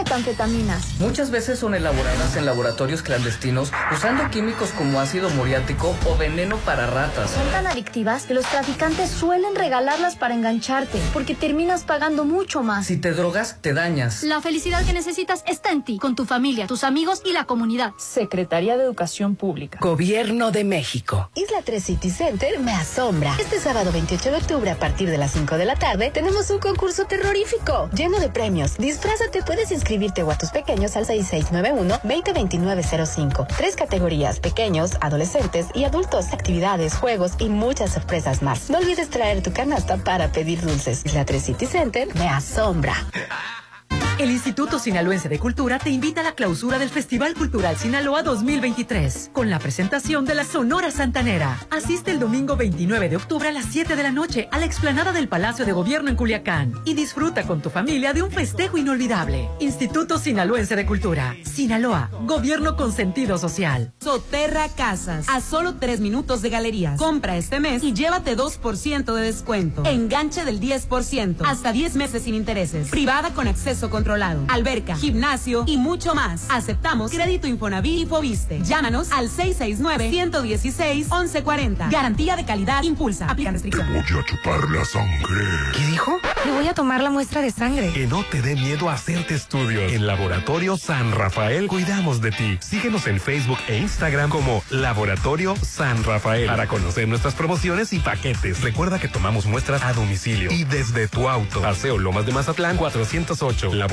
S51: Muchas veces son elaboradas en laboratorios clandestinos usando químicos como ácido muriático o veneno para ratas.
S29: Son tan adictivas que los traficantes suelen regalarlas para engancharte, porque terminas pagando mucho más.
S51: Si te drogas, te dañas.
S29: La felicidad que necesitas está en ti, con tu familia, tus amigos y la comunidad.
S57: Secretaría de Educación Pública.
S58: Gobierno de México.
S24: Isla 3 City Center me asombra. Este sábado 28 de octubre a partir de las 5 de la tarde tenemos un concurso terrorífico lleno de premios. Disfrázate, puedes inscribirte o a tus pequeños al 6691-202905. Tres categorías, pequeños, adolescentes y adultos, actividades, juegos y muchas sorpresas más. No olvides traer tu canasta para pedir dulces. Isla 3 City Center me asombra.
S42: El Instituto Sinaloense de Cultura te invita a la clausura del Festival Cultural Sinaloa 2023 con la presentación de la Sonora Santanera. Asiste el domingo 29 de octubre a las 7 de la noche a la explanada del Palacio de Gobierno en Culiacán y disfruta con tu familia de un festejo inolvidable. Instituto Sinaloense de Cultura. Sinaloa, Gobierno con sentido social.
S20: Soterra Casas, a solo tres minutos de galerías. Compra este mes y llévate 2% de descuento. Enganche del 10%, hasta 10 meses sin intereses. Privada con acceso controlado, alberca, gimnasio y mucho más. Aceptamos crédito Infonavit y Fobiste. Llámanos al 669-116-1140. Garantía de calidad impulsa. Aplican restricciones.
S59: Voy a chupar la sangre.
S54: ¿Qué dijo? Le voy a tomar la muestra de sangre.
S16: Que no te dé miedo hacerte estudios. En Laboratorio San Rafael cuidamos de ti. Síguenos en Facebook e Instagram como Laboratorio San Rafael para conocer nuestras promociones y paquetes. Recuerda que tomamos muestras a domicilio y desde tu auto. Paseo Lomas de Mazatlán 408. Laboratorio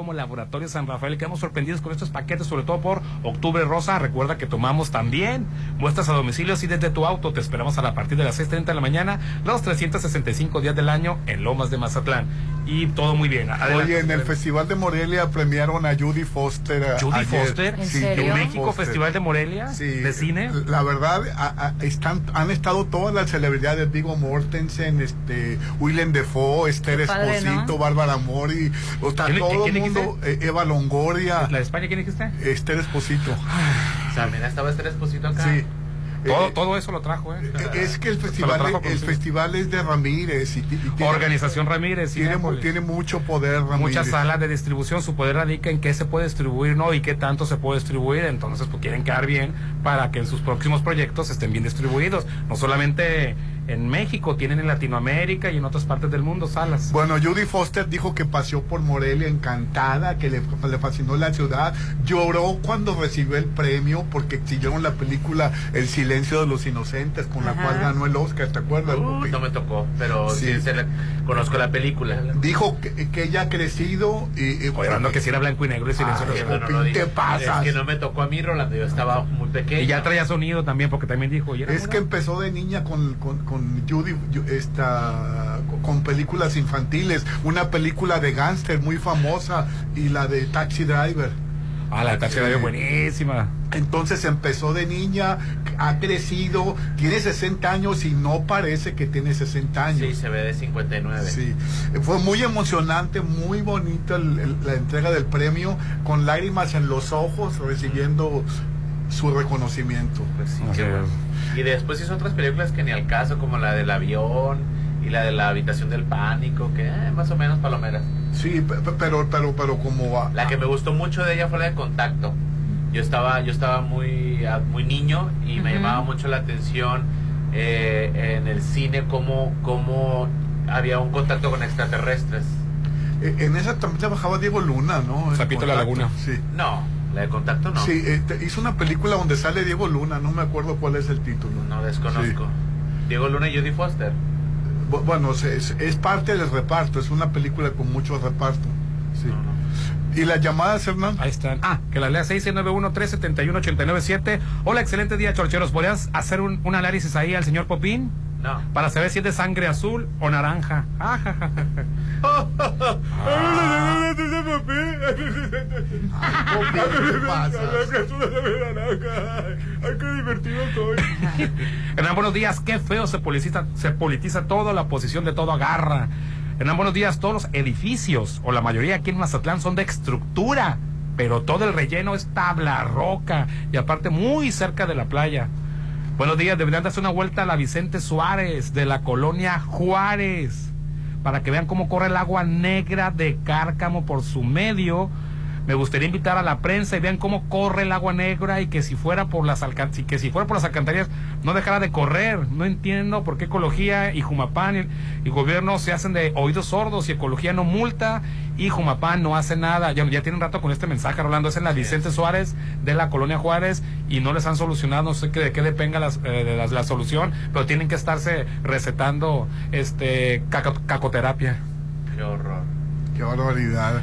S2: como Laboratorio San Rafael. Quedamos sorprendidos con estos paquetes, sobre todo por Octubre Rosa. Recuerda que tomamos también muestras a domicilio y desde tu auto. Te esperamos a la partir de las 6.30 de la mañana, los 365 días del año en Lomas de Mazatlán. Y todo muy bien.
S1: Oye, en el Festival de Morelia premiaron a Judy Foster.
S2: ¿Judy Foster? ¿En sí, México, Festival de Morelia? Sí. ¿De cine?
S1: La verdad, están, han estado todas las celebridades, Vigo Mortensen, este, Willem Defoe, Esther Esposito, Bárbara Mori, o sea, todo el mundo, eh, Eva Longoria.
S2: ¿La de España quién dijiste?
S1: Esther Esposito.
S4: O sea, mira, estaba Esther Esposito acá. Sí.
S2: Todo, eh, todo eso lo trajo, ¿eh?
S1: es que el festival, el festival es de Ramírez. Y,
S2: Organización Ramírez.
S1: Tiene, tiene, mucho poder Ramírez.
S2: Muchas salas de distribución. Su poder radica en qué se puede distribuir, ¿no? Y qué tanto se puede distribuir. Entonces, pues quieren quedar bien para que en sus próximos proyectos estén bien distribuidos. No solamente en México, tienen en Latinoamérica y en otras partes del mundo salas.
S1: Bueno, Judy Foster dijo que paseó por Morelia encantada, que le, le fascinó la ciudad, lloró cuando recibió el premio porque exhibieron la película El silencio de los inocentes, con la cual ganó el Oscar, ¿te acuerdas?
S4: Uh, no me tocó, pero sí, conozco la película.
S1: Dijo que, ella ha crecido y...
S2: y que si era blanco y negro y silencio
S1: ¿Qué pasa?
S4: Es que no me tocó a mí, Rolando, yo estaba muy pequeño.
S2: Y ya traía sonido también, porque también dijo...
S1: es que empezó de niña con con Judy, esta, con películas infantiles, una película de gángster muy famosa y la de Taxi Driver.
S2: Ah, la de Taxi Driver buenísima.
S1: Entonces empezó de niña, ha crecido, tiene 60 años y no parece que tiene 60 años.
S4: Sí, se ve de 59.
S1: Sí, fue muy emocionante, muy bonita la entrega del premio, con lágrimas en los ojos, recibiendo su reconocimiento.
S4: Pues sí, y después hizo otras películas que ni al caso, como la del avión y la de la habitación del pánico, que eh, más o menos palomeras.
S1: Sí, pero, pero, pero como va.
S4: La que me gustó mucho de ella fue la de Contacto. Yo estaba, yo estaba muy, muy niño y me llamaba mucho la atención eh, en el cine cómo, cómo había un contacto con extraterrestres.
S1: E, en esa también trabajaba Diego Luna, ¿no?
S2: Zapito la Laguna.
S1: Sí.
S4: No. La de contacto no.
S1: Sí, eh, hizo una película donde sale Diego Luna, no me acuerdo cuál es el título.
S4: No, desconozco. Diego Luna y Judy Foster.
S1: Bueno, es, es, parte del reparto, es una película con mucho reparto. Sí. ¿Y las llamadas, Hernán?
S2: Ahí están. Ah, que la lea 691-371-897. Hola, excelente día, chorcheros. ¿Podrías hacer un, un análisis ahí al señor Popín?
S4: No.
S2: Para saber si es de sangre azul o naranja.
S1: Ay, qué divertido soy.
S2: Hernán, buenos días. Qué feo se politiza, se politiza todo, la posición de todo agarra. Hernán, buenos días. Todos los edificios, o la mayoría aquí en Mazatlán, son de estructura. Pero todo el relleno es tabla roca. Y aparte, muy cerca de la playa. Buenos días, deberían darse una vuelta a la Vicente Suárez de la colonia Juárez para que vean cómo corre el agua negra de Cárcamo por su medio me gustaría invitar a la prensa y vean cómo corre el agua negra y que si fuera por las que si fuera por las alcantarillas no dejara de correr. No entiendo por qué ecología y Jumapán y, gobierno se hacen de oídos sordos y ecología no multa y Jumapán no hace nada. Ya, ya tienen rato con este mensaje, Rolando. Es en la Vicente Suárez de la colonia Juárez y no les han solucionado, no sé de qué dependa eh, la, solución, pero tienen que estarse recetando este cacoterapia.
S4: Qué horror.
S1: Qué barbaridad.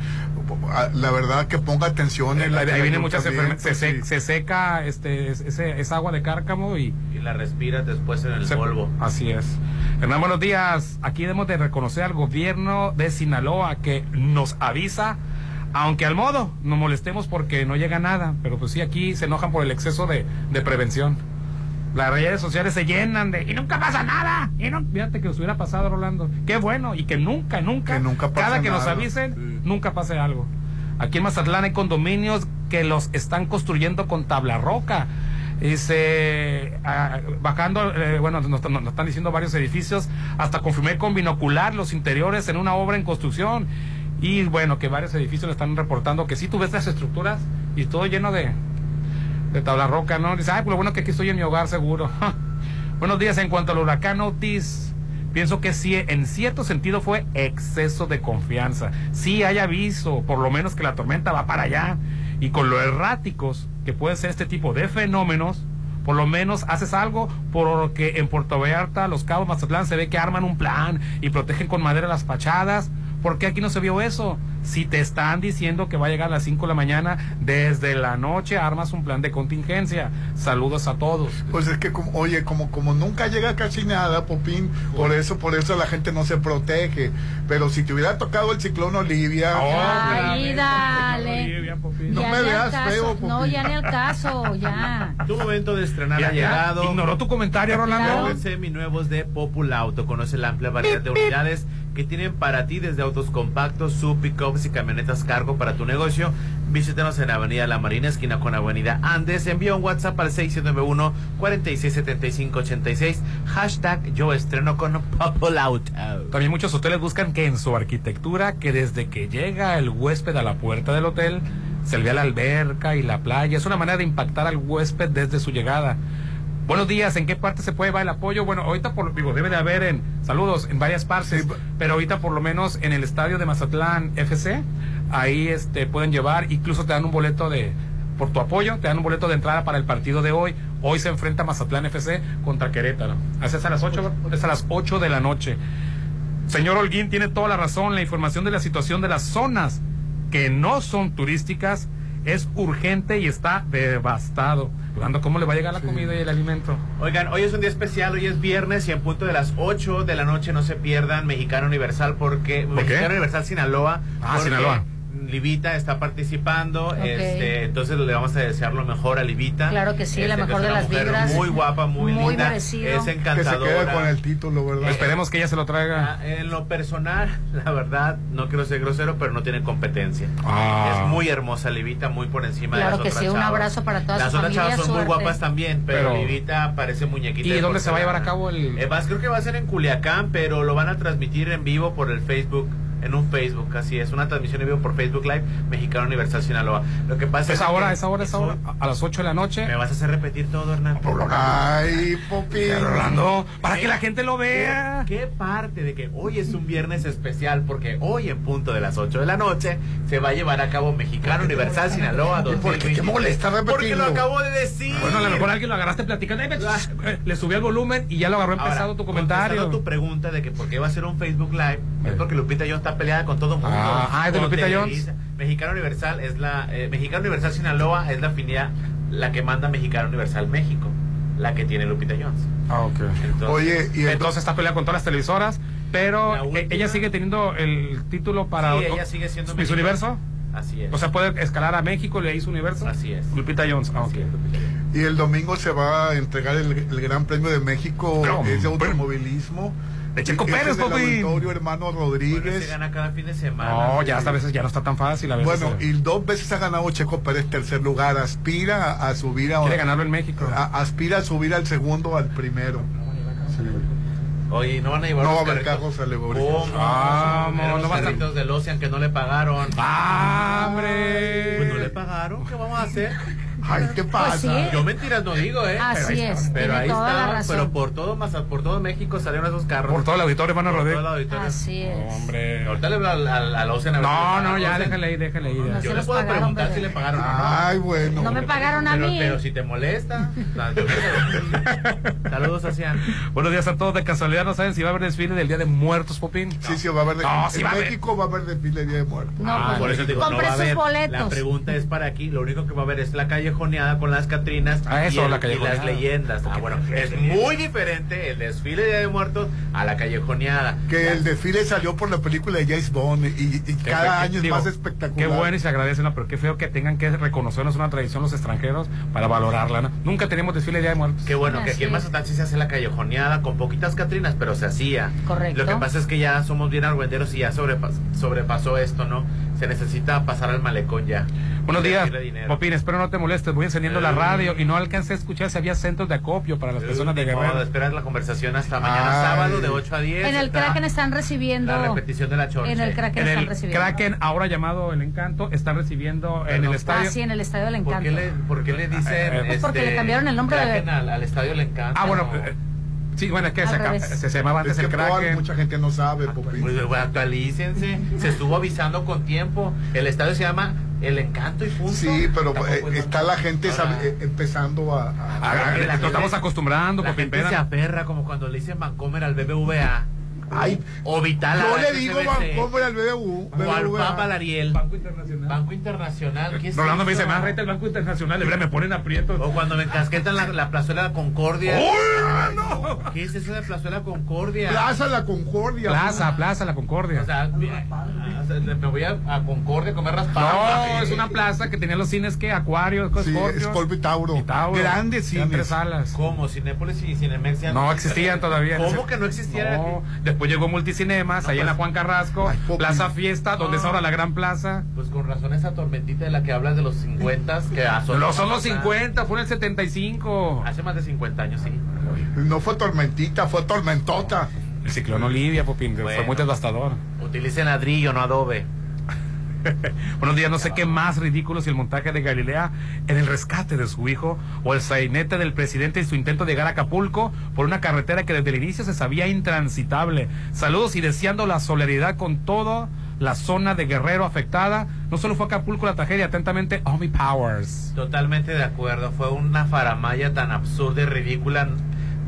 S1: La verdad que ponga atención en
S2: la ahí viene muchas enfermedades se, seca este ese, esa agua de cárcamo y,
S4: y la respiras después en el polvo.
S2: Así es. Hernán buenos días. Aquí debemos de reconocer al gobierno de Sinaloa que nos avisa aunque al modo no molestemos porque no llega nada pero pues sí aquí se enojan por el exceso de, de prevención las redes sociales se llenan de y nunca pasa nada. Y no, fíjate que os hubiera pasado, Rolando. Qué bueno. Y que nunca, nunca,
S1: nunca
S2: cada que nos avisen, nunca pase algo. Aquí en Mazatlán hay condominios que los están construyendo con tabla roca. Dice, ah, bajando, eh, bueno, nos, están diciendo varios edificios, hasta confirmé con binocular los interiores en una obra en construcción. Y bueno, que varios edificios le están reportando que si tú ves las estructuras y todo lleno de, de tabla roca, ¿no? Dice, ay, pues bueno que aquí estoy en mi hogar seguro. Buenos días, en cuanto al huracán Otis, pienso que sí, en cierto sentido fue exceso de confianza. Sí hay aviso, por lo menos que la tormenta va para allá. Y con lo erráticos que puede ser este tipo de fenómenos, por lo menos haces algo porque en Puerto Vallarta, Los Cabos, Mazatlán se ve que arman un plan y protegen con madera las fachadas. ¿Por qué aquí no se vio eso? Si te están diciendo que va a llegar a las 5 de la mañana, desde la noche armas un plan de contingencia. Saludos a todos.
S1: Pues es que, como, oye, como, como nunca llega casi nada, Popín, por eso, por eso la gente no se protege. Pero si te hubiera tocado el ciclón Olivia.
S22: Ay, dale.
S1: No
S22: Ya
S1: me veas
S22: caso.
S1: feo, Popín.
S22: No, ya ni al caso, ya.
S4: Tu momento de estrenar
S2: Ya,
S4: ha llegado.
S2: Ignoró tu comentario, Rolando.
S4: Claro. Los seminuevos de Populauto. Conoce la amplia variedad de unidades que tienen para ti desde autos compactos, sub, pickups y camionetas cargo para tu negocio. Visítanos en Avenida La Marina, esquina con Avenida Andes. Envía un WhatsApp al 691-467586. Hashtag yo estreno con Populauto.
S2: También muchos hoteles buscan que en su arquitectura, que desde que llega el huésped a la puerta del hotel, se le vea la alberca y la playa. Es una manera de impactar al huésped desde su llegada. Buenos días, ¿en qué parte se puede ver el apoyo? Bueno, ahorita por, digo, debe de haber en, saludos, en varias partes, pero ahorita por lo menos en el estadio de Mazatlán FC, ahí este pueden llevar, incluso te dan un boleto de, por tu apoyo, te dan un boleto de entrada para el partido de hoy. Hoy se enfrenta Mazatlán FC contra Querétaro. Así es a las 8, es a las 8 de la noche. Señor Holguín tiene toda la razón. La información de la situación de las zonas que no son turísticas es urgente y está devastado. ¿Cómo le va a llegar la comida y el alimento?
S4: Oigan, hoy es un día especial, hoy es viernes y en punto de las 8 de la noche no se pierdan Mexicano Universal porque Mexicano Universal Sinaloa.
S2: Ah,
S4: porque
S2: Sinaloa.
S4: Livita está participando, este, entonces le vamos a desear lo mejor a Livita.
S22: Claro que sí, la
S4: Este,
S22: mejor de las vibras.
S4: Muy guapa, muy,
S22: Muy
S4: linda,
S22: merecido.
S4: es
S22: Que
S1: Que
S4: encantadora.
S1: se quede con el título, ¿verdad?
S2: Esperemos que ella se lo traiga.
S4: Ah, En lo personal, la verdad, no quiero ser grosero, pero no tiene competencia.
S2: Ah.
S4: Es muy hermosa, Livita, muy por encima
S22: Claro
S4: de las
S22: que
S4: otras
S22: sí, un
S4: chavas.
S22: abrazo para toda
S4: Las
S22: su
S4: otras
S22: familia,
S4: chavas son muy guapas también, pero,
S2: Pero-
S4: Livita parece muñequita.
S2: ¿Y
S4: de
S2: dónde se va a llevar a cabo el...?
S4: Eh, vas- creo que va a ser en Culiacán, pero lo van a transmitir en vivo por el Facebook. En un Facebook, así es, una transmisión en vivo por Facebook Live, Mexicano Universal Sinaloa. Lo que pasa es
S2: Es ahora, es ahora, es ahora. A las 8 de la noche.
S4: me vas a hacer repetir todo, Hernán.
S1: Ay, Popín.
S2: Rolando, para que la gente lo vea.
S4: ¿Qué, qué parte de que hoy es un viernes especial? Porque hoy en punto de las 8 de la noche se va a llevar a cabo Mexicano Universal Sinaloa
S1: ¿Por qué
S4: 2023.
S1: te molesta
S4: Porque
S1: repetirlo?
S4: lo acabo de decir.
S2: Bueno, a lo mejor alguien lo agarraste platicando. Eh, Le subió el volumen y ya lo agarró
S4: Ahora,
S2: empezado tu comentario.
S4: tu pregunta de que por qué va a ser un Facebook Live, es porque Lupita Jones está peleada con todo el mundo.
S2: Ah, ¿es de Lupita
S4: Televisa. Mexicano Universal es la eh, Mexicano Universal Sinaloa es la afinidad la que manda Mexicano Universal México, la que tiene Lupita Jones.
S2: Ah, ok.
S4: Entonces,
S1: Oye, y el-
S2: Entonces está peleada con todas las televisoras, pero
S4: La última-
S2: ella sigue teniendo el título para
S4: Sí, ella sigue siendo
S2: Miss
S4: mexicana.
S2: Universo.
S4: Así es.
S2: O sea, puede escalar a México, le hizo Universo.
S4: Así es.
S2: Lupita Jones. Ah, ok.
S4: Así es, Lupita Jones.
S1: Y el domingo se va a entregar el, el Gran Premio de México,
S2: Pero,
S1: es de automovilismo.
S2: De Checo
S1: Ese
S2: Pérez,
S1: auditorio hermano
S4: Bueno, se
S1: Rodríguez.
S4: gana cada fin de semana.
S2: No, ya a veces ya no está tan fácil. A veces
S1: Bueno, y dos veces ha ganado Checo Pérez tercer lugar. Aspira a, subir a,
S2: quiere ganarlo en México.
S1: a- aspira a subir al segundo al primero.
S4: Oye, no van a llevar
S1: No va
S4: los
S1: a haber
S4: carritos?
S1: carros alegóricos.
S4: ¿Cómo?
S2: Vamos,
S4: Eran
S2: no va estar-
S4: carritos del Ocean que no le pagaron.
S2: ¡Ah, hombre!
S4: Pues no le pagaron, ¿qué vamos a hacer?
S1: Ay, ¿qué pasa?
S22: Pues sí.
S4: Yo mentiras no digo, ¿eh?
S22: Así
S4: pero ahí
S22: es,
S4: está. Pero ahí
S22: la
S4: está, pero por todo, Maza- por todo México salieron esos carros.
S2: Por todo el auditorio, hermano
S4: Por
S2: Rodríguez.
S4: todo el auditorio.
S22: Así es.
S2: Hombre.
S4: Ahorita le hablo al, al, al Ocean a ver si le
S2: No, no, ya
S4: Ocean.
S2: déjale ahí, déjale ahí.
S22: No
S4: Yo
S22: se
S4: le
S22: los
S4: puedo
S22: pagaron,
S4: preguntar
S22: bebé.
S4: si le pagaron o no.
S1: Ay, bueno.
S22: No me pagaron a
S4: pero,
S22: mí.
S4: pero si te molesta. Saludos, Ocean.
S2: Buenos días a todos. De casualidad, ¿no saben si va a haber desfile del Día de Muertos, Popín?
S1: Sí, sí, va a haber.
S2: No, sí
S1: en
S2: va a haber.
S1: México va a haber desfile de Día de Muertos.
S22: No,
S2: Ah,
S22: pues,
S4: Por eso te digo, no
S22: compre
S4: va a
S22: sus
S4: haber.
S22: boletos.
S4: La pregunta es para aquí. Lo único que va a haber es la callejoneada con las Catrinas
S2: Ah, eso,
S4: y, el-
S2: la
S4: y
S2: callejoneada.
S4: las leyendas. Ah, bueno, es muy diferente el desfile de Día de Muertos a la callejoneada.
S1: Que el desfile salió por la película de James Bond y, y cada año es más espectacular.
S2: Qué bueno y se agradece, ¿no? Pero qué feo que tengan que reconocernos una tradición los extranjeros para valorarla, ¿no? Nunca tenemos desfile de Día de Muertos.
S4: Qué bueno que aquí en. Mazatlán sí se hace la callejoneada con poquitas Catrinas, pero se hacía.
S22: Correcto.
S4: Lo que pasa es que ya somos bien argüenderos y ya sobrepas- sobrepasó esto, ¿no? Se necesita pasar al malecón ya.
S2: Buenos días. Popín, espero no te molestes, voy encendiendo la
S4: Eh.
S2: radio y no alcancé a escuchar si había centros de acopio para las personas de Guerrero.
S4: esperar la conversación hasta mañana
S1: Ay.
S4: sábado de 8 a 10.
S22: En el Kraken están recibiendo.
S4: La repetición de la chorcha.
S22: En el Kraken
S2: En
S22: están
S2: el
S22: recibiendo.
S2: Kraken, ahora llamado El Encanto, están recibiendo en el estadio.
S22: Ah, sí, en el Estadio del
S4: ¿Por
S22: Encanto.
S4: qué le, por qué le dicen?
S2: Eh, eh,
S22: Pues porque
S4: este,
S22: le cambiaron el nombre de-
S4: Kraken al, al estadio Le Encanta?
S2: Ah, bueno,
S4: No.
S2: Sí, bueno, es que se, se, se llamaba antes
S1: Es que mucha gente no sabe, Popín.
S4: Pues, bueno, actualícense. Se estuvo avisando con tiempo. El estadio se llama El Encanto y punto.
S1: Sí, pero eh, está la gente sabe- eh, empezando a... a-
S2: Ah,
S4: la
S2: estamos acostumbrando,
S4: La
S2: Popín,
S4: gente se aferra como cuando le dicen Vancomer al BBVA.
S1: Ay,
S4: o Vital.
S1: Yo le digo Bancomer al BBU.
S4: O al
S1: BBVA.
S4: Papa Lariel.
S2: Banco Internacional.
S4: Banco Internacional. ¿qué es
S2: Rolando me dice, más reta el Banco Internacional. De verdad, me ponen aprietos.
S4: O cuando me encasquetan la, la plazuela Concordia.
S2: ¡Uy, no!
S4: ¿Qué es eso de plazuela Concordia?
S1: Plaza La Concordia.
S2: Plaza, Plaza, la Concordia.
S4: O sea, me voy a, a Concordia a comer raspado.
S2: No, es una plaza que tenía los cines que Acuario,
S1: Sí,
S2: Scorpio.
S1: Scorpio y Tauro.
S2: y Tauro.
S1: Grandes cines.
S2: tres salas.
S4: ¿Cómo? Cinépolis y Cinemex
S2: No existían todavía.
S4: ¿Cómo que no existían?
S2: No. Después llegó Multicinemas,
S4: No,
S2: ahí en
S4: pues-
S2: la Juan Carrasco,
S1: Ay.
S2: Plaza Fiesta, donde es ahora la Gran Plaza.
S4: Pues con razón esa tormentita de la que hablas de los 50 que
S2: No son los
S4: Bogotá.
S2: 50, fue en el 75.
S4: Hace más de 50 años, sí.
S1: No fue tormentita, fue tormentota.
S2: El ciclón Olivia, Popín, fue muy devastador.
S4: Utilicen ladrillo, no adobe.
S2: Buenos días, no sé qué más ridículo si el montaje de Galilea en el rescate de su hijo o el sainete del presidente y su intento de llegar a Acapulco por una carretera que desde el inicio se sabía intransitable. Saludos y deseando la solidaridad con toda la zona de Guerrero afectada. No solo fue Acapulco la tragedia, atentamente, Omi Powers.
S4: Totalmente de acuerdo. Fue una faramaya tan absurda y ridícula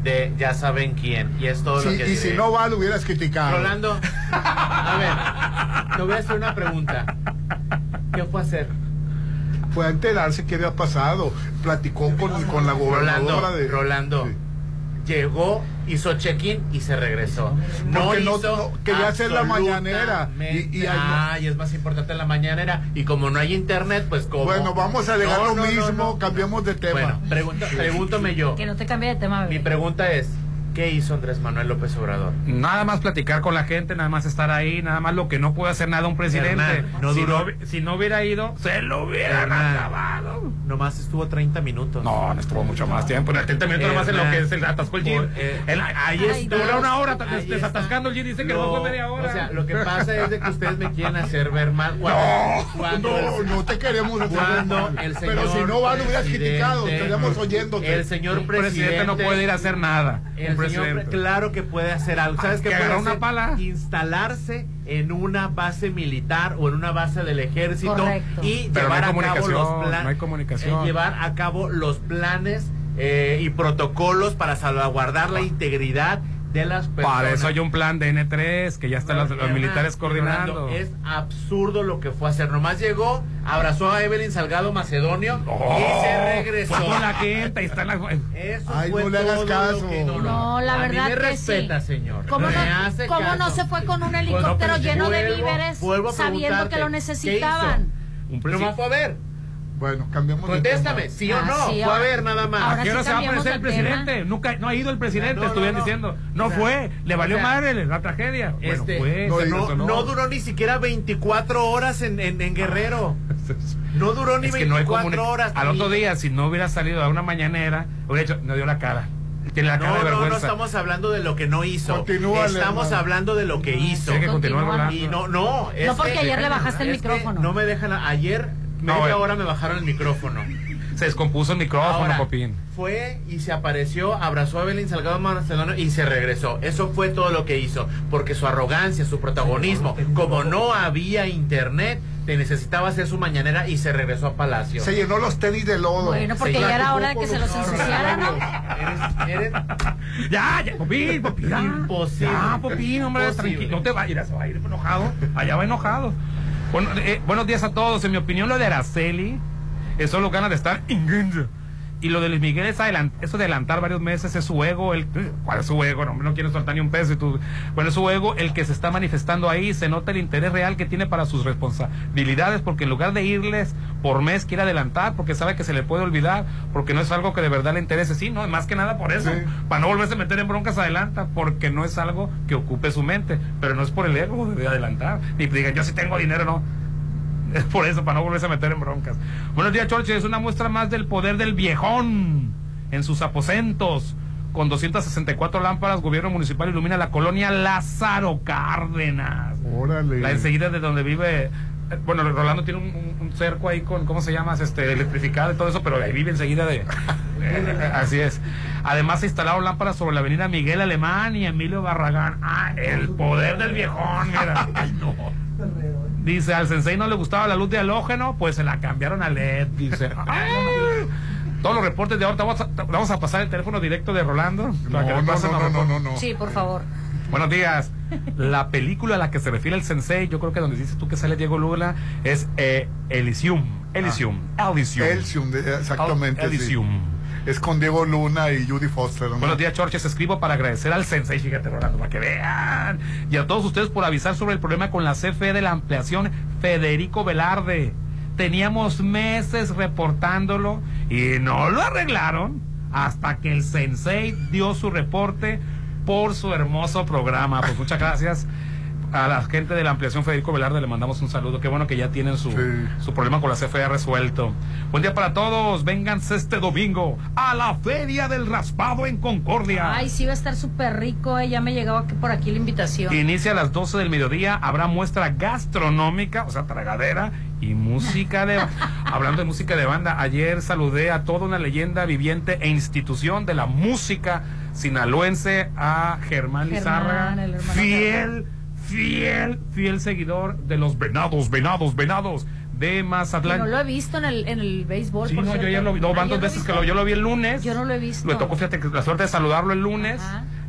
S4: de ya saben quién. Y es todo
S1: Sí,
S4: lo que
S1: y si
S4: diré.
S1: no va, lo hubieras criticado.
S4: Rolando, a ver, te voy a hacer una pregunta. ¿Qué fue a hacer?
S1: Fue a enterarse qué había pasado. Platicó con, con la gobernadora
S4: Rolando,
S1: de.
S4: Rolando.
S1: Sí.
S4: Llegó, hizo check-in y se regresó. No
S1: Porque no-
S4: hizo
S1: no- quería hacer la mañanera. Y- y no-
S4: Ay, es más importante la mañanera. Y como no hay internet, pues como.
S1: Bueno, vamos a alegar
S4: No,
S1: lo mismo,
S4: no.
S1: cambiamos de tema.
S4: Bueno, pregunta, pregúntame yo.
S22: Que no te cambie de tema,
S4: Mi
S22: bebé.
S4: pregunta es: ¿qué hizo Andrés Manuel López Obrador?
S2: Nada más platicar con la gente, nada más estar ahí, nada más lo que no puede hacer nada un presidente.
S4: Hernán, no
S2: si,
S4: duró-
S2: no, si no hubiera ido, se lo hubieran
S4: Hernán.
S2: acabado.
S4: Nomás estuvo 30 minutos.
S2: No, no estuvo mucho más tiempo. En el 30 minutos nomás en lo que se atascó el jeep.
S4: Eh,
S2: ahí
S22: Ay,
S2: es, dura una hora des- desatascando el jeep. Dice que no fue media hora.
S4: O sea, lo que pasa es de que ustedes me quieren hacer ver mal. Cuando, cuando
S1: No,
S4: el-
S1: no te queremos hacer
S4: cuando
S1: mal.
S4: el señor
S1: Pero si no va, lo hubieras
S4: presidente-
S1: criticado. Estaríamos oyéndote.
S4: El señor presidente,
S2: presidente no puede ir a hacer nada.
S4: El señor, claro que puede hacer algo. ¿Sabes qué
S2: Que
S4: puede
S2: una
S4: hacer?
S2: pala.
S4: Instalarse en una base militar o en una base del ejército
S22: Correcto.
S4: y
S2: Pero no
S4: llevar
S2: hay
S4: a cabo los planes.
S2: no hay comunicación.
S4: llevar a cabo los planes eh, y protocolos para salvaguardar la integridad de las personas.
S2: Para eso hay un plan de N3 que ya están los, militares coordinando.
S4: Es absurdo lo que fue a hacer. Nomás llegó, abrazó a Evelyn Salgado Macedonio y se regresó.
S2: Con la gente, ahí están las.
S4: Eso
S1: Ay,
S4: fue
S1: no le hagas
S4: todo
S1: caso.
S4: lo que-
S22: No, la
S4: A mí
S22: verdad
S4: me
S22: que
S4: respeta,
S22: sí.
S4: señor.
S22: ¿Cómo,
S4: Me
S22: no,
S4: hace
S22: cómo no se fue con un
S4: Pues no,
S22: helicóptero
S4: pues,
S22: lleno de víveres sabiendo que lo
S4: ¿qué
S22: necesitaban?
S2: Un
S4: Nomás fue a ver.
S1: Bueno, cambiamos de
S4: Contéstame,
S1: tema.
S4: sí o
S22: Ah,
S4: no.
S22: sí,
S4: fue a ver nada más.
S22: ahora
S2: ¿A qué hora
S22: sí
S2: se va a aparecer el
S22: de tema.
S2: presidente? Nunca, no ha ido el presidente,
S4: No, no.
S2: diciendo. No
S4: O sea,
S2: fue, le valió
S4: o sea,
S2: madre la tragedia. Bueno,
S4: Este,
S2: fue,
S4: no, no, duró ni siquiera 24 horas en, en, en Guerrero. No duró ni
S2: Es que no hay
S4: 24
S2: comuni-
S4: horas.
S2: Al otro día, si no hubiera salido a una mañanera, hubiera dicho, no dio la cara. Tiene la cara
S4: No,
S2: de
S4: no, no estamos hablando de lo que no hizo.
S1: Continúa,
S4: estamos hablando de lo que hizo.
S2: Tiene que continuar hablando.
S4: Y no, no. es
S22: No, porque
S4: que-
S22: ayer le bajaste el micrófono.
S4: No me dejan. Ayer, media
S2: eh.
S4: hora me bajaron el micrófono.
S2: Se descompuso el micrófono,
S4: Ahora,
S2: Popín.
S4: fue y se apareció, abrazó a Evelyn Salgado Macedonio y se regresó. Eso fue todo lo que hizo. Porque su arrogancia, su protagonismo, como no había internet, te necesitaba hacer su mañanera y se regresó a Palacio.
S1: Se llenó los tenis de lodo.
S22: Bueno, porque
S4: Se
S22: ya era hora de que se
S1: los
S22: ensuciara, ¿no?
S4: Eres, eres
S2: Ya, ya, Popín, Popín. ya.
S4: Imposible.
S2: Ya, Popín, hombre,
S4: Imposible.
S2: tranquilo. No te vayas, se va a ir enojado. Allá va enojado. Bueno, eh, buenos días a todos. En mi opinión, lo de Araceli es solo ganas de estar ingenio. Y lo de Luis Miguel es adelant- eso de adelantar varios meses, es su ego. El, ¿Cuál es su ego? No, no quiere soltar ni un peso. Y tú, bueno, es su ego el que se está manifestando ahí. Se nota el interés real que tiene para sus responsabilidades, porque en lugar de irles por mes, quiere adelantar, porque sabe que se le puede olvidar, porque no es algo que de verdad le interese. Sí, no, más que nada por eso.
S1: Sí.
S2: Para no volverse a meter en broncas, adelanta, porque no es algo que ocupe su mente. Pero no es por el ego de adelantar. Ni digan, yo sí tengo dinero, no. Es por eso, para no volverse a meter en broncas. Buenos días, Chorche. Es una muestra más del poder del viejón en sus aposentos. Con 264 lámparas, gobierno municipal ilumina la colonia Lázaro Cárdenas.
S1: Órale.
S2: La enseguida de donde vive. eh, Bueno, Rolando tiene un, un- un cerco ahí con, ¿cómo se llama? Este, electrificado y todo eso, pero ahí vive enseguida de. así es. Además, se instalaron lámparas sobre la avenida Miguel Alemán y Emilio Barragán. Ah, el poder del viejón, mira. Ay, no. Dice, al sensei no le gustaba la luz de halógeno, pues se la cambiaron a LED, dice. Ay. Todos los reportes de ahorita, vamos a, vamos a pasar el teléfono directo de Rolando.
S1: No,
S2: para que
S1: no,
S2: pasen
S1: no, no, no,
S2: reportes.
S1: no, no.
S22: Sí, por favor.
S2: Buenos días. La película a la que se refiere el sensei, yo creo que donde dices tú que sale Diego Luna, es eh, Elysium. Elysium. Elysium.
S1: Elysium, de- exactamente.
S2: El-
S1: sí. Es con Diego Luna y Judy Foster. ¿no?
S2: Buenos días, Chorches. Escribo para agradecer al Sensei, fíjate, Rolando, para que vean. Y a todos ustedes por avisar sobre el problema con la CFE de la ampliación Federico Velarde. Teníamos meses reportándolo y no lo arreglaron hasta que el Sensei dio su reporte por su hermoso programa. Pues muchas gracias a la gente de la ampliación Federico Velarde le mandamos un saludo. Qué bueno que ya tienen su, su problema con la CFE resuelto. Buen día para todos. Vénganse este domingo a la Feria del Raspado en Concordia.
S3: Ay, sí va a estar súper rico, eh. ya me llegó aquí- por aquí la invitación.
S2: Inicia a las 12 del mediodía. Habrá muestra gastronómica, o sea, tragadera y música de. hablando de música de banda, ayer saludé a toda una leyenda viviente e institución de la música sinaloense, a Germán
S3: Germán,
S2: Lizárraga,
S3: el hermano
S2: fiel, fiel, seguidor de los venados, venados, venados de Mazatlán.
S3: no lo he visto en el, en el béisbol.
S2: Sí,
S3: por
S2: no, yo ya lo vi, no, van
S3: Ah,
S2: dos
S3: ¿ya lo
S2: veces que lo, yo lo vi el lunes.
S3: Yo no lo he visto.
S2: Me tocó, fíjate, que la suerte de saludarlo el lunes,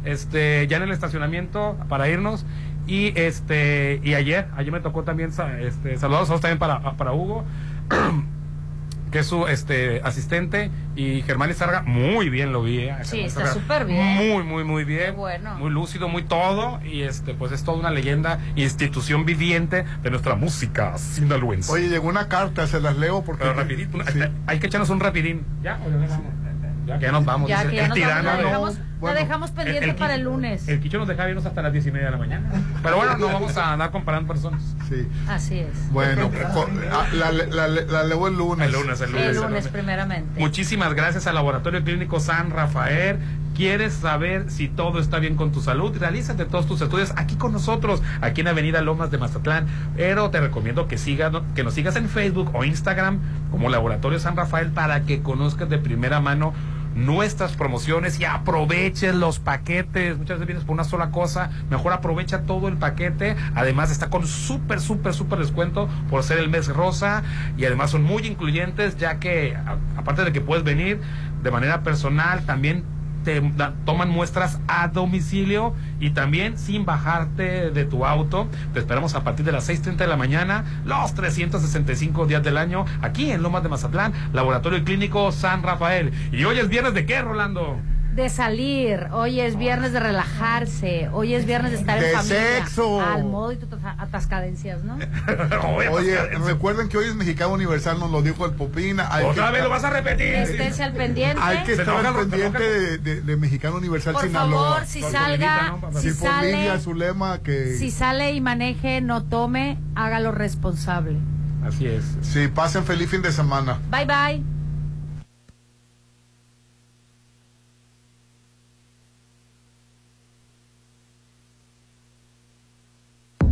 S2: este, ya en el estacionamiento para irnos. Y este, y ayer, ayer me tocó también este, todos también para, para Hugo, que es su este asistente, y Germán Lizarga, muy bien lo vi. eh,
S3: Sí, está súper bien.
S2: Muy, muy, muy bien.
S3: bueno.
S2: Muy lúcido, muy todo. Y este, pues es toda una leyenda, institución viviente de nuestra música sinaloense.
S1: Oye, llegó una carta, se las leo porque.
S2: Pero rapidito, una- hay que echarnos un rapidín. ¿Ya? ¿O ya nos vamos? Ya, que ya nos vamos.
S3: Ya
S2: dice
S3: que ya
S2: el
S3: nos vamos,
S2: tirano,
S3: la
S2: ¿no?
S3: dejamos, la
S2: Bueno,
S3: dejamos pendiente
S2: el- el
S3: para el lunes.
S2: El Quicho nos deja irnos hasta las diez y media de la mañana. Pero bueno, no vamos a andar comparando personas.
S1: Sí.
S3: Así es.
S1: Bueno, ah, la, la, la- la leo el lunes.
S2: El lunes, el lunes.
S3: El
S2: el
S3: lunes,
S2: lunes.
S3: primeramente.
S2: Muchísimas gracias al Laboratorio Clínico San Rafael. ¿Quieres saber si todo está bien con tu salud? Realízate todos tus estudios aquí con nosotros, aquí en Avenida Lomas de Mazatlán. Pero te recomiendo que, sigas, que nos sigas en Facebook o Instagram como Laboratorio San Rafael para que conozcas de primera mano nuestras promociones y aproveches los paquetes. Muchas veces vienes por una sola cosa, mejor aprovecha todo el paquete. Además está con súper, súper, súper descuento por ser el mes rosa y además son muy incluyentes ya que aparte de que puedes venir de manera personal, también te toman muestras a domicilio y también sin bajarte de tu auto. Te esperamos a partir de las 6.30 de la mañana, los 365 días del año, aquí en Lomas de Mazatlán, Laboratorio Clínico San Rafael. Y hoy es viernes de qué, Rolando?
S3: De salir, hoy es viernes de relajarse, hoy es viernes de estar
S1: De
S3: en familia.
S1: sexo.
S3: Al modo y tus atascadencias, ¿no?
S1: Oye, recuerden que hoy es Mexicano Universal, nos lo dijo el Popina. hay
S2: Otra
S1: que
S2: vez
S1: estar-
S2: lo vas a repetir.
S3: Esténse al pendiente.
S1: Hay que estar al pendiente de, de- de Mexicano Universal
S3: Por
S1: Sinaloa.
S3: favor, si
S1: Por
S3: salga, si sale-
S1: Lidia, su lema que...
S3: Si sale y maneje, no tome, hágalo responsable.
S2: Así es.
S1: Sí, pasen feliz fin de semana.
S3: Bye bye.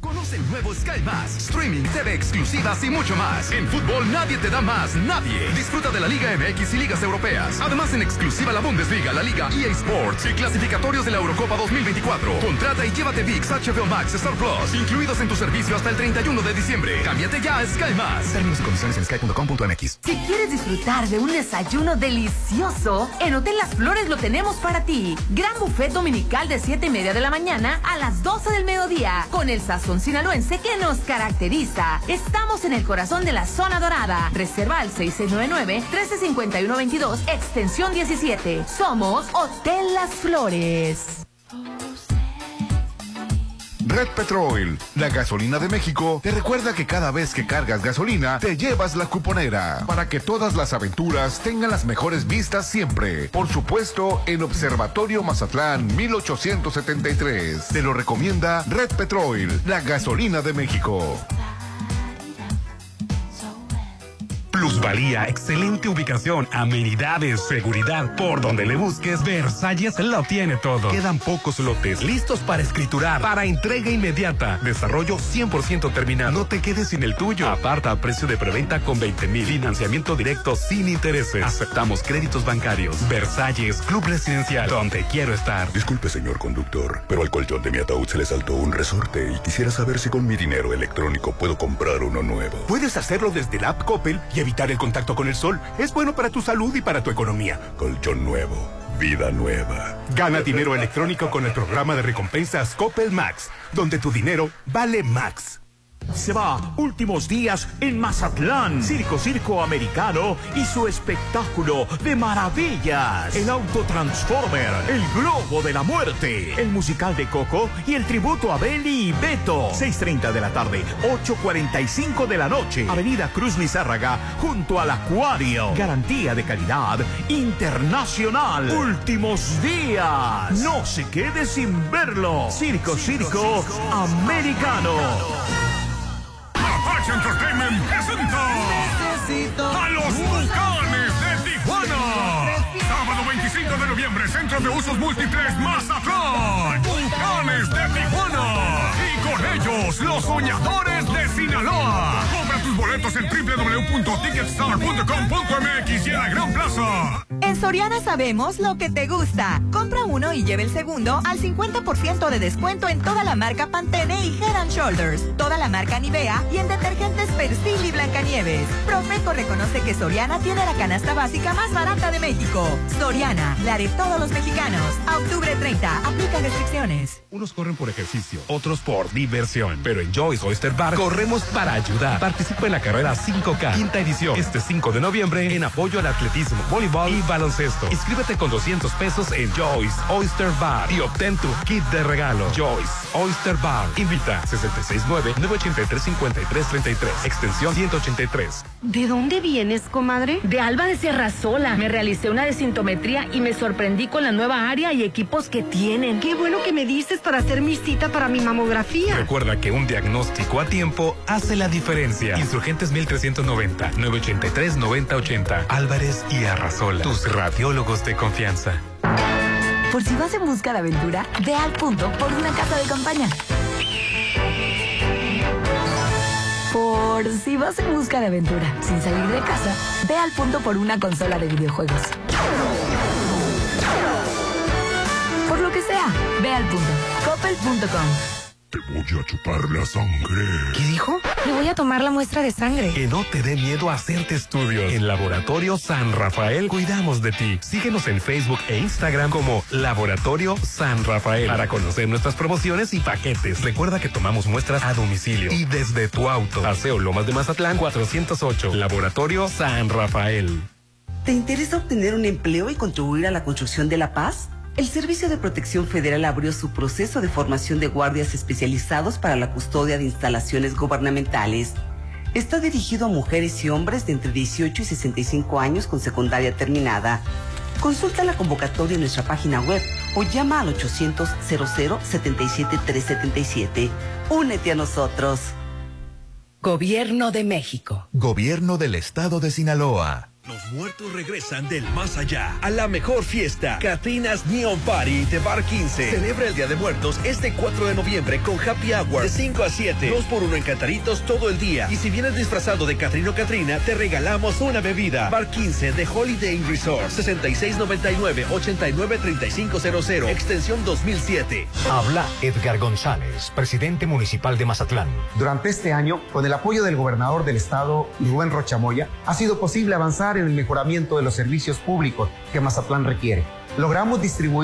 S60: Conoce el nuevo Sky Más, streaming, TV exclusivas y mucho más. En fútbol nadie te da más, nadie. Disfruta de la Liga MX y ligas europeas. Además en exclusiva la Bundesliga, la Liga EA Sports y clasificatorios de la Eurocopa 2024. Contrata y llévate VIX, HBO Max, Star Plus, incluidos en tu servicio hasta el 31 de diciembre. Cámbiate ya a Sky Más. Términos y condiciones en sky.com.mx.
S22: Si quieres disfrutar de un desayuno delicioso, en Hotel Las Flores lo tenemos para ti. Gran buffet dominical de 7 y media de la mañana a las 12 del mediodía, con el sazón sinaloense que nos caracteriza. Estamos en el corazón de la zona dorada. Reserva al 6699-135122, extensión 17. Somos Hotel Las Flores.
S19: Red Petrol, la gasolina de México, te recuerda que cada vez que cargas gasolina, te llevas la cuponera para que todas las aventuras tengan las mejores vistas siempre. Por supuesto, en Observatorio Mazatlán 1873. Te lo recomienda Red Petrol, la gasolina de México.
S16: Plusvalía, excelente ubicación, amenidades, seguridad. Por donde le busques, Versalles lo tiene todo. Quedan pocos lotes listos para escriturar, para entrega inmediata. Desarrollo 100% terminado. No te quedes sin el tuyo. Aparta a precio de preventa con 20 mil. Financiamiento directo sin intereses. Aceptamos créditos bancarios. Versalles, Club Residencial, donde quiero estar.
S61: Disculpe, señor conductor, pero al colchón de mi ataúd se le saltó un resorte y quisiera saber si con mi dinero electrónico puedo comprar uno nuevo.
S21: Puedes hacerlo desde la app Coppel y evitar el contacto con el sol. Es bueno para tu salud y para tu economía. Colchón nuevo. Vida nueva. Gana dinero electrónico con el programa de recompensas Coppel Max, donde tu dinero vale Max.
S39: Se va últimos días en Mazatlán. Circo Circo Americano y su espectáculo de maravillas. El Autotransformer, el Globo de la Muerte, el musical de Coco y el tributo a Belly y Beto. 6.30 de la tarde, 8.45 de la noche. Avenida Cruz Lizárraga, junto al Acuario. Garantía de calidad internacional. Últimos días. No se quede sin verlo. Circo Circo Americano.
S62: Entertainment presenta a los Tucanes de Tijuana. Sábado 25 de noviembre, Centro de Usos Múltiples Mazatlán. Tucanes de Tijuana. Y con ellos, los soñadores Sinaloa. Compra tus boletos en www.ticketstar.com.mx y en la Gran Plaza.
S32: En Soriana sabemos lo que te gusta. Compra uno y lleve el segundo al 50% de descuento en toda la marca Pantene y Head and Shoulders, toda la marca Nivea y en detergentes Persil y Blancanieves. Profeco reconoce que Soriana tiene la canasta básica más barata de México. Soriana, la de todos los mexicanos. A octubre 30, aplica restricciones.
S16: Unos corren por ejercicio, otros por diversión. Pero en Joyce Oyster Bar para ayudar. Participa en la carrera 5K, quinta edición, este 5 de noviembre en apoyo al atletismo, voleibol y baloncesto. Inscríbete con 200 pesos en Joyce Oyster Bar y obtén tu kit de regalo. Joyce Oyster Bar. Invita 669-983-5333, extensión 183.
S29: ¿De dónde vienes, comadre?
S22: De Alba de Sierra Sola. Me realicé una desintometría y me sorprendí con la nueva área y equipos que tienen.
S29: Qué bueno que me dices para hacer mi cita para mi mamografía.
S16: Recuerda que un diagnóstico a tiempo hace la diferencia. Insurgentes 1390 983 9080 Álvarez y Arrasola. Tus radiólogos de confianza.
S23: Por si vas en busca de aventura, ve al punto por una casa de campaña. Por si vas en busca de aventura sin salir de casa, ve al punto por una consola de videojuegos. Por lo que sea, ve al punto. Coppel.com.
S5: Te voy a chupar la sangre.
S23: ¿Qué dijo? Le voy a tomar la muestra de sangre.
S16: Que no te dé miedo hacerte estudios. En Laboratorio San Rafael cuidamos de ti. Síguenos en Facebook e Instagram como Laboratorio San Rafael para conocer nuestras promociones y paquetes. Recuerda que tomamos muestras a domicilio y desde tu auto. Paseo Lomas de Mazatlán 408. Laboratorio San Rafael.
S25: ¿Te interesa obtener un empleo y contribuir a la construcción de la paz? El Servicio de Protección Federal abrió su proceso de formación de guardias especializados para la custodia de instalaciones gubernamentales. Está dirigido a mujeres y hombres de entre 18 y 65 años con secundaria terminada. Consulta la convocatoria en nuestra página web o llama al 800 00 77 377. Únete a nosotros.
S63: Gobierno de México.
S6: Gobierno del Estado de Sinaloa.
S39: Muertos regresan del más allá a la mejor fiesta. Catrinas Neon Party de Bar 15. Celebra el Día de Muertos este 4 de noviembre con Happy Hour de 5 a 7. 2 por 1 en cantaritos todo el día. Y si vienes disfrazado de Catrino Catrina, te regalamos una bebida. Bar 15 de Holiday Inn Resort. 6699-893500. Extensión 2007.
S64: Habla Edgar González, presidente municipal de Mazatlán.
S65: Durante este año, con el apoyo del gobernador del estado, Rubén Rochamoya, ha sido posible avanzar en el mejoramiento de los servicios públicos que Mazatlán requiere. Logramos distribuir